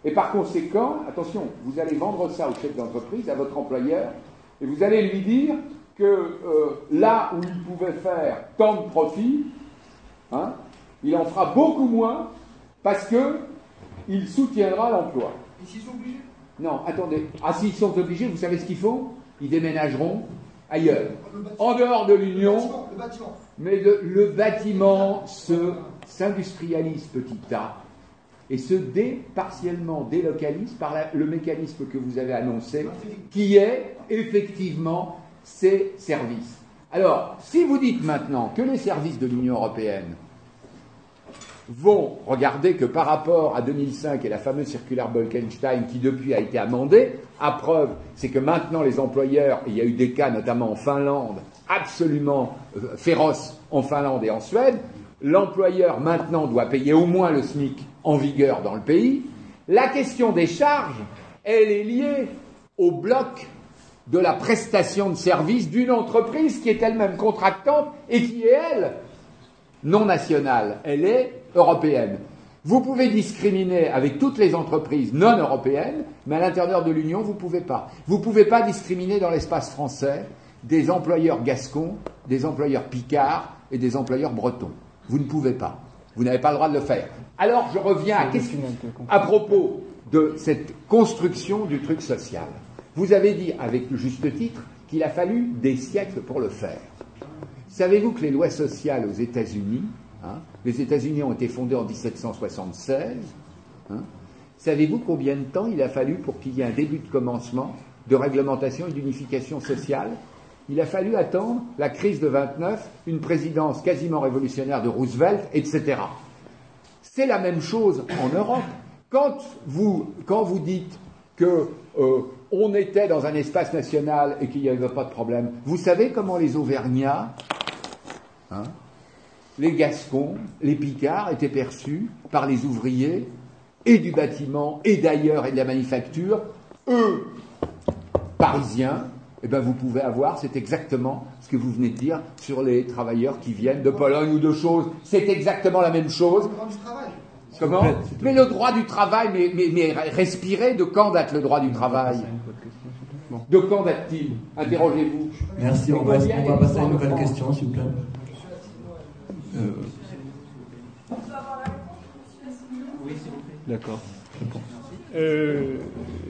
et par conséquent, attention, vous allez vendre ça au chef d'entreprise, à votre employeur, et vous allez lui dire que euh, là où il pouvait faire tant de profit, hein, il en fera beaucoup moins parce qu'il soutiendra l'emploi. Sont obligés? Non, attendez. Ah, s'ils sont obligés, vous savez ce qu'il faut? Ils déménageront ailleurs, en dehors de l'Union. Le bâtiment. Mais le, bâtiment s'industrialise petit à et se dé, partiellement délocalise par le mécanisme que vous avez annoncé, qui est effectivement ces services. Alors, si vous dites maintenant que les services de l'Union européenne vont regarder que par rapport à 2005 et la fameuse circulaire Bolkenstein qui depuis a été amendée, à preuve, c'est que maintenant les employeurs, et il y a eu des cas notamment en Finlande, absolument euh, féroces en Finlande et en Suède, l'employeur maintenant doit payer au moins le SMIC en vigueur dans le pays. La question des charges, elle est liée au bloc de la prestation de service d'une entreprise qui est elle-même contractante et qui est, elle, non nationale. Elle est européenne. Vous pouvez discriminer avec toutes les entreprises non européennes, mais à l'intérieur de l'Union, vous ne pouvez pas. Vous ne pouvez pas discriminer dans l'espace français des employeurs gascons, des employeurs picards et des employeurs bretons. Vous ne pouvez pas. Vous n'avez pas le droit de le faire. Alors je reviens à, à propos de cette construction du truc social. Vous avez dit, avec juste titre, qu'il a fallu des siècles pour le faire. Savez-vous que les lois sociales aux États-Unis Hein. les États-Unis ont été fondés en 1776. Hein. Savez-vous combien de temps il a fallu pour qu'il y ait un début de commencement de réglementation et d'unification sociale? Il a fallu attendre la crise de 29, une présidence quasiment révolutionnaire de Roosevelt, etc. C'est la même chose en Europe. Quand vous, quand vous dites que euh, on était dans un espace national et qu'il n'y avait pas de problème, vous savez comment les Auvergnats hein, les Gascons, les Picards étaient perçus par les ouvriers et du bâtiment et d'ailleurs et de la manufacture, eux, parisiens, eh bien vous pouvez avoir, c'est exactement ce que vous venez de dire sur les travailleurs qui viennent de Pologne ou de choses. C'est exactement la même chose. Le droit du travail. Comment Mais le droit du travail, mais, mais, mais respirez, de quand date le droit du travail? De quand date-t-il? Interrogez-vous. Merci, on va, on va passer à une nouvelle question, s'il vous plaît. Euh... Oui, s'il vous plaît. D'accord. Euh,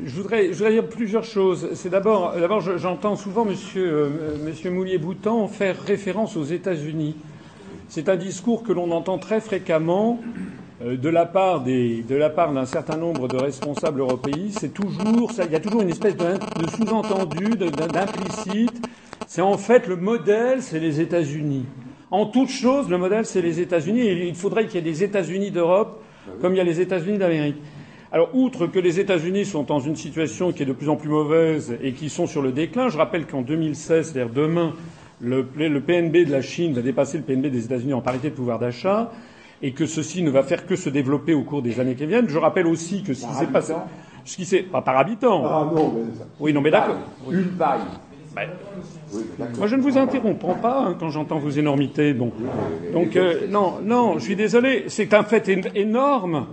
je voudrais, je voudrais dire plusieurs choses. C'est d'abord, d'abord, j'entends souvent Monsieur, euh, Moulier-Boutan faire référence aux États-Unis. C'est un discours que l'on entend très fréquemment euh, de la part d'un certain nombre de responsables européens. C'est toujours, ça, il y a toujours une espèce de, de sous-entendu, d'implicite. C'est en fait le modèle, c'est les États-Unis. En toute chose, le modèle, c'est les États-Unis. Et il faudrait qu'il y ait des États-Unis d'Europe comme il y a les États-Unis d'Amérique. Alors, outre que les États-Unis sont dans une situation qui est de plus en plus mauvaise et qui sont sur le déclin, je rappelle qu'en 2016, c'est-à-dire demain, le, PNB de la Chine va dépasser le PNB des États-Unis en parité de pouvoir d'achat et que ceci ne va faire que se développer au cours des années qui viennent. Je rappelle aussi que ce qui s'est passé, ce qui s'est pas par habitant. Ah non, mais oui, non, mais d'accord. Une paille. Ben, moi, je ne vous interromps pas hein, quand j'entends vos énormités. Bon, donc euh, non, non, je suis désolé. C'est un fait énorme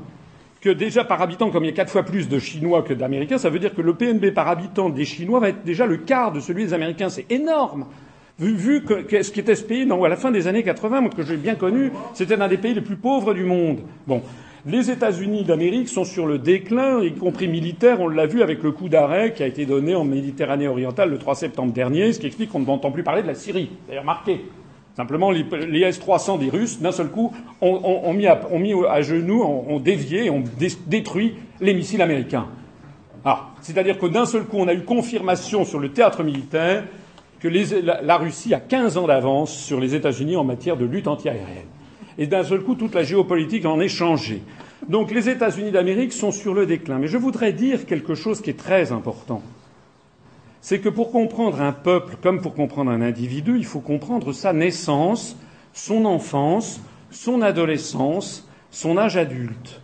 que déjà par habitant, comme il y a quatre fois plus de Chinois que d'Américains, ça veut dire que le PNB par habitant des Chinois va être déjà le quart de celui des Américains. C'est énorme. Vu, vu que, ce qui était ce pays, à la fin des années 80, moi, que j'ai bien connu, c'était l'un des pays les plus pauvres du monde. Bon. Les États-Unis d'Amérique sont sur le déclin, y compris militaire. On l'a vu avec le coup d'arrêt qui a été donné en Méditerranée orientale le 3 septembre dernier, ce qui explique qu'on ne m'entend plus parler de la Syrie. D'ailleurs, marqué. Simplement, les, S-300 des Russes, d'un seul coup, ont, mis, à, genoux, ont, dévié, ont détruit les missiles américains. Ah, c'est-à-dire que d'un seul coup, on a eu confirmation sur le théâtre militaire que la, Russie a 15 ans d'avance sur les États-Unis en matière de lutte antiaérienne. Et d'un seul coup, toute la géopolitique en est changée. Donc les États-Unis d'Amérique sont sur le déclin. Mais je voudrais dire quelque chose qui est très important c'est que pour comprendre un peuple comme pour comprendre un individu, il faut comprendre sa naissance, son enfance, son adolescence, son âge adulte.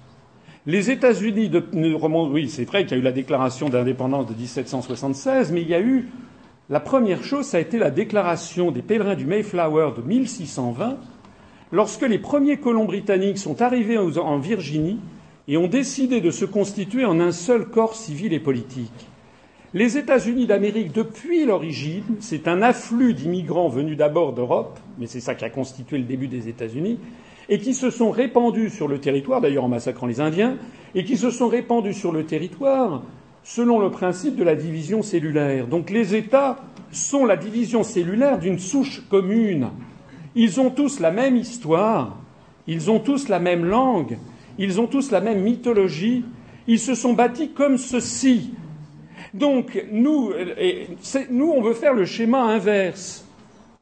Les États-Unis de, oui, c'est vrai qu'il y a eu la déclaration d'indépendance de 1776, mais il y a eu la première chose, ça a été la déclaration des pèlerins du Mayflower de 1620, lorsque les premiers colons britanniques sont arrivés en Virginie et ont décidé de se constituer en un seul corps civil et politique. Les États-Unis d'Amérique, depuis l'origine, c'est un afflux d'immigrants venus d'abord d'Europe, mais c'est ça qui a constitué le début des États-Unis, et qui se sont répandus sur le territoire, d'ailleurs en massacrant les Indiens, et qui se sont répandus sur le territoire selon le principe de la division cellulaire. Donc les États sont la division cellulaire d'une souche commune. Ils ont tous la même histoire, ils ont tous la même langue, ils ont tous la même mythologie, ils se sont bâtis comme ceci, donc, nous, nous, on veut faire le schéma inverse.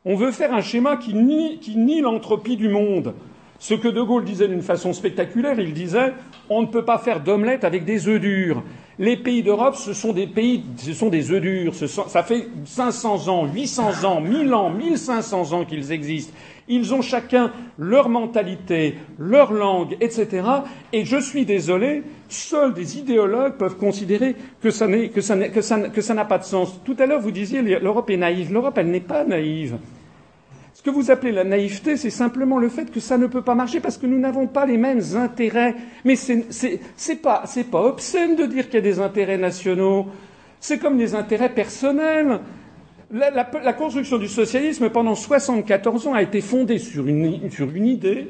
On veut faire un schéma qui nie, qui nie l'entropie du monde. Ce que De Gaulle disait d'une façon spectaculaire, il disait on ne peut pas faire d'omelette avec des œufs durs. Les pays d'Europe, ce sont des pays, ce sont des œufs durs. ça fait 500 ans, 800 ans, 1000 ans, 1500 ans qu'ils existent. Ils ont chacun leur mentalité, leur langue, etc. Et je suis désolé, seuls des idéologues peuvent considérer que ça n'a pas de sens. Tout à l'heure, vous disiez l'Europe est naïve. L'Europe, elle n'est pas naïve. Ce que vous appelez la naïveté, c'est simplement le fait que ça ne peut pas marcher parce que nous n'avons pas les mêmes intérêts. Mais c'est pas, pas obscène de dire qu'il y a des intérêts nationaux. C'est comme des intérêts personnels. La, construction du socialisme pendant 74 ans a été fondée sur une, sur une idée.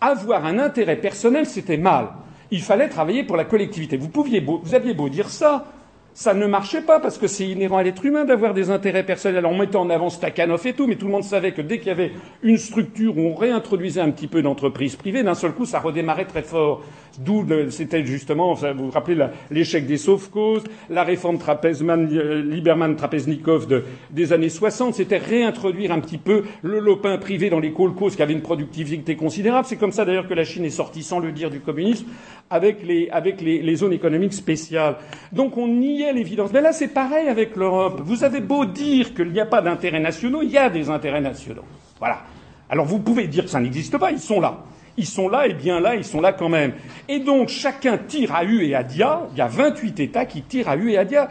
Avoir un intérêt personnel, c'était mal. Il fallait travailler pour la collectivité. Vous, pouviez vous aviez beau dire ça, ça ne marchait pas parce que c'est inhérent à l'être humain d'avoir des intérêts personnels. On mettait en avant Stakhanov et tout, mais tout le monde savait que dès qu'il y avait une structure où on réintroduisait un petit peu d'entreprise privée, d'un seul coup, ça redémarrait très fort. D'où c'était justement, vous vous rappelez l'échec des sauf-causes, la réforme euh, Lieberman-Trapeznikov de, des années 60, c'était réintroduire un petit peu le lopin privé dans les colcos qui avait une productivité considérable. C'est comme ça d'ailleurs que la Chine est sortie, sans le dire, du communisme, avec les, avec les, les zones économiques spéciales. Donc on niait l'évidence. Mais là, c'est pareil avec l'Europe. Vous avez beau dire qu'il n'y a pas d'intérêts nationaux, il y a des intérêts nationaux. Voilà. Alors vous pouvez dire que ça n'existe pas, ils sont là. Ils sont là et bien là, ils sont là quand même. Et donc chacun tire à U et à Dia. Il y a 28 États qui tirent à U et à Dia.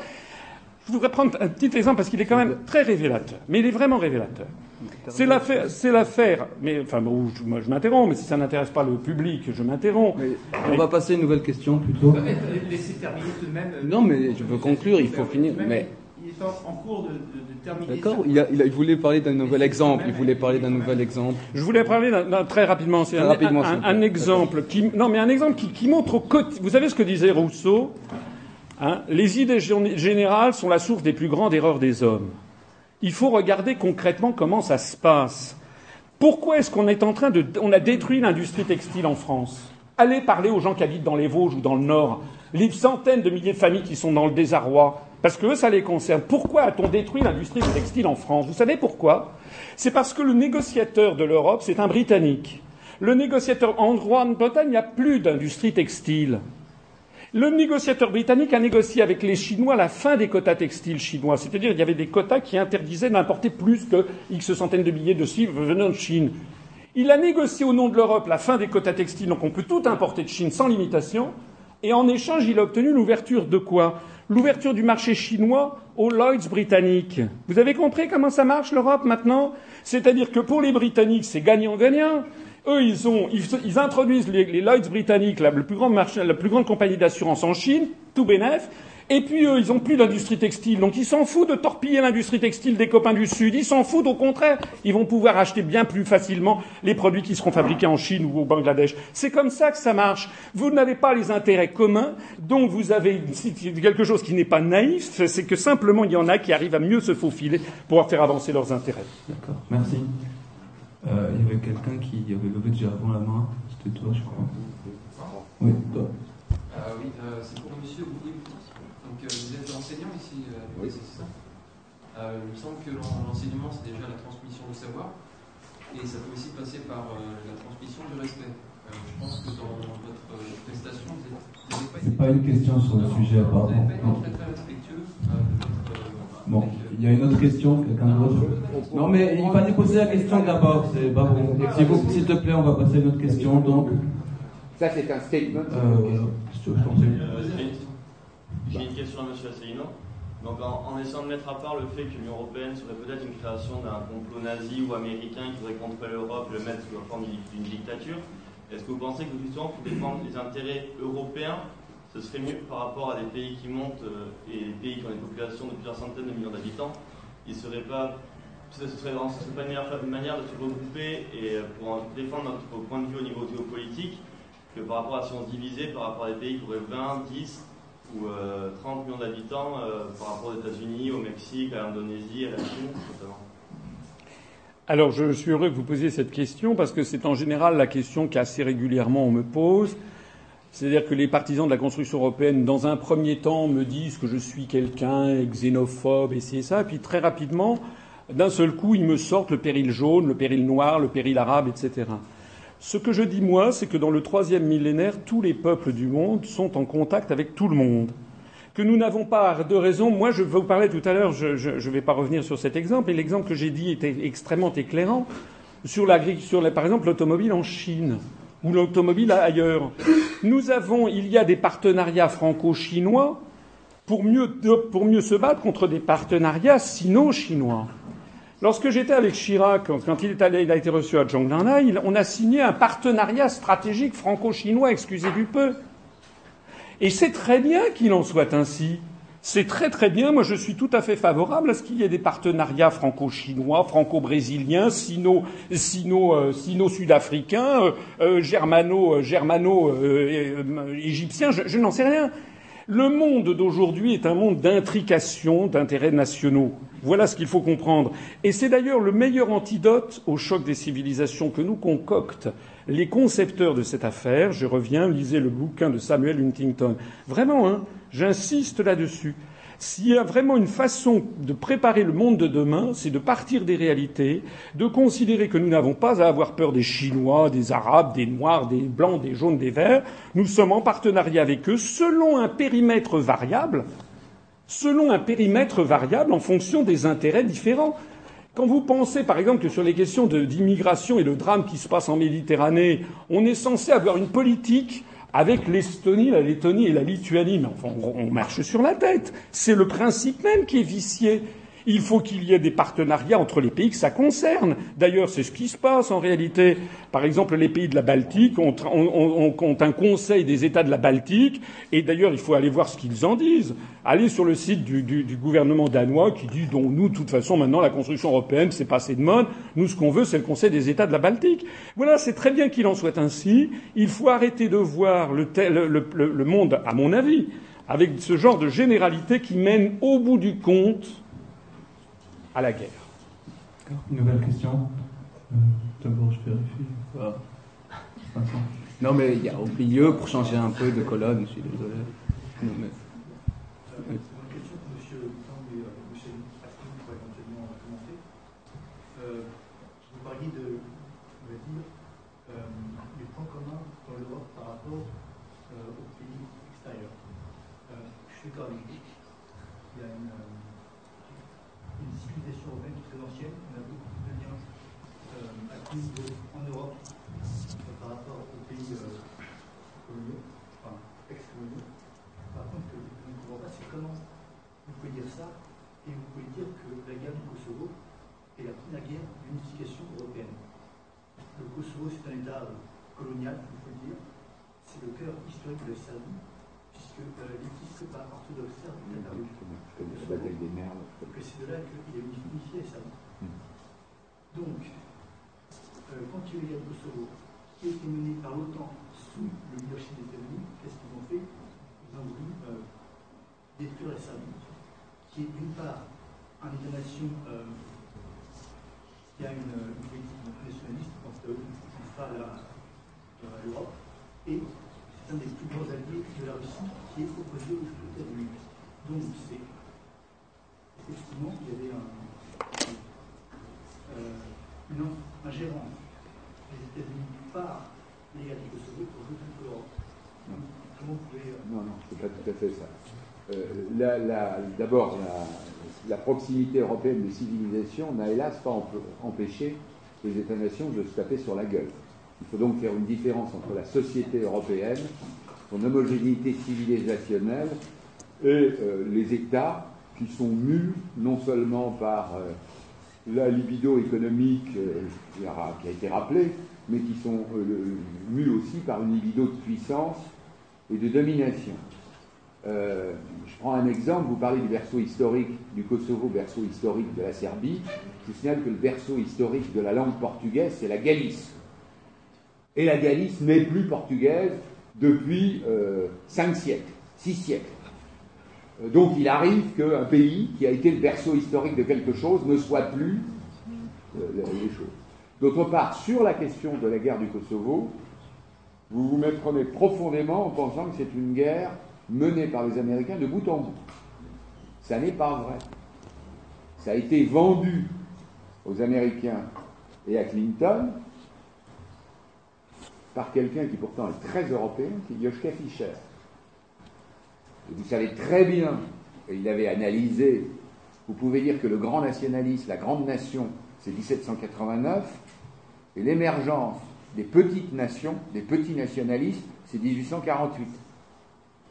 Je voudrais prendre un petit exemple parce qu'il est quand même très révélateur. Mais il est vraiment révélateur. C'est l'affaire, c'est l'affaire. Mais enfin, bon, je, moi, je m'interromps. Mais si ça n'intéresse pas le public, je m'interromps. On va passer à une nouvelle question plutôt. Laissez terminer tout de même. Euh, non, mais je veux conclure. Il faut finir. Mais il est en, cours de, de. D'accord. Il, il, voulait parler d'un nouvel exemple. Il voulait parler d'un nouvel exemple. Je voulais parler d'un, très rapidement. C'est un, rapidement, un, exemple qui, non, mais un exemple qui, qui montre au côté. Vous savez ce que disait Rousseau Hein, les idées générales sont la source des plus grandes erreurs des hommes. Il faut regarder concrètement comment ça se passe. Pourquoi est-ce qu'on est en train de. On a détruit l'industrie textile en France? Allez parler aux gens qui habitent dans les Vosges ou dans le Nord, les centaines de milliers de familles qui sont dans le désarroi, parce que eux, ça les concerne. Pourquoi a-t-on détruit l'industrie textile en France? Vous savez pourquoi? C'est parce que le négociateur de l'Europe, c'est un Britannique. Le négociateur en Grande-Bretagne, il n'y a plus d'industrie textile. Le négociateur britannique a négocié avec les Chinois la fin des quotas textiles chinois. C'est-à-dire qu'il y avait des quotas qui interdisaient d'importer plus que X centaines de milliers de cils venant de Chine. Il a négocié au nom de l'Europe la fin des quotas textiles, donc on peut tout importer de Chine sans limitation. Et en échange, il a obtenu l'ouverture de quoi? L'ouverture du marché chinois aux Lloyds britanniques. Vous avez compris comment ça marche l'Europe maintenant? C'est-à-dire que pour les Britanniques, c'est gagnant-gagnant. Eux, ils, ont, ils, introduisent les, Lloyds britanniques, la, plus la plus grande compagnie d'assurance en Chine, tout bénef. Et puis eux, ils n'ont plus d'industrie textile, donc ils s'en foutent de torpiller l'industrie textile des copains du Sud. Ils s'en foutent, au contraire, ils vont pouvoir acheter bien plus facilement les produits qui seront fabriqués en Chine ou au Bangladesh. C'est comme ça que ça marche. Vous n'avez pas les intérêts communs, donc vous avez quelque chose qui n'est pas naïf, c'est que simplement il y en a qui arrivent à mieux se faufiler pour faire avancer leurs intérêts. D'accord, merci. Euh, il y avait quelqu'un qui avait levé déjà avant la main. C'était toi, je crois. Oui, toi. Euh, oui, euh, c'est pour monsieur. Vous êtes enseignant ici oui. c'est ça Il me semble que l'enseignement, c'est déjà la transmission du savoir. Et ça peut aussi passer par la transmission du respect. je pense que dans votre prestation, vous n'avez pas été. Pas une question sur le sujet, pardon. Vous n'avez pas été très, très respectueux. Bon, il y a une autre question, quelqu'un d'autre Non, mais il fallait poser la question d'abord, c'est pas bon. S'il te plaît, on va passer à une autre question, donc. Ça, c'est un statement. Euh, J'ai une question à M. Asselineau. Donc, en, essayant de mettre à part le fait que l'Union européenne serait peut-être une création d'un complot nazi ou américain qui voudrait contrôler l'Europe, le mettre sous la forme d'une dictature, est-ce que vous pensez que justement, pour défendre les intérêts européens, ce serait mieux par rapport à des pays qui montent euh, et des pays qui ont des populations de plusieurs centaines de millions d'habitants. Il serait pas, ce serait, pas une manière, de se regrouper et euh, pour défendre notre point de vue au niveau géopolitique que par rapport à si on se divisait par rapport à des pays qui auraient 20, 10 ou 30 euh, millions d'habitants par rapport aux États-Unis, au Mexique, à l'Indonésie, à la Chine, notamment. Alors, je suis heureux que vous posiez cette question parce que c'est en général la question qu'assez régulièrement on me pose. C'est-à-dire que les partisans de la construction européenne, dans un premier temps, me disent que je suis quelqu'un xénophobe et c'est ça, puis très rapidement, d'un seul coup, ils me sortent le péril jaune, le péril noir, le péril arabe, etc. Ce que je dis, moi, c'est que dans le troisième millénaire, tous les peuples du monde sont en contact avec tout le monde. Que nous n'avons pas de raison. Moi, je vous parlais tout à l'heure, je ne vais pas revenir sur cet exemple, et l'exemple que j'ai dit était extrêmement éclairant sur, la, sur par exemple, l'automobile en Chine ou l'automobile ailleurs. Nous avons, il y a des partenariats franco-chinois pour mieux, pour mieux se battre contre des partenariats sino-chinois. Lorsque j'étais avec Chirac, quand il, est allé, il a été reçu à Zhongnanhai, on a signé un partenariat stratégique franco-chinois, excusez du peu. Et c'est très bien qu'il en soit ainsi. C'est très très bien. Moi, je suis tout à fait favorable à ce qu'il y ait des partenariats franco-chinois, franco-brésiliens, sino-sino-sino-sudafricains, sino euh, euh, germano, germano euh, égyptiens. Je, je n'en sais rien. Le monde d'aujourd'hui est un monde d'intrication d'intérêts nationaux. Voilà ce qu'il faut comprendre. Et c'est d'ailleurs le meilleur antidote au choc des civilisations que nous concoctent les concepteurs de cette affaire. Je reviens, lisez le bouquin de Samuel Huntington. Vraiment, hein, J'insiste là-dessus. S'il y a vraiment une façon de préparer le monde de demain, c'est de partir des réalités, de considérer que nous n'avons pas à avoir peur des Chinois, des Arabes, des Noirs, des Blancs, des Jaunes, des Verts. Nous sommes en partenariat avec eux selon un périmètre variable, selon un périmètre variable en fonction des intérêts différents. Quand vous pensez, par exemple, que sur les questions d'immigration et le drame qui se passe en Méditerranée, on est censé avoir une politique avec l'Estonie, la Lettonie et la Lituanie. Mais enfin, on marche sur la tête. C'est le principe même qui est vicié. Il faut qu'il y ait des partenariats entre les pays que ça concerne. D'ailleurs, c'est ce qui se passe en réalité. Par exemple, les pays de la Baltique ont, un conseil des États de la Baltique, et d'ailleurs, il faut aller voir ce qu'ils en disent. Allez sur le site du, gouvernement danois qui dit donc nous, de toute façon, maintenant la construction européenne, c'est passé de mode. Nous, ce qu'on veut, c'est le Conseil des États de la Baltique. Voilà, c'est très bien qu'il en soit ainsi. Il faut arrêter de voir le, le monde, à mon avis, avec ce genre de généralité qui mène au bout du compte à la guerre. Une nouvelle question euh, D'abord, je vérifie. Non, mais il y a au milieu pour changer un peu de colonne, je suis désolé. Non, mais... Une question pour M. Tang et M. Askin pour éventuellement commenter. Euh, vous parliez de, on va dire, euh, les points communs dans l'Europe par rapport euh, aux pays extérieurs. Euh, je suis d'accord avec vous. Il y a une une civilisation européenne qui est très ancienne. On a beaucoup de liens euh, acquis en Europe euh, par rapport aux pays euh, coloniaux, enfin ex-coloniaux. Par contre, ce que je ne comprends pas, c'est comment vous pouvez dire ça et vous pouvez dire que la guerre du Kosovo est la première guerre d'unification européenne. Le Kosovo, c'est un État colonial, il faut le dire. C'est le cœur Serbie puisque euh, l'épiscope orthodoxe serbe est. Que c'est de là qu'il est unifié ça. Hmm. Donc, euh, quand il y a eu la Kosovo, qui a été menée par l'OTAN sous le leadership des États-Unis, qu'est-ce qu'ils ont fait? Ils ont voulu euh, détruire la Serbie, qui est d'une part un État-nation euh, qui a une, une politique nationaliste, je pense que c'est pas l'Europe, et un des plus grands alliés de la Russie qui est opposé aux États-Unis. Donc c'est effectivement il y avait un, euh, une ingérence des États-Unis par les alliés Kosovo pour jouer toute l'Europe. Comment vous pouvez. Euh, non, non, c'est pas tout à fait ça. Euh, D'abord, la, proximité européenne des civilisations n'a hélas pas empêché les États-nations de se taper sur la gueule. Il faut donc faire une différence entre la société européenne, son homogénéité civilisationnelle, et euh, les États qui sont mus non seulement par euh, la libido économique euh, qui a été rappelée, mais qui sont mus aussi par une libido de puissance et de domination. Je prends un exemple, vous parlez du berceau historique du Kosovo, berceau historique de la Serbie. Je vous signale que le berceau historique de la langue portugaise, c'est la Galice. Et la Galice n'est plus portugaise depuis euh, cinq siècles, six siècles. Euh, donc il arrive qu'un pays qui a été le berceau historique de quelque chose ne soit plus euh, les choses. D'autre part, sur la question de la guerre du Kosovo, vous vous méprenez profondément en pensant que c'est une guerre menée par les Américains de bout en bout. Ça n'est pas vrai. Ça a été vendu aux Américains et à Clinton par quelqu'un qui pourtant est très européen, qui est Joschka Fischer. Et vous savez très bien, et il avait analysé, vous pouvez dire que le grand nationaliste, la grande nation, c'est 1789, et l'émergence des petites nations, des petits nationalistes, c'est 1848.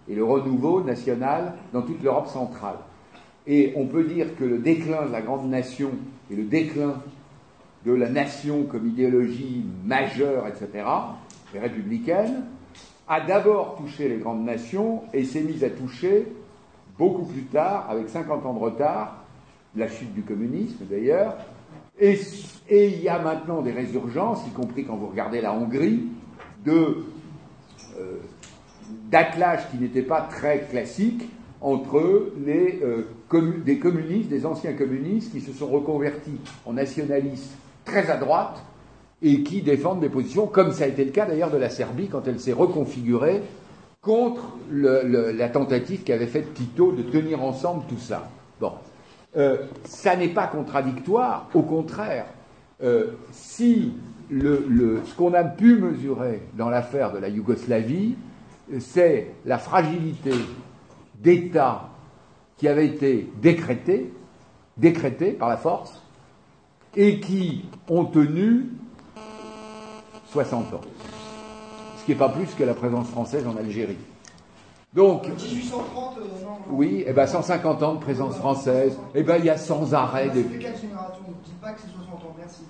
Et le renouveau national dans toute l'Europe centrale. Et on peut dire que le déclin de la grande nation et le déclin de la nation comme idéologie majeure, etc., républicaine, a d'abord touché les grandes nations et s'est mise à toucher beaucoup plus tard, avec 50 ans de retard, la chute du communisme d'ailleurs, et, il y a maintenant des résurgences, y compris quand vous regardez la Hongrie, de euh, d'attelage qui n'était pas très classique entre les, euh, des communistes, des anciens communistes qui se sont reconvertis en nationalistes très à droite et qui défendent des positions, comme ça a été le cas d'ailleurs de la Serbie quand elle s'est reconfigurée contre la tentative qu'avait faite Tito de tenir ensemble tout ça. Bon, euh, ça n'est pas contradictoire, au contraire. Euh, si le, ce qu'on a pu mesurer dans l'affaire de la Yougoslavie, c'est la fragilité d'États qui avaient été décrétés, décrétés par la force, et qui ont tenu 60 ans. Ce qui n'est pas plus que la présence française en Algérie. Donc, 1830, euh, non, oui, et ben 150 ans de présence française, et ben il y a sans arrêt des. quelle génération? Ne dites pas que c'est 60 ans, merci.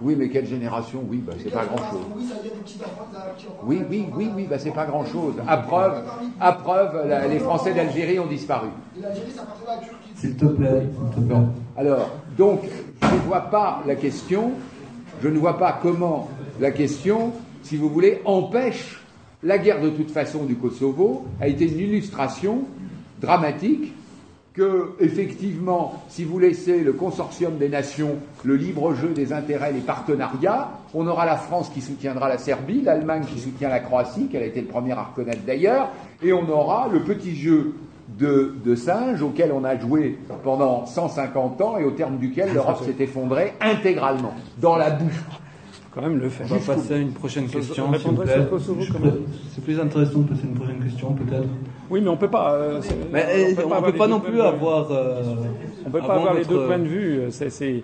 Oui, mais quelle génération? Oui, ben, c'est pas grand-chose. Oui, ça y a des petits enfants, des petits enfants. Oui, oui, oui, oui, ben, c'est pas grand-chose. À preuve, à preuve, la- les Français d'Algérie ont disparu. Et l'Algérie, ça appartient à la Turquie. S'il te plaît, s'il te plaît. Alors, donc, je ne vois pas la question, je ne vois pas comment la question, si vous voulez, empêche la guerre de toute façon du Kosovo, a été une illustration dramatique que, effectivement, si vous laissez le consortium des nations, le libre jeu des intérêts, les partenariats, on aura la France qui soutiendra la Serbie, l'Allemagne qui soutient la Croatie, qu'elle a été le premier à reconnaître d'ailleurs, et on aura le petit jeu de, de singes auquel on a joué pendant 150 ans et au terme duquel l'Europe s'est effondrée intégralement, dans la boue. Quand même le fait. On va passer à une prochaine question. on s'il vous plaît. C'est plus intéressant de passer à une prochaine question, peut-être. Oui, mais on peut pas. euh, Mais euh, on avoir peut les pas non plus avoir. euh, On peut pas avoir les deux points de vue. euh, C'est, c'est-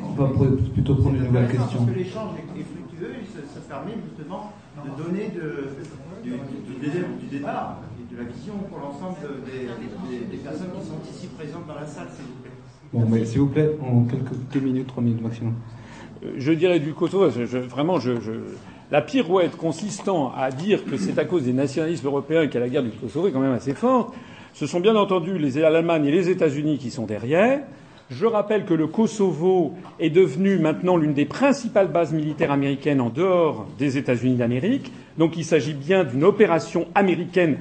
On va plutôt prendre une nouvelle question. Parce que l'échange est fructueux et ça, permet justement de donner de, du, du- du dé- du débat et de la vision pour l'ensemble de- des, des- des personnes qui sont ici présentes dans la salle, s'il vous plaît. Bon, mais s'il vous plaît, en quelques minutes, trois minutes maximum. Euh, je dirais du Kosovo, je- vraiment, je, je- la pirouette consistant à dire que c'est à cause des nationalistes européens qu'il y a la guerre du Kosovo est quand même assez forte. Ce sont bien entendu l'Allemagne et les États-Unis qui sont derrière. Je rappelle que le Kosovo est devenu maintenant l'une des principales bases militaires américaines en dehors des États-Unis d'Amérique. Donc il s'agit bien d'une opération américaine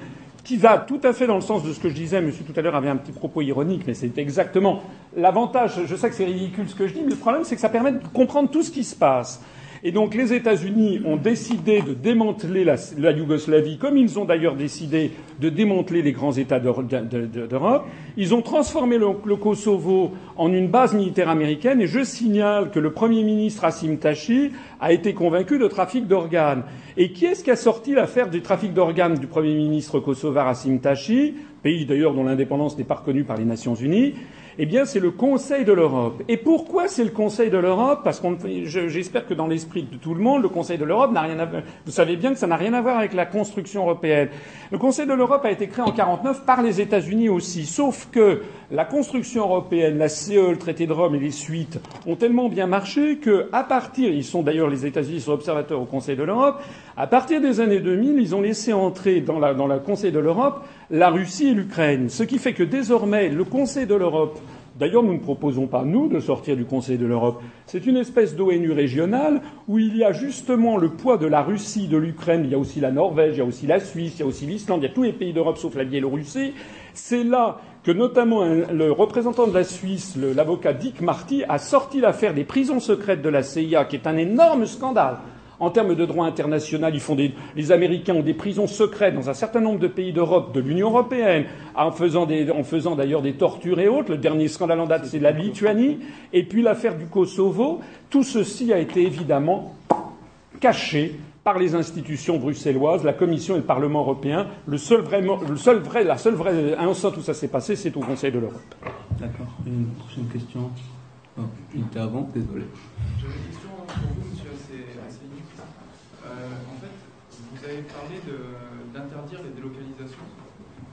qui va tout à fait dans le sens de ce que je disais. Monsieur tout à l'heure avait un petit propos ironique, mais c'est exactement l'avantage. Je sais que c'est ridicule ce que je dis, mais le problème c'est que ça permet de comprendre tout ce qui se passe. Et donc les États-Unis ont décidé de démanteler la, la Yougoslavie, comme ils ont d'ailleurs décidé de démanteler les grands États d'Eur- de- de- d'Europe. Ils ont transformé le, le Kosovo en une base militaire américaine. Et je signale que le Premier ministre Hassim Tachi a été convaincu de trafic d'organes. Et qui est-ce qui a sorti l'affaire du trafic d'organes du Premier ministre kosovar Hassim Tachi, pays d'ailleurs dont l'indépendance n'est pas reconnue par les Nations Unies? Eh bien, c'est le Conseil de l'Europe. Et pourquoi c'est le Conseil de l'Europe? Parce qu'on, je- j'espère que dans l'esprit de tout le monde, le Conseil de l'Europe n'a rien à voir. Vous savez bien que ça n'a rien à voir avec la construction européenne. Le Conseil de l'Europe a été créé en 49 par les États-Unis aussi. Sauf que la construction européenne, la CE, le traité de Rome et les suites ont tellement bien marché que, à partir, ils sont d'ailleurs les États-Unis sont observateurs au Conseil de l'Europe. À partir des années 2000, ils ont laissé entrer dans le Conseil de l'Europe la Russie et l'Ukraine. Ce qui fait que désormais, le Conseil de l'Europe D'ailleurs, nous ne proposons pas, nous, de sortir du Conseil de l'Europe. C'est une espèce d'ONU régionale où il y a justement le poids de la Russie, de l'Ukraine, il y a aussi la Norvège, il y a aussi la Suisse, il y a aussi l'Islande, il y a tous les pays d'Europe sauf la Biélorussie. C'est là notamment le représentant de la Suisse, l'avocat Dick Marty, a sorti l'affaire des prisons secrètes de la CIA, qui est un énorme scandale. En termes de droit international, les Américains ont des prisons secrètes dans un certain nombre de pays d'Europe, de l'Union européenne, en faisant, en faisant d'ailleurs des tortures et autres. Le dernier scandale en date, c'est la Lituanie. Et puis l'affaire du Kosovo. Tout ceci a été évidemment caché par les institutions bruxelloises, la Commission et le Parlement européen. Le seul vrai, le seul vrai, la seule vraie instant où ça s'est passé, c'est au Conseil de l'Europe. D'accord. Une prochaine question? Oh, il était avant, désolé. J'avais une question pour vous, monsieur Assé- Asselineau. Euh, en fait, vous avez parlé d'interdire les délocalisations.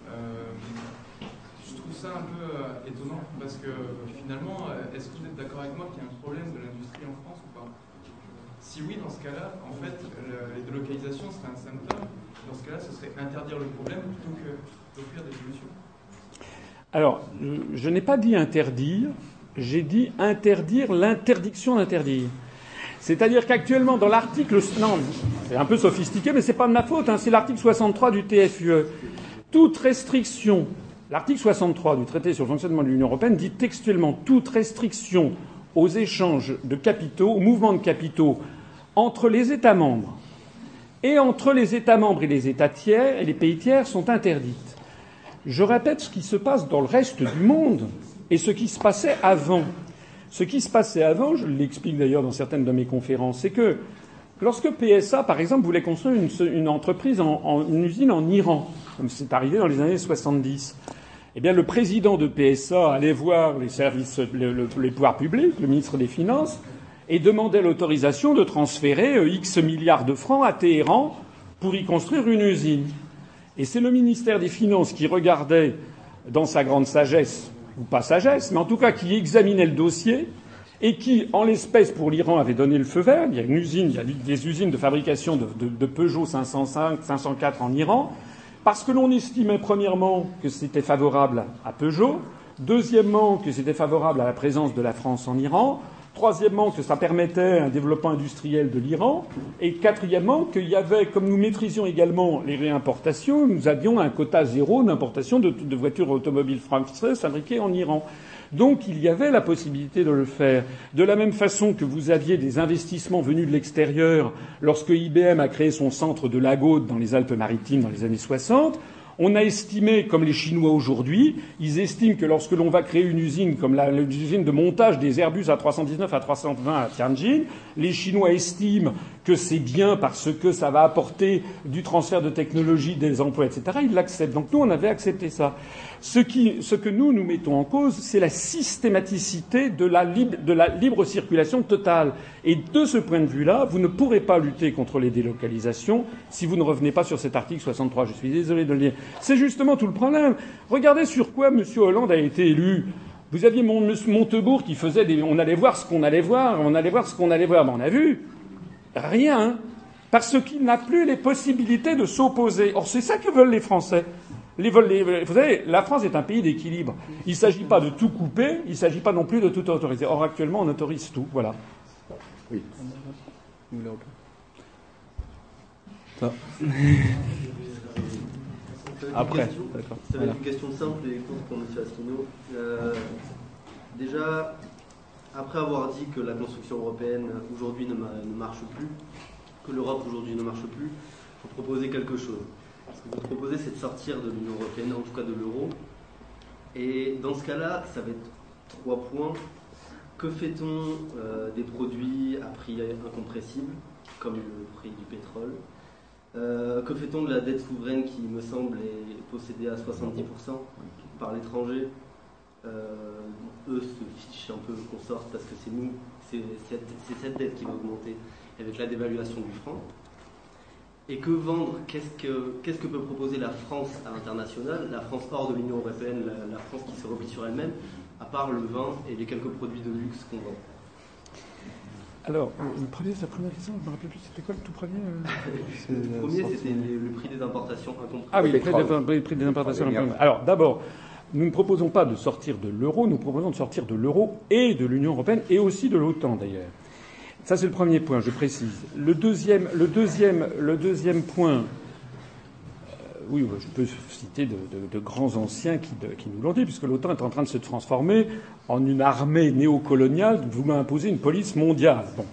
Euh, je trouve ça un peu euh, étonnant parce que finalement, euh, est-ce que vous êtes d'accord avec moi qu'il y a un problème de l'industrie en France ou pas Si oui, dans ce cas-là, en fait, le- les délocalisations seraient un symptôme. Dans ce cas-là, ce serait interdire le problème plutôt que d'offrir des solutions. Alors, je- n'ai pas dit interdire, j'ai dit interdire l'interdiction d'interdire. C'est-à-dire qu'actuellement, dans l'article, non, c'est un peu sophistiqué, mais c'est pas de ma faute, hein, c'est l'article 63 du TFUE. Toute restriction, l'article 63 du traité sur le fonctionnement de l'Union européenne dit textuellement toute restriction aux échanges de capitaux, aux mouvements de capitaux entre les États membres et entre les États membres et les États tiers et les pays tiers sont interdites. Je répète ce qui se passe dans le reste du monde et ce qui se passait avant. Ce qui se passait avant, je l'explique d'ailleurs dans certaines de mes conférences, c'est que lorsque PSA, par exemple, voulait construire une, entreprise, en, en- une usine en Iran, comme c'est arrivé dans les années 70, eh bien, le président de PSA allait voir les services, le- le- les pouvoirs publics, le ministre des Finances, et demandait l'autorisation de transférer euh, X milliards de francs à Téhéran pour y construire une usine. Et c'est le ministère des Finances qui regardait, dans sa grande sagesse, ou pas sagesse, mais en tout cas qui examinait le dossier, et qui, en l'espèce, pour l'Iran, avait donné le feu vert. Il y a une usine, il y a des usines de fabrication de, de Peugeot 505, 504 en Iran, parce que l'on estimait premièrement que c'était favorable à Peugeot, deuxièmement que c'était favorable à la présence de la France en Iran, Troisièmement, que ça permettait un développement industriel de l'Iran. Et quatrièmement, qu'il y avait, comme nous maîtrisions également les réimportations, nous avions un quota zéro d'importation de, voitures automobiles françaises fabriquées en Iran. Donc il y avait la possibilité de le faire. De la même façon que vous aviez des investissements venus de l'extérieur lorsque IBM a créé son centre de Lagode dans les Alpes-Maritimes dans les années 60, on a estimé, comme les Chinois aujourd'hui, ils estiment que lorsque l'on va créer une usine comme l'usine de montage des Airbus A319 à 320 à Tianjin, les Chinois estiment que c'est bien parce que ça va apporter du transfert de technologie, des emplois, etc. Ils l'acceptent. Donc nous, on avait accepté ça. Ce, que nous, nous mettons en cause, c'est la systématicité de la, libre, de la libre circulation totale. Et de ce point de vue-là, vous ne pourrez pas lutter contre les délocalisations si vous ne revenez pas sur cet article 63. Je suis désolé de le dire. C'est justement tout le problème. Regardez sur quoi M. Hollande a été élu. Vous aviez Montebourg qui faisait des. On allait voir ce qu'on allait voir, on allait voir ce qu'on allait voir. Ben, on a vu. Rien. Parce qu'il n'a plus les possibilités de s'opposer. Or, c'est ça que veulent les Français. Les, les, vous savez, la France est un pays d'équilibre. Il ne s'agit pas de tout couper, il ne s'agit pas non plus de tout autoriser. Or, actuellement, on autorise tout. Voilà. Oui. Après, d'accord. Ça va être une question simple et courte pour M. Asselineau. Euh, déjà, après avoir dit que la construction européenne aujourd'hui ne, ne, marche plus, que l'Europe aujourd'hui ne marche plus, il faut proposer quelque chose. Ce que vous proposez, c'est de sortir de l'Union européenne, en tout cas de l'euro. Et dans ce cas-là, ça va être trois points. Que fait-on euh, des produits à prix incompressible, comme le prix du pétrole? Euh, Que fait-on de la dette souveraine qui, me semble, est possédée à 70% par l'étranger? Euh, eux se fichent un peu qu'on sorte parce que c'est nous, c'est cette, dette qui va augmenter avec la dévaluation du franc. Et que vendre Qu'est-ce que, qu'est-ce que peut proposer la France à l'international, la France hors de l'Union européenne, la, France qui se replie sur elle-même, à part le vin et les quelques produits de luxe qu'on vend? Alors, le premier, la première question, je ne me rappelle plus, c'était quoi le tout premier euh? Le premier, c'était le, prix des importations incompris. Ah oui, le prix, prix des importations incompris. Alors, d'abord, nous ne proposons pas de sortir de l'euro, nous proposons de sortir de l'euro et de l'Union européenne et aussi de l'OTAN d'ailleurs. Ça c'est le premier point, je précise. Le deuxième, point, euh, oui, je peux citer de, grands anciens qui, qui nous l'ont dit, puisque l'OTAN est en train de se transformer en une armée néocoloniale voulant imposer une police mondiale. Bon,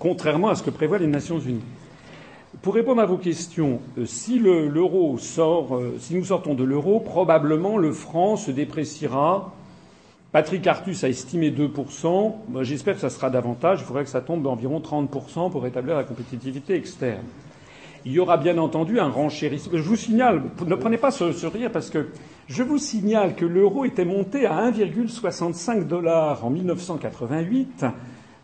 contrairement à ce que prévoient les Nations Unies. Pour répondre à vos questions, euh, si l'euro sort, euh, si nous sortons de l'euro, probablement le franc se dépréciera. Patrick Artus a estimé 2%. J'espère que ça sera davantage. Il faudrait que ça tombe d'environ 30% pour rétablir la compétitivité externe. Il y aura bien entendu un renchérissement. Je vous signale, ne prenez pas ce, ce rire parce que je vous signale que l'euro était monté à 1,65 dollars en 1988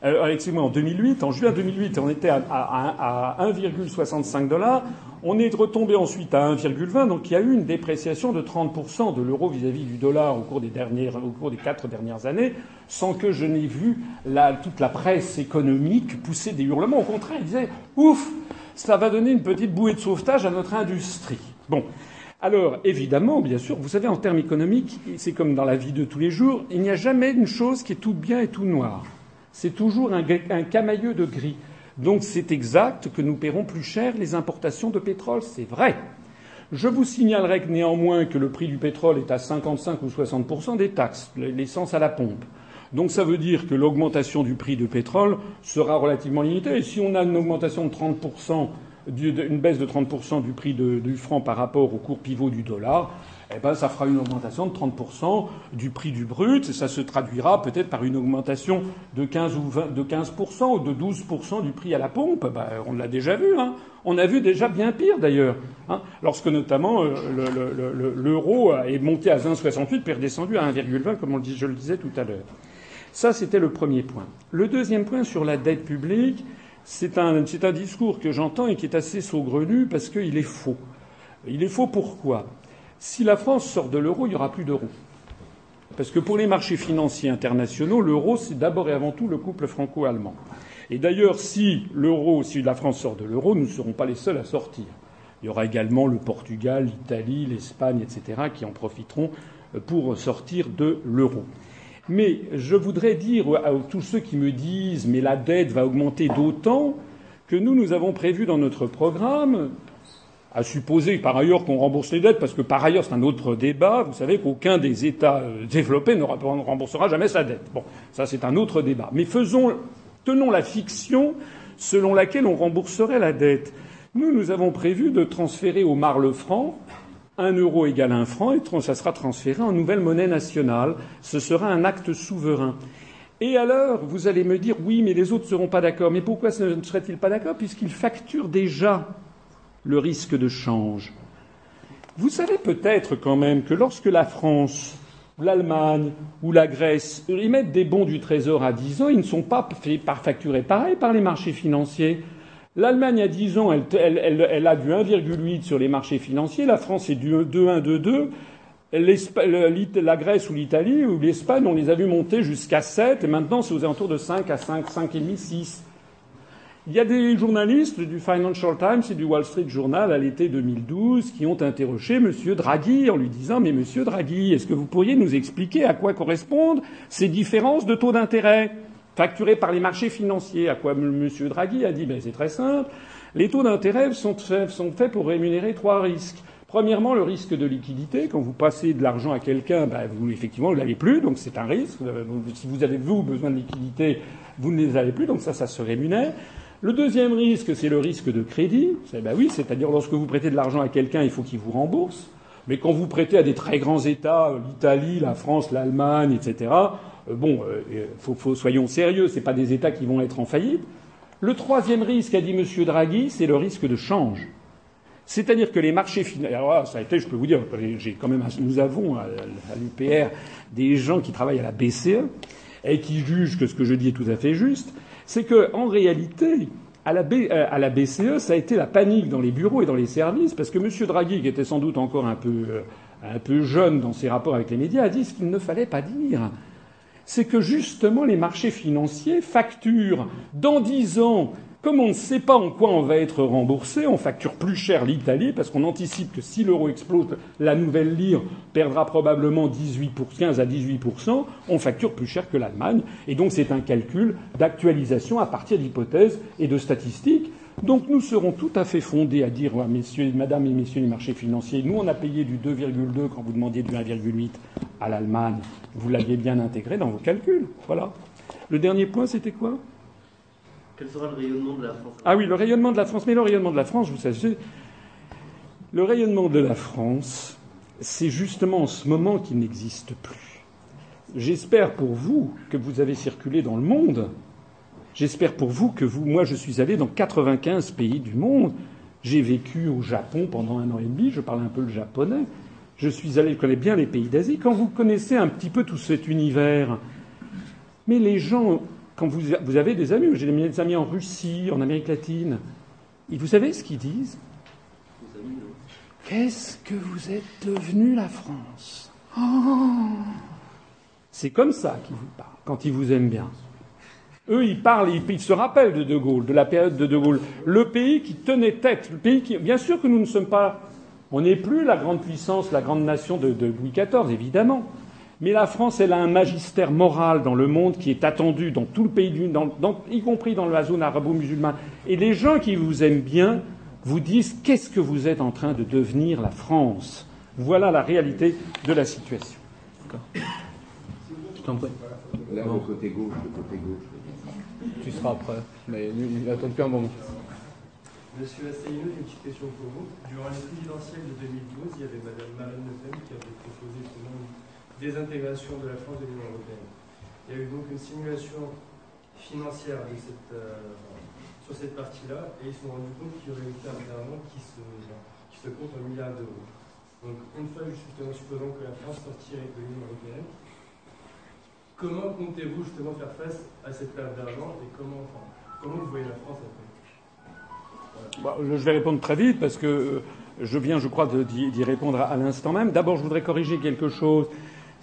euh, excusez-moi, en 2008, en juin 2008, on était à, à, à 1,65 dollars. On est retombé ensuite à 1,20, donc il y a eu une dépréciation de 30% de l'euro vis-à-vis du dollar au cours des quatre dernières années, sans que je n'ai vu toute la presse économique pousser des hurlements. Au contraire, ils disaient ouf, ça va donner une petite bouée de sauvetage à notre industrie. Bon. Alors, évidemment, bien sûr, vous savez, en termes économiques, c'est comme dans la vie de tous les jours, il n'y a jamais une chose qui est tout bien et tout noir c'est toujours un, camailleux de gris. Donc c'est exact que nous paierons plus cher les importations de pétrole, c'est vrai. Je vous signalerai néanmoins que le prix du pétrole est à 55 ou 60% des taxes, l'essence à la pompe. Donc ça veut dire que l'augmentation du prix du pétrole sera relativement limitée. Et si on a une augmentation de 30% une baisse de 30% du prix du franc par rapport au cours pivot du dollar, eh ben, ça fera une augmentation de 30% du prix du brut, et ça se traduira peut-être par une augmentation de 15 ou de 15% ou de 12% du prix à la pompe. Ben, on l'a déjà vu, hein. On a vu déjà bien pire d'ailleurs, hein. lorsque notamment euh, l'euro est monté à 1,68 puis redescendu à 1,20 comme je le disais tout à l'heure. Ça, c'était le premier point. Le deuxième point sur la dette publique, c'est un, un, discours que j'entends et qui est assez saugrenu parce qu'il est faux. Il est faux pourquoi? Si la France sort de l'euro, il n'y aura plus d'euro. Parce que pour les marchés financiers internationaux, l'euro, c'est d'abord et avant tout le couple franco-allemand. Et d'ailleurs, si l'euro, si la France sort de l'euro, nous ne serons pas les seuls à sortir. Il y aura également le Portugal, l'Italie, l'Espagne, etc., qui en profiteront pour sortir de l'euro. Mais je voudrais dire à tous ceux qui me disent mais la dette va augmenter d'autant que nous, nous avons prévu dans notre programme, à supposer par ailleurs qu'on rembourse les dettes, parce que par ailleurs c'est un autre débat, vous savez qu'aucun des États euh, développés ne remboursera jamais sa dette. Bon, ça c'est un autre débat. Mais faisons, tenons la fiction selon laquelle on rembourserait la dette. Nous, nous avons prévu de transférer au marle franc un euro égale un franc et ça sera transféré en nouvelle monnaie nationale. Ce sera un acte souverain. Et alors, vous allez me dire, oui, mais les autres ne seront pas d'accord. Mais pourquoi ne seraient-ils pas d'accord Puisqu'ils facturent déjà le risque de change. Vous savez peut-être quand même que lorsque la France, l'Allemagne ou la Grèce émettent des bons du Trésor à 10 ans, ils ne sont pas facturés pareil par les marchés financiers. L'Allemagne à 10 ans, elle, elle, a du 1,8 sur les marchés financiers. La France est du 2,1, 2,2. La Grèce ou l'Italie ou l'Espagne, on les a vus monter jusqu'à 7 et maintenant c'est aux alentours de 5 à 5, 5,5, 6. Il y a des journalistes du Financial Times et du Wall Street Journal à l'été 2012 qui ont interrogé M. Draghi en lui disant Mais M. Draghi, est-ce que vous pourriez nous expliquer à quoi correspondent ces différences de taux d'intérêt facturés par les marchés financiers? À quoi M. Draghi a dit ben, c'est très simple. Les taux d'intérêt sont faits, pour rémunérer trois risques. Premièrement, le risque de liquidité. Quand vous passez de l'argent à quelqu'un, ben, vous, effectivement, vous ne l'avez plus, donc c'est un risque. Si vous avez, vous, besoin de liquidité, vous ne les avez plus, donc ça, ça se rémunère. Le deuxième risque, c'est le risque de crédit. Ben oui, c'est-à-dire lorsque vous prêtez de l'argent à quelqu'un, il faut qu'il vous rembourse. Mais quand vous prêtez à des très grands États, l'Italie, la France, l'Allemagne, etc., euh, bon, euh, faut, soyons sérieux, ce pas des États qui vont être en faillite. Le troisième risque, a dit M. Draghi, c'est le risque de change. C'est-à-dire que les marchés financiers. Alors ça a été, je peux vous dire, quand même, nous avons à, l'UPR des gens qui travaillent à la BCE et qui jugent que ce que je dis est tout à fait juste. C'est que, en réalité, à la, euh, BCE, ça a été la panique dans les bureaux et dans les services, parce que M. Draghi, qui était sans doute encore un peu, un peu jeune dans ses rapports avec les médias, a dit ce qu'il ne fallait pas dire c'est que justement les marchés financiers facturent dans dix ans comme on ne sait pas en quoi on va être remboursé, on facture plus cher l'Italie parce qu'on anticipe que si l'euro explose, la nouvelle lire perdra probablement 18 pour 15 à 18% on facture plus cher que l'Allemagne. Et donc c'est un calcul d'actualisation à partir d'hypothèses et de statistiques. Donc nous serons tout à fait fondés à dire, messieurs, madame et messieurs les marchés financiers, nous on a payé du 2,2 quand vous demandiez du 1,8 à l'Allemagne. Vous l'aviez bien intégré dans vos calculs. Voilà. Le dernier point, c'était quoi? Quel sera le rayonnement de la France Ah oui, le rayonnement de la France. Mais le rayonnement de la France, vous savez, le rayonnement de la France, c'est justement en ce moment qu'il n'existe plus. J'espère pour vous que vous avez circulé dans le monde J'espère pour vous que vous, moi je suis allé dans 95 pays du monde. J'ai vécu au Japon pendant un an et demi, je parle un peu le japonais. Je suis allé, je connais bien les pays d'Asie. Quand vous connaissez un petit peu tout cet univers, mais les gens, quand vous, vous avez des amis, j'ai des amis en Russie, en Amérique latine, et vous savez ce qu'ils disent? Qu'est-ce que vous êtes devenu la France? Oh C'est comme ça qu'ils vous parlent, quand ils vous aiment bien. Eux, ils parlent, ils, se rappellent de De Gaulle, de la période de De Gaulle. Le pays qui tenait tête, le pays qui. Bien sûr que nous ne sommes pas. On n'est plus la grande puissance, la grande nation de, Louis XIV, évidemment. Mais la France, elle a un magistère moral dans le monde qui est attendu dans tout le pays, du, dans, y compris dans la zone arabo-musulmane. Et les gens qui vous aiment bien vous disent qu'est-ce que vous êtes en train de devenir la France? Voilà la réalité de la situation. Là, le côté gauche, le côté gauche. Tu seras après, mais il attend depuis un moment. Monsieur Assayeux, une petite question pour vous. Durant les présidentielles de 2012, il y avait Madame Marine Le Pen qui avait proposé une désintégration de la France de l'Union européenne. Il y a eu donc une simulation financière euh, sur cette partie-là, et ils se sont rendus compte qu'il y aurait une perte d'argent qui se, qui se compte en milliards d'euros. Donc, une fois, justement, supposons que la France sortirait de l'Union européenne, comment comptez-vous justement faire face à cette perte d'argent et comment, comment vous voyez la France après? Bah, Je vais répondre très vite parce que je viens, je crois, d'y répondre à l'instant même. D'abord, je voudrais corriger quelque chose.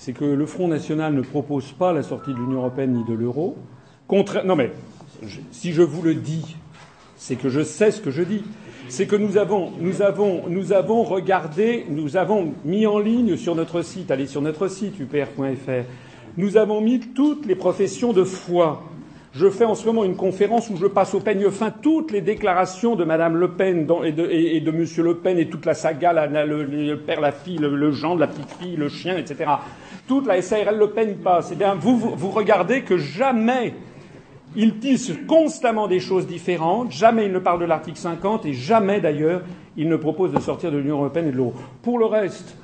C'est que le Front National ne propose pas la sortie de l'Union européenne ni de l'euro. Non mais, si je vous le dis, c'est que je sais ce que je dis. C'est que nous avons, nous avons, nous avons regardé, nous avons mis en ligne sur notre site, allez sur notre site upr.fr, nous avons mis toutes les professions de foi. Je fais en ce moment une conférence où je passe au peigne fin toutes les déclarations de Madame Le Pen et, de, et, de Monsieur Le Pen et toute la saga, le, père, la fille, le, le la petite fille, le chien, etc. Toute la SARL Le Pen passe. Eh bien, vous, regardez que jamais il disent constamment des choses différentes, jamais il ne parle de l'article 50 et jamais d'ailleurs il ne propose de sortir de l'Union européenne et de l'euro. Pour le reste,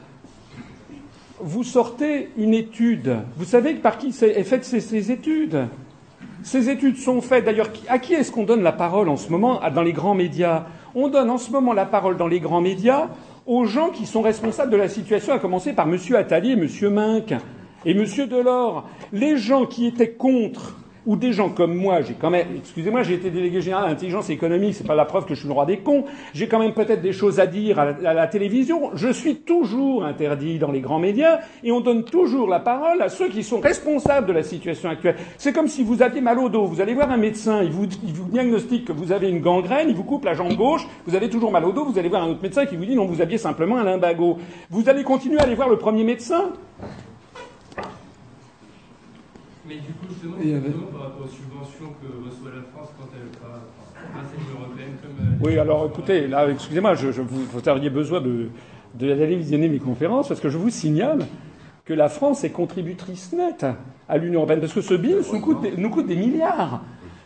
vous sortez une étude. Vous savez par qui est faite ces, études? Ces études sont faites d'ailleurs. À qui est-ce qu'on donne la parole en ce moment dans les grands médias? On donne en ce moment la parole dans les grands médias aux gens qui sont responsables de la situation, à commencer par M. Attali et M. Minck et M. Delors. Les gens qui étaient contre ou des gens comme moi, j'ai quand même, excusez-moi, j'ai été délégué général à l'intelligence économique, c'est pas la preuve que je suis le roi des cons, j'ai quand même peut-être des choses à dire à la, télévision, je suis toujours interdit dans les grands médias, et on donne toujours la parole à ceux qui sont responsables de la situation actuelle. C'est comme si vous aviez mal au dos, vous allez voir un médecin, il vous, il vous diagnostique que vous avez une gangrène, il vous coupe la jambe gauche, vous avez toujours mal au dos, vous allez voir un autre médecin qui vous dit non, vous aviez simplement un limbago. Vous allez continuer à aller voir le premier médecin? Mais du coup, justement, par rapport aux subventions que reçoit la France quand elle pas l'Union européenne comme. Euh, oui, alors écoutez, là, excusez-moi, je, je, vous, vous auriez besoin de, d'aller visionner mes conférences parce que je vous signale que la France est contributrice nette à l'Union européenne parce que ce bill nous coûte, des, nous coûte des milliards.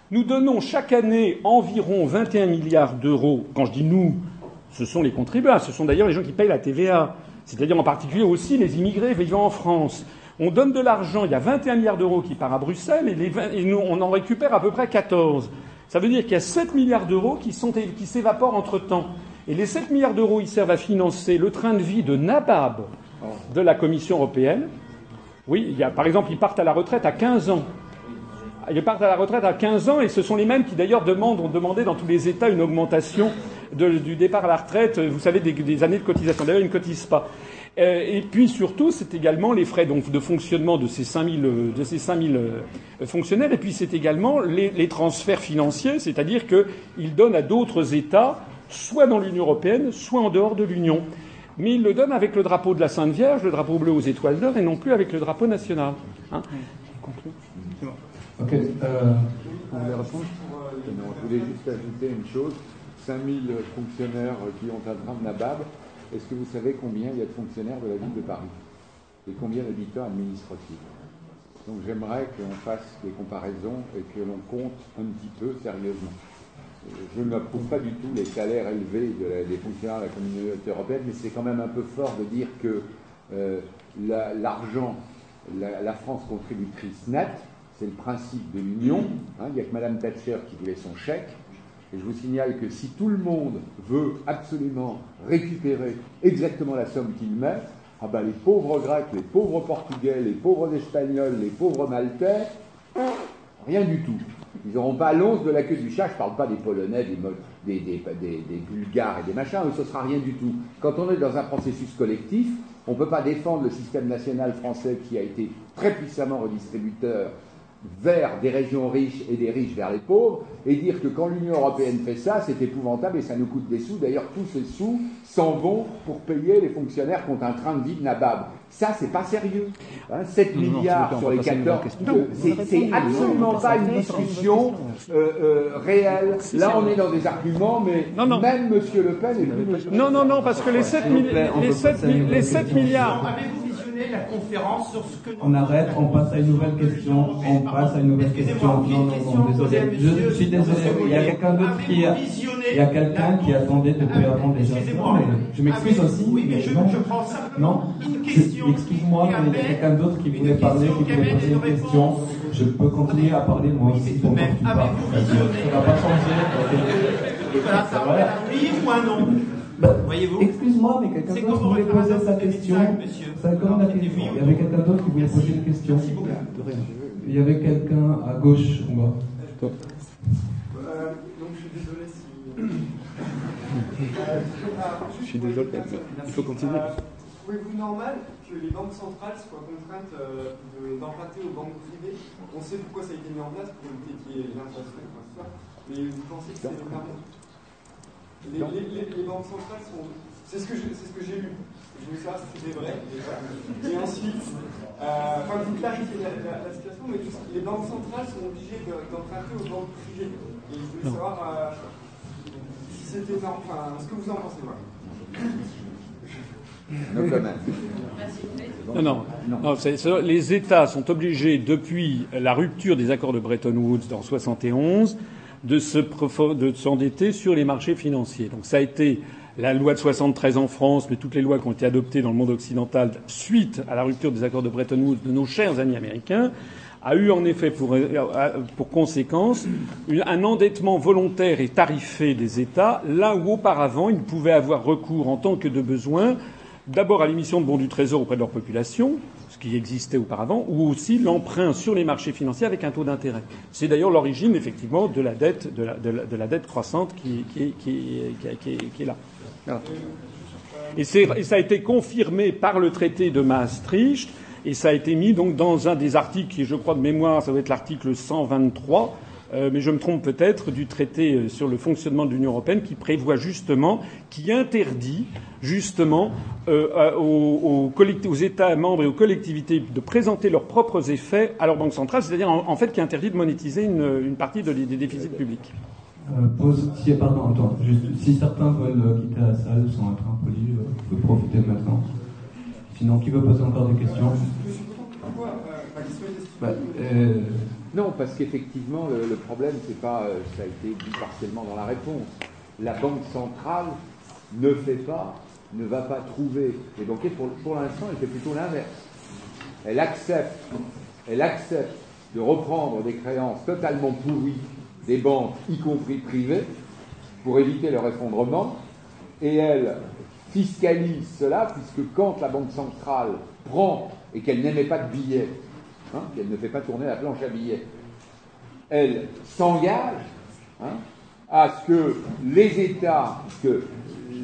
Nous donnons chaque année environ 21 milliards d'euros. Quand je dis nous, ce sont les contribuables, ce sont d'ailleurs les gens qui payent la TVA, c'est-à-dire en particulier aussi les immigrés vivant en France. On donne de l'argent, il y a 21 milliards d'euros qui part à Bruxelles et, on en récupère à peu près 14. Ça veut dire qu'il y a 7 milliards d'euros qui, s'évaporent entre-temps. Et les 7 milliards d'euros, ils servent à financer le train de vie de Nabab de la Commission européenne. Oui, il y a, par exemple, ils partent à la retraite à 15 ans. Ils partent à la retraite à 15 ans et ce sont les mêmes qui d'ailleurs ont demandé dans tous les États une augmentation du départ à la retraite, vous savez, des, années de cotisation. D'ailleurs, ils ne cotisent pas. Euh, et puis surtout, c'est également les frais donc, de fonctionnement de ces 5000, de ces 5000 euh, fonctionnaires, et puis c'est également les, les, transferts financiers, c'est-à-dire qu'ils donnent à d'autres États, soit dans l'Union européenne, soit en dehors de l'Union. Mais ils le donnent avec le drapeau de la Sainte Vierge, le drapeau bleu aux étoiles d'or, et non plus avec le drapeau national. Hein Ok. Euh, vous voulez répondre? Non, Je voulais juste ajouter une chose. 5000 fonctionnaires qui ont un train de Nabab, est-ce que vous savez combien il y a de fonctionnaires de la ville de Paris Et combien d'habitants administratifs? Donc j'aimerais qu'on fasse des comparaisons et que l'on compte un petit peu sérieusement. Je n'approuve pas du tout les salaires élevés des fonctionnaires de la communauté européenne, mais c'est quand même un peu fort de dire que euh, l'argent, la, France contributrice nette, c'est le principe de l'Union. Hein. il n'y a que Mme Thatcher qui voulait son chèque. Et je vous signale que si tout le monde veut absolument récupérer exactement la somme qu'il met, ah ben les pauvres Grecs, les pauvres Portugais, les pauvres Espagnols, les pauvres Maltais, rien du tout. Ils n'auront pas l'once de la queue du chat, je ne parle pas des Polonais, des, des, Bulgares et des machins, eux, ce sera rien du tout. Quand on est dans un processus collectif, on ne peut pas défendre le système national français qui a été très puissamment redistributeur vers des régions riches et des riches vers les pauvres, et dire que quand l'Union européenne fait ça, c'est épouvantable et ça nous coûte des sous. D'ailleurs, tous ces sous s'en vont pour payer les fonctionnaires qui ont un train de vie de nabab. Ça, c'est pas sérieux. 7 hein, milliards sur les 14, c'est absolument pas une discussion euh, euh, réelle. Là, on est dans des arguments, mais même Monsieur Le Pen est plus... Non, non, non, parce que les 7, les 7 milliards la conférence sur ce que On arrête, on passe à une nouvelle question. On passe à une nouvelle question. Non, non, non, désolé. Je suis désolé. Il y a quelqu'un d'autre qui a. Il y a quelqu'un qui attendait depuis avant déjà. je m'excuse aussi. Oui, mais je, prends Non. Excuse-moi, mais il y a quelqu'un d'autre qui voulait parler, qui voulait poser une question. Je peux continuer à parler moi aussi pendant que tu parles. Ça va pas changer. Voilà, ça va un oui ou un non Bah, Voyez-vous Excuse-moi, mais quelqu'un d'autre voulait poser sa question. Ça a la question. Il y avait quelqu'un d'autre qui voulait poser une question. Il y avait quelqu'un à gauche, en bas. Euh, donc je suis désolé si. je suis désolé, il faut continuer. Euh, trouvez-vous normal que les banques centrales soient contraintes euh, d'emprunter aux banques privées? On sait pourquoi ça a été mis en place pour éviter qu'il y ait l'inflation, mais vous pensez que c'est normal les, les, les, banques centrales sont. C'est ce que j'ai lu. Je voulais savoir si c'était vrai. Et ensuite, euh, enfin, vous clarifiez la, la, la, situation, mais les banques centrales sont obligées d'emprunter aux banques privées. Et je voulais savoir euh, si c'était normal, enfin, ce que vous en pensez. Voilà. Non, non, non les États sont obligés, depuis la rupture des accords de Bretton Woods en 71, de s'endetter sur les marchés financiers. Donc ça a été la loi de 73 en France, mais toutes les lois qui ont été adoptées dans le monde occidental suite à la rupture des accords de Bretton Woods de nos chers amis américains, a eu en effet pour, pour conséquence un endettement volontaire et tarifé des États, là où auparavant ils pouvaient avoir recours en tant que de besoin d'abord à l'émission de bons du Trésor auprès de leur population, qui existait auparavant, ou aussi l'emprunt sur les marchés financiers avec un taux d'intérêt. C'est d'ailleurs l'origine, effectivement, de la dette, de la, de la, dette croissante qui, est là. Et, et, ça a été confirmé par le traité de Maastricht, et ça a été mis donc dans un des articles qui, je crois de mémoire, ça doit être l'article 123 euh, mais je me trompe peut-être, du traité euh, sur le fonctionnement de l'Union européenne qui prévoit justement, qui interdit justement euh, aux, États membres et aux collectivités de présenter leurs propres effets à leur banque centrale, c'est-à-dire en, fait qui interdit de monétiser une, partie de, des déficits publics. si, pardon, si certains veulent quitter la salle, un peu impolis, vous pouvez profiter maintenant. Sinon, qui veut poser encore des questions? Bah, non, parce qu'effectivement, le, problème, c'est pas, euh, ça a été dit partiellement dans la réponse. La banque centrale ne fait pas, ne va pas trouver les banquiers. Pour, pour l'instant, elle fait plutôt l'inverse. Elle accepte, elle accepte de reprendre des créances totalement pourries des banques, y compris privées, pour éviter leur effondrement, et elle fiscalise cela, puisque quand la Banque centrale prend et qu'elle n'émet pas de billets, hein, qu'elle ne fait pas tourner la planche à billets, elle s'engage hein, à ce que les États, que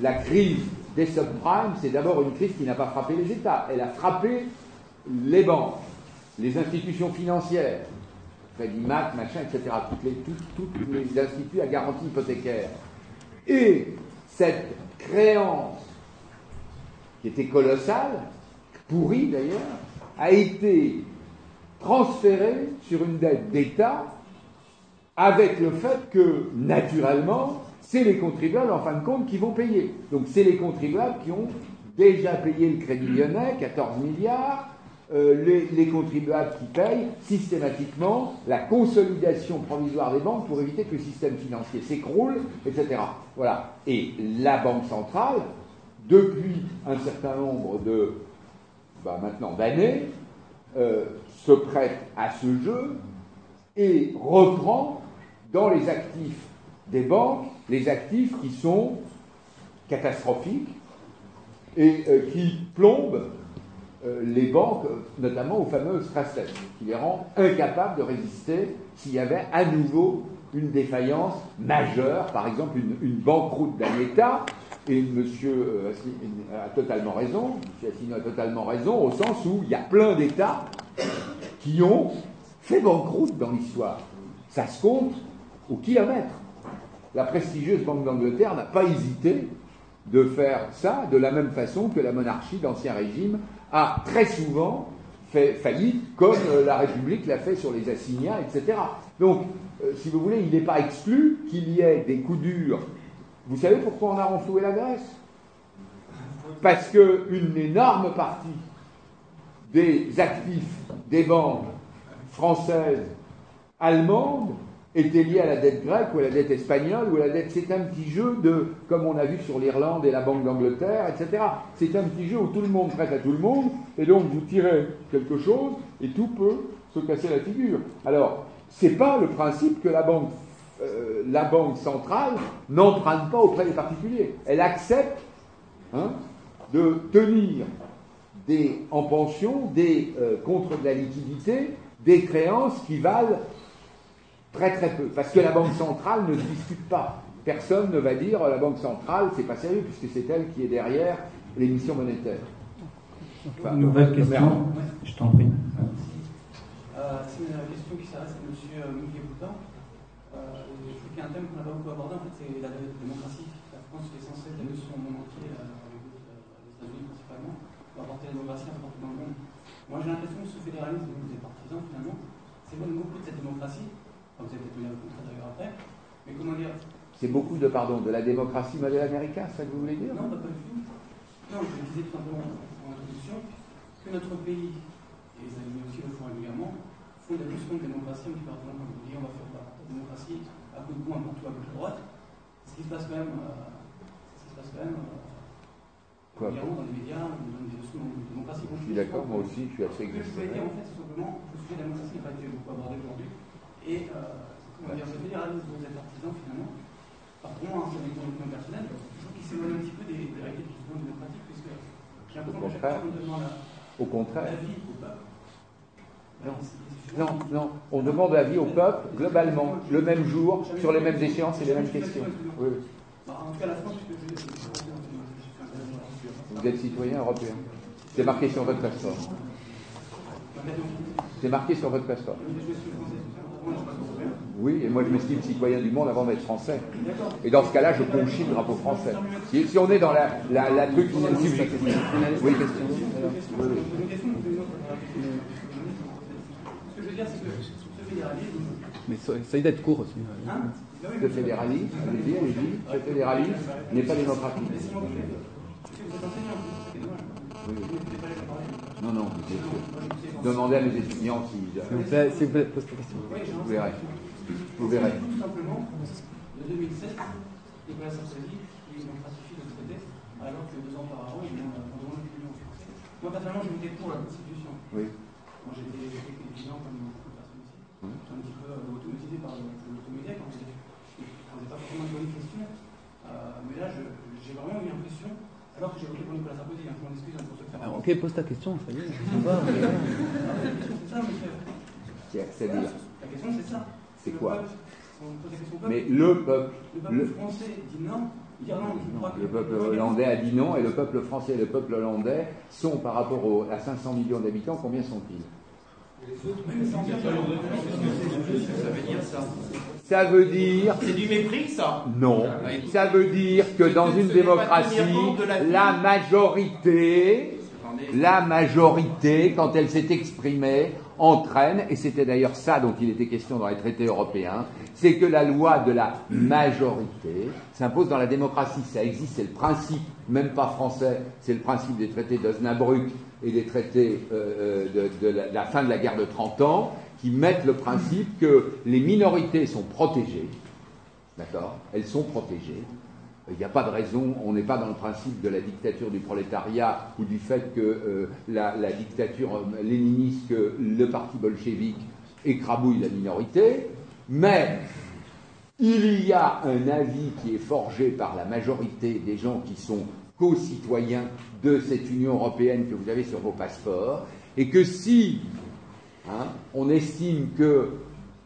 la crise des subprimes, c'est d'abord une crise qui n'a pas frappé les États, elle a frappé les banques, les institutions financières, Freddie Mac, machin, etc., toutes les, toutes les instituts à garantie hypothécaire. Et cette créance, qui était colossale, pourrie d'ailleurs, a été transférée sur une dette d'État avec le fait que, naturellement, c'est les contribuables, en fin de compte, qui vont payer. Donc c'est les contribuables qui ont déjà payé le crédit lyonnais, 14 milliards, euh, les, les, contribuables qui payent systématiquement la consolidation provisoire des banques pour éviter que le système financier s'écroule, etc. Voilà. Et la Banque centrale, depuis un certain nombre de, bah maintenant d'années, euh, se prête à ce jeu et reprend dans les actifs des banques les actifs qui sont catastrophiques et euh, qui plombent euh, les banques, notamment aux fameux stress qui les rend incapables de résister s'il y avait à nouveau une défaillance majeure, par exemple une, banqueroute d'un État, et monsieur euh, a totalement raison, M. Asselineau a totalement raison, au sens où il y a plein d'États qui ont fait banqueroute dans l'histoire. Ça se compte au kilomètre. La prestigieuse Banque d'Angleterre n'a pas hésité de faire ça de la même façon que la monarchie d'Ancien Régime a très souvent fait faillite, comme euh, la République l'a fait sur les assignats, etc. Donc, euh, si vous voulez, il n'est pas exclu qu'il y ait des coups durs. Vous savez pourquoi on a renfloué la Grèce? Parce qu'une énorme partie des actifs des banques françaises, allemandes, était lié à la dette grecque ou à la dette espagnole ou à la dette. C'est un petit jeu de, comme on a vu sur l'Irlande et la Banque d'Angleterre, etc. C'est un petit jeu où tout le monde prête à tout le monde, et donc vous tirez quelque chose et tout peut se casser la figure. Alors, c'est pas le principe que la banque, euh, la banque centrale n'emprunte pas auprès des particuliers. Elle accepte hein, de tenir des, en pension des, euh, contre de la liquidité des créances qui valent très très peu. Parce que la Banque centrale ne discute pas. Personne ne va dire la Banque centrale, c'est pas sérieux, puisque c'est elle qui est derrière l'émission monétaire. Une nouvelle question, je t'en prie. Euh, c'est une question qui s'adresse à M. Miguel Boutin. Euh, je trouve qu'il y a un thème qu'on n'a pas beaucoup abordé, en fait, c'est la démocratie. La France est censée être la leçon au monde entier, euh, avec les États-Unis principalement, pour apporter la démocratie un peu partout dans le monde. Moi, j'ai l'impression que ce fédéralisme dont vous êtes partisan, finalement, s'éloigne beaucoup de cette démocratie. Enfin, vous avez peut-être le contraire d'ailleurs après. Mais comment dire? C'est beaucoup de, pardon, de la démocratie modèle américain, c'est ça que vous voulez dire? Non, pas, du tout. Non, je disais tout simplement en introduction que notre pays, et les États-Unis aussi le font régulièrement, font des leçons de démocratie un petit peu partout dans le monde. On va faire la démocratie à coup de poing partout à gauche à droite. Ce qui se passe quand même, euh, ce qui se passe quand même euh, Quoi, dans les médias, des leçons de démocratie. Je suis d'accord, moi aussi, je suis assez Ce que je voulais dire, en fait, c'est simplement le sujet de la démocratie n'a pas été beaucoup abordé aujourd'hui. Et, euh, comment dire, ce fédéralisme dont vous êtes partisan, finalement, par contre, c'est avec mon opinion personnelle, je trouve qu'il s'éloigne un petit peu des, des règles justement démocratiques, puisque j'ai l'impression que qu'on demande Au contraire. l'avis au peuple, Non. Non, non, on demande l'avis au peuple globalement, le même jour, sur les mêmes échéances et les mêmes questions. Oui, bah, en tout cas, la France, puisque je Vous êtes citoyen européen. C'est marqué sur votre passeport. C'est marqué sur votre passeport. Oui, et moi je m'estime citoyen du monde avant d'être français. Et dans ce cas-là, je conchis le drapeau français. Si, si on est dans la, la, la truc qui Oui, question. Ce que je veux dire, c'est que ce fédéralisme, Mais d'être court aussi. hein, Ce fédéralisme, allez-y, allez-y, ce fédéralisme n'est pas démocratique. Non, non, vous êtes- Demandez à mes étudiants s'ils. S'il vous plaît, s'il vous plaît, pose ta question. Vous verrez. Vous verrez. Tout simplement, de 2007, Nicolas Sarkozy, ils ont ratifié le traité, alors que deux ans auparavant, ils ont demandé l'opinion française. Moi, personnellement, j'ai voté pour la Constitution. Oui. Moi, j'étais étudiant comme beaucoup de personnes ici. J'étais un petit peu euh, automatisé par le- l'automédia quand. Je ne posais pas forcément de bonnes questions. Euh, mais là, j'ai vraiment eu l'impression, alors que j'ai voté pour Nicolas Sarkozy, hein, je m'en excuse hein, pour se faire. Ah, ok, pose ta question, ça y est. je sais pas. C'est ça, monsieur. C'est-à-dire, La question, c'est ça. c'est Le quoi peuple. Mais le peuple, Le peuple le, français dit non, je crois que. le peuple hollandais a dit non, et le peuple français et le peuple hollandais sont, par rapport au- à 500 millions d'habitants, combien sont-ils? Ça veut dire. C'est du mépris, ça Non. Ça veut dire que dans une démocratie, la majorité, la majorité, quand elle s'est exprimée, entraîne, et c'était d'ailleurs ça dont il était question dans les traités européens, c'est que la loi de la majorité s'impose dans la démocratie. Ça existe, c'est le principe, même pas français, c'est le principe des traités d'Osnabrück et des traités euh, euh, de, la, fin de la guerre de 30 ans, qui mettent le principe que les minorités sont protégées, d'accord? Elles sont protégées. Il n'y a pas de raison, on n'est pas dans le principe de la dictature du prolétariat ou du fait que euh, la, dictature léniniste, que le parti bolchevique écrabouille la minorité, mais il y a un avis qui est forgé par la majorité des gens qui sont co-citoyens de cette Union européenne que vous avez sur vos passeports, et que si hein, on estime que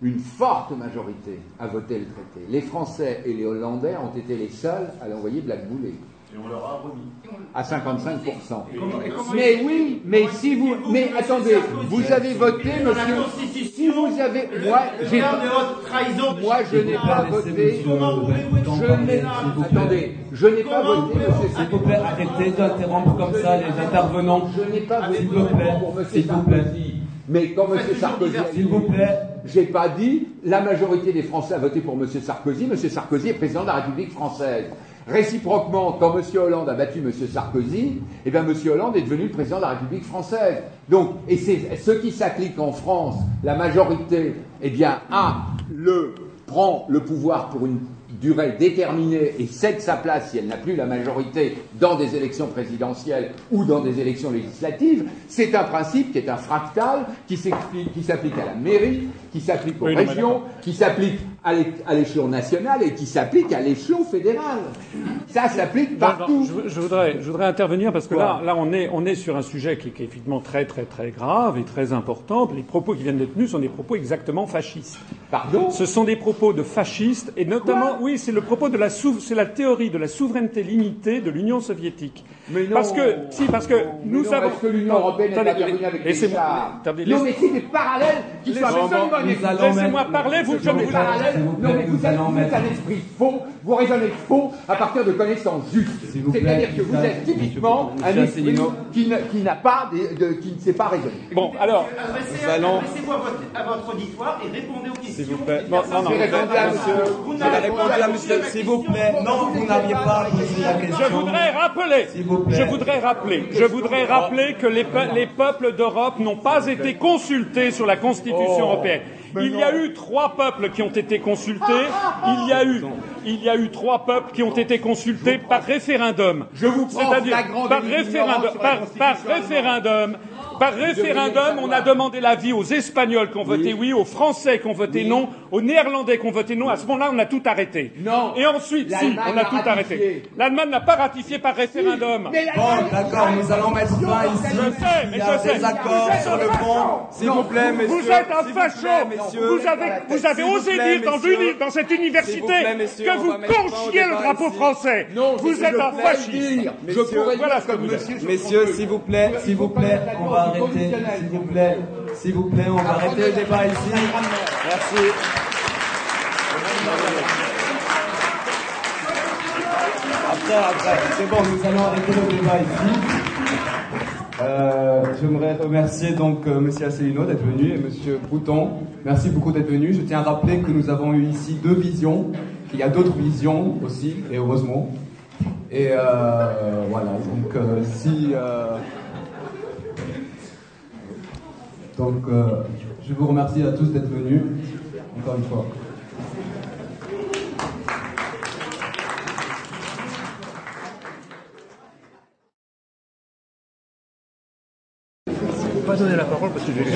une forte majorité a voté le traité, les Français et les Hollandais ont été les seuls à l'envoyer blackbouler Et on leur a remis. à 55%. Et comment- et comment Mais oui, mais si vous, mais attendez, vous avez voté, monsieur. Si vous avez, moi, j'ai moi, je n'ai pas voté. Je n'ai, attendez, je n'ai pas voté, monsieur S'il vous plaît, arrêtez d'interrompre comme ça les intervenants? Je n'ai pas S'il voté vous plaît, pour monsieur s'il vous plaît. Sarkozy. Mais quand monsieur Sarkozy, a S'il vous dit- plaît. j'ai pas dit la majorité des Français a voté pour monsieur Sarkozy. Monsieur Sarkozy est président de la République française. Réciproquement, quand monsieur Hollande a battu monsieur Sarkozy, eh bien monsieur Hollande est devenu le président de la République française. Donc, et c'est ce qui s'applique en France, la majorité, eh bien, a le prend le pouvoir pour une durée déterminée et cède sa place si elle n'a plus la majorité dans des élections présidentielles ou dans des élections législatives, c'est un principe qui est un fractal qui s'applique à la mairie, qui s'applique aux régions, qui s'applique à l'échelon national et qui s'applique à l'échelon fédéral. Ça s'applique partout. je, voudrais, je voudrais intervenir parce que là, là on, est, on est sur un sujet qui, qui, est effectivement très très très grave et très important. Les propos qui viennent d'être tenus sont des propos exactement fascistes. Pardon? Ce sont des propos de fascistes et notamment, oui, c'est le propos de la c'est la théorie de la souveraineté limitée de l'Union soviétique. Mais non, parce que si, parce que nous non, avons. Est-ce que l'Union européenne est intervenue avec les chars? Non, mais c'est des parallèles qui sont absolument Laissez-moi parler, vous, je vous non, mais vous, êtes, un esprit faux, vous raisonnez faux à partir de connaissances justes. C'est-à-dire que vous êtes typiquement un esprit qui n'a pas, de, qui ne sait pas raisonner. Bon, alors, adressez-vous à votre auditoire et répondez aux questions. S'il vous plaît. Non, non, non. Vous n'avez répondu à monsieur. S'il vous plaît. Non, vous n'aviez pas posé la question. Je voudrais rappeler, je voudrais rappeler, je voudrais rappeler que les, les peuples d'Europe n'ont pas été consultés sur la Constitution européenne il y a eu trois peuples qui ont été consultés. Il y a eu, il y a eu trois peuples qui ont été consultés par référendum. Je vous C'est-à-dire par référendum, par référendum par référendum, on a demandé l'avis aux Espagnols qui ont voté oui, aux Français qui ont voté non, aux Néerlandais qui ont voté non. À ce moment-là, on a tout arrêté. Non. Et ensuite, si, on a, tout arrêté. L'Allemagne n'a pas ratifié par référendum. bon, d'accord, nous allons mettre fin ici. Je sais, mais je sais. Désaccord sur le fond. S'il vous plaît, messieurs. Vous êtes un facho. Vous avez, vous avez osé dire dans, dans cette université que vous conchiez le drapeau français. Non, vous êtes un fasciste. Je pourrais voilà êtes. Messieurs, s'il vous plaît, s'il vous plaît, on va arrêter, s'il vous plaît, s'il vous plaît, on va arrêter le débat ici. Merci. Après, après, c'est bon, nous allons arrêter le débat ici. Euh, J'aimerais remercier donc euh, Monsieur Asselineau d'être venu et Monsieur Brouton. Merci beaucoup d'être venu. Je tiens à rappeler que nous avons eu ici deux visions, qu'il y a d'autres visions aussi, et heureusement. Et euh, voilà, donc euh, si Donc, je vous remercie à tous d'être venus, encore une fois. Pas donner la parole parce que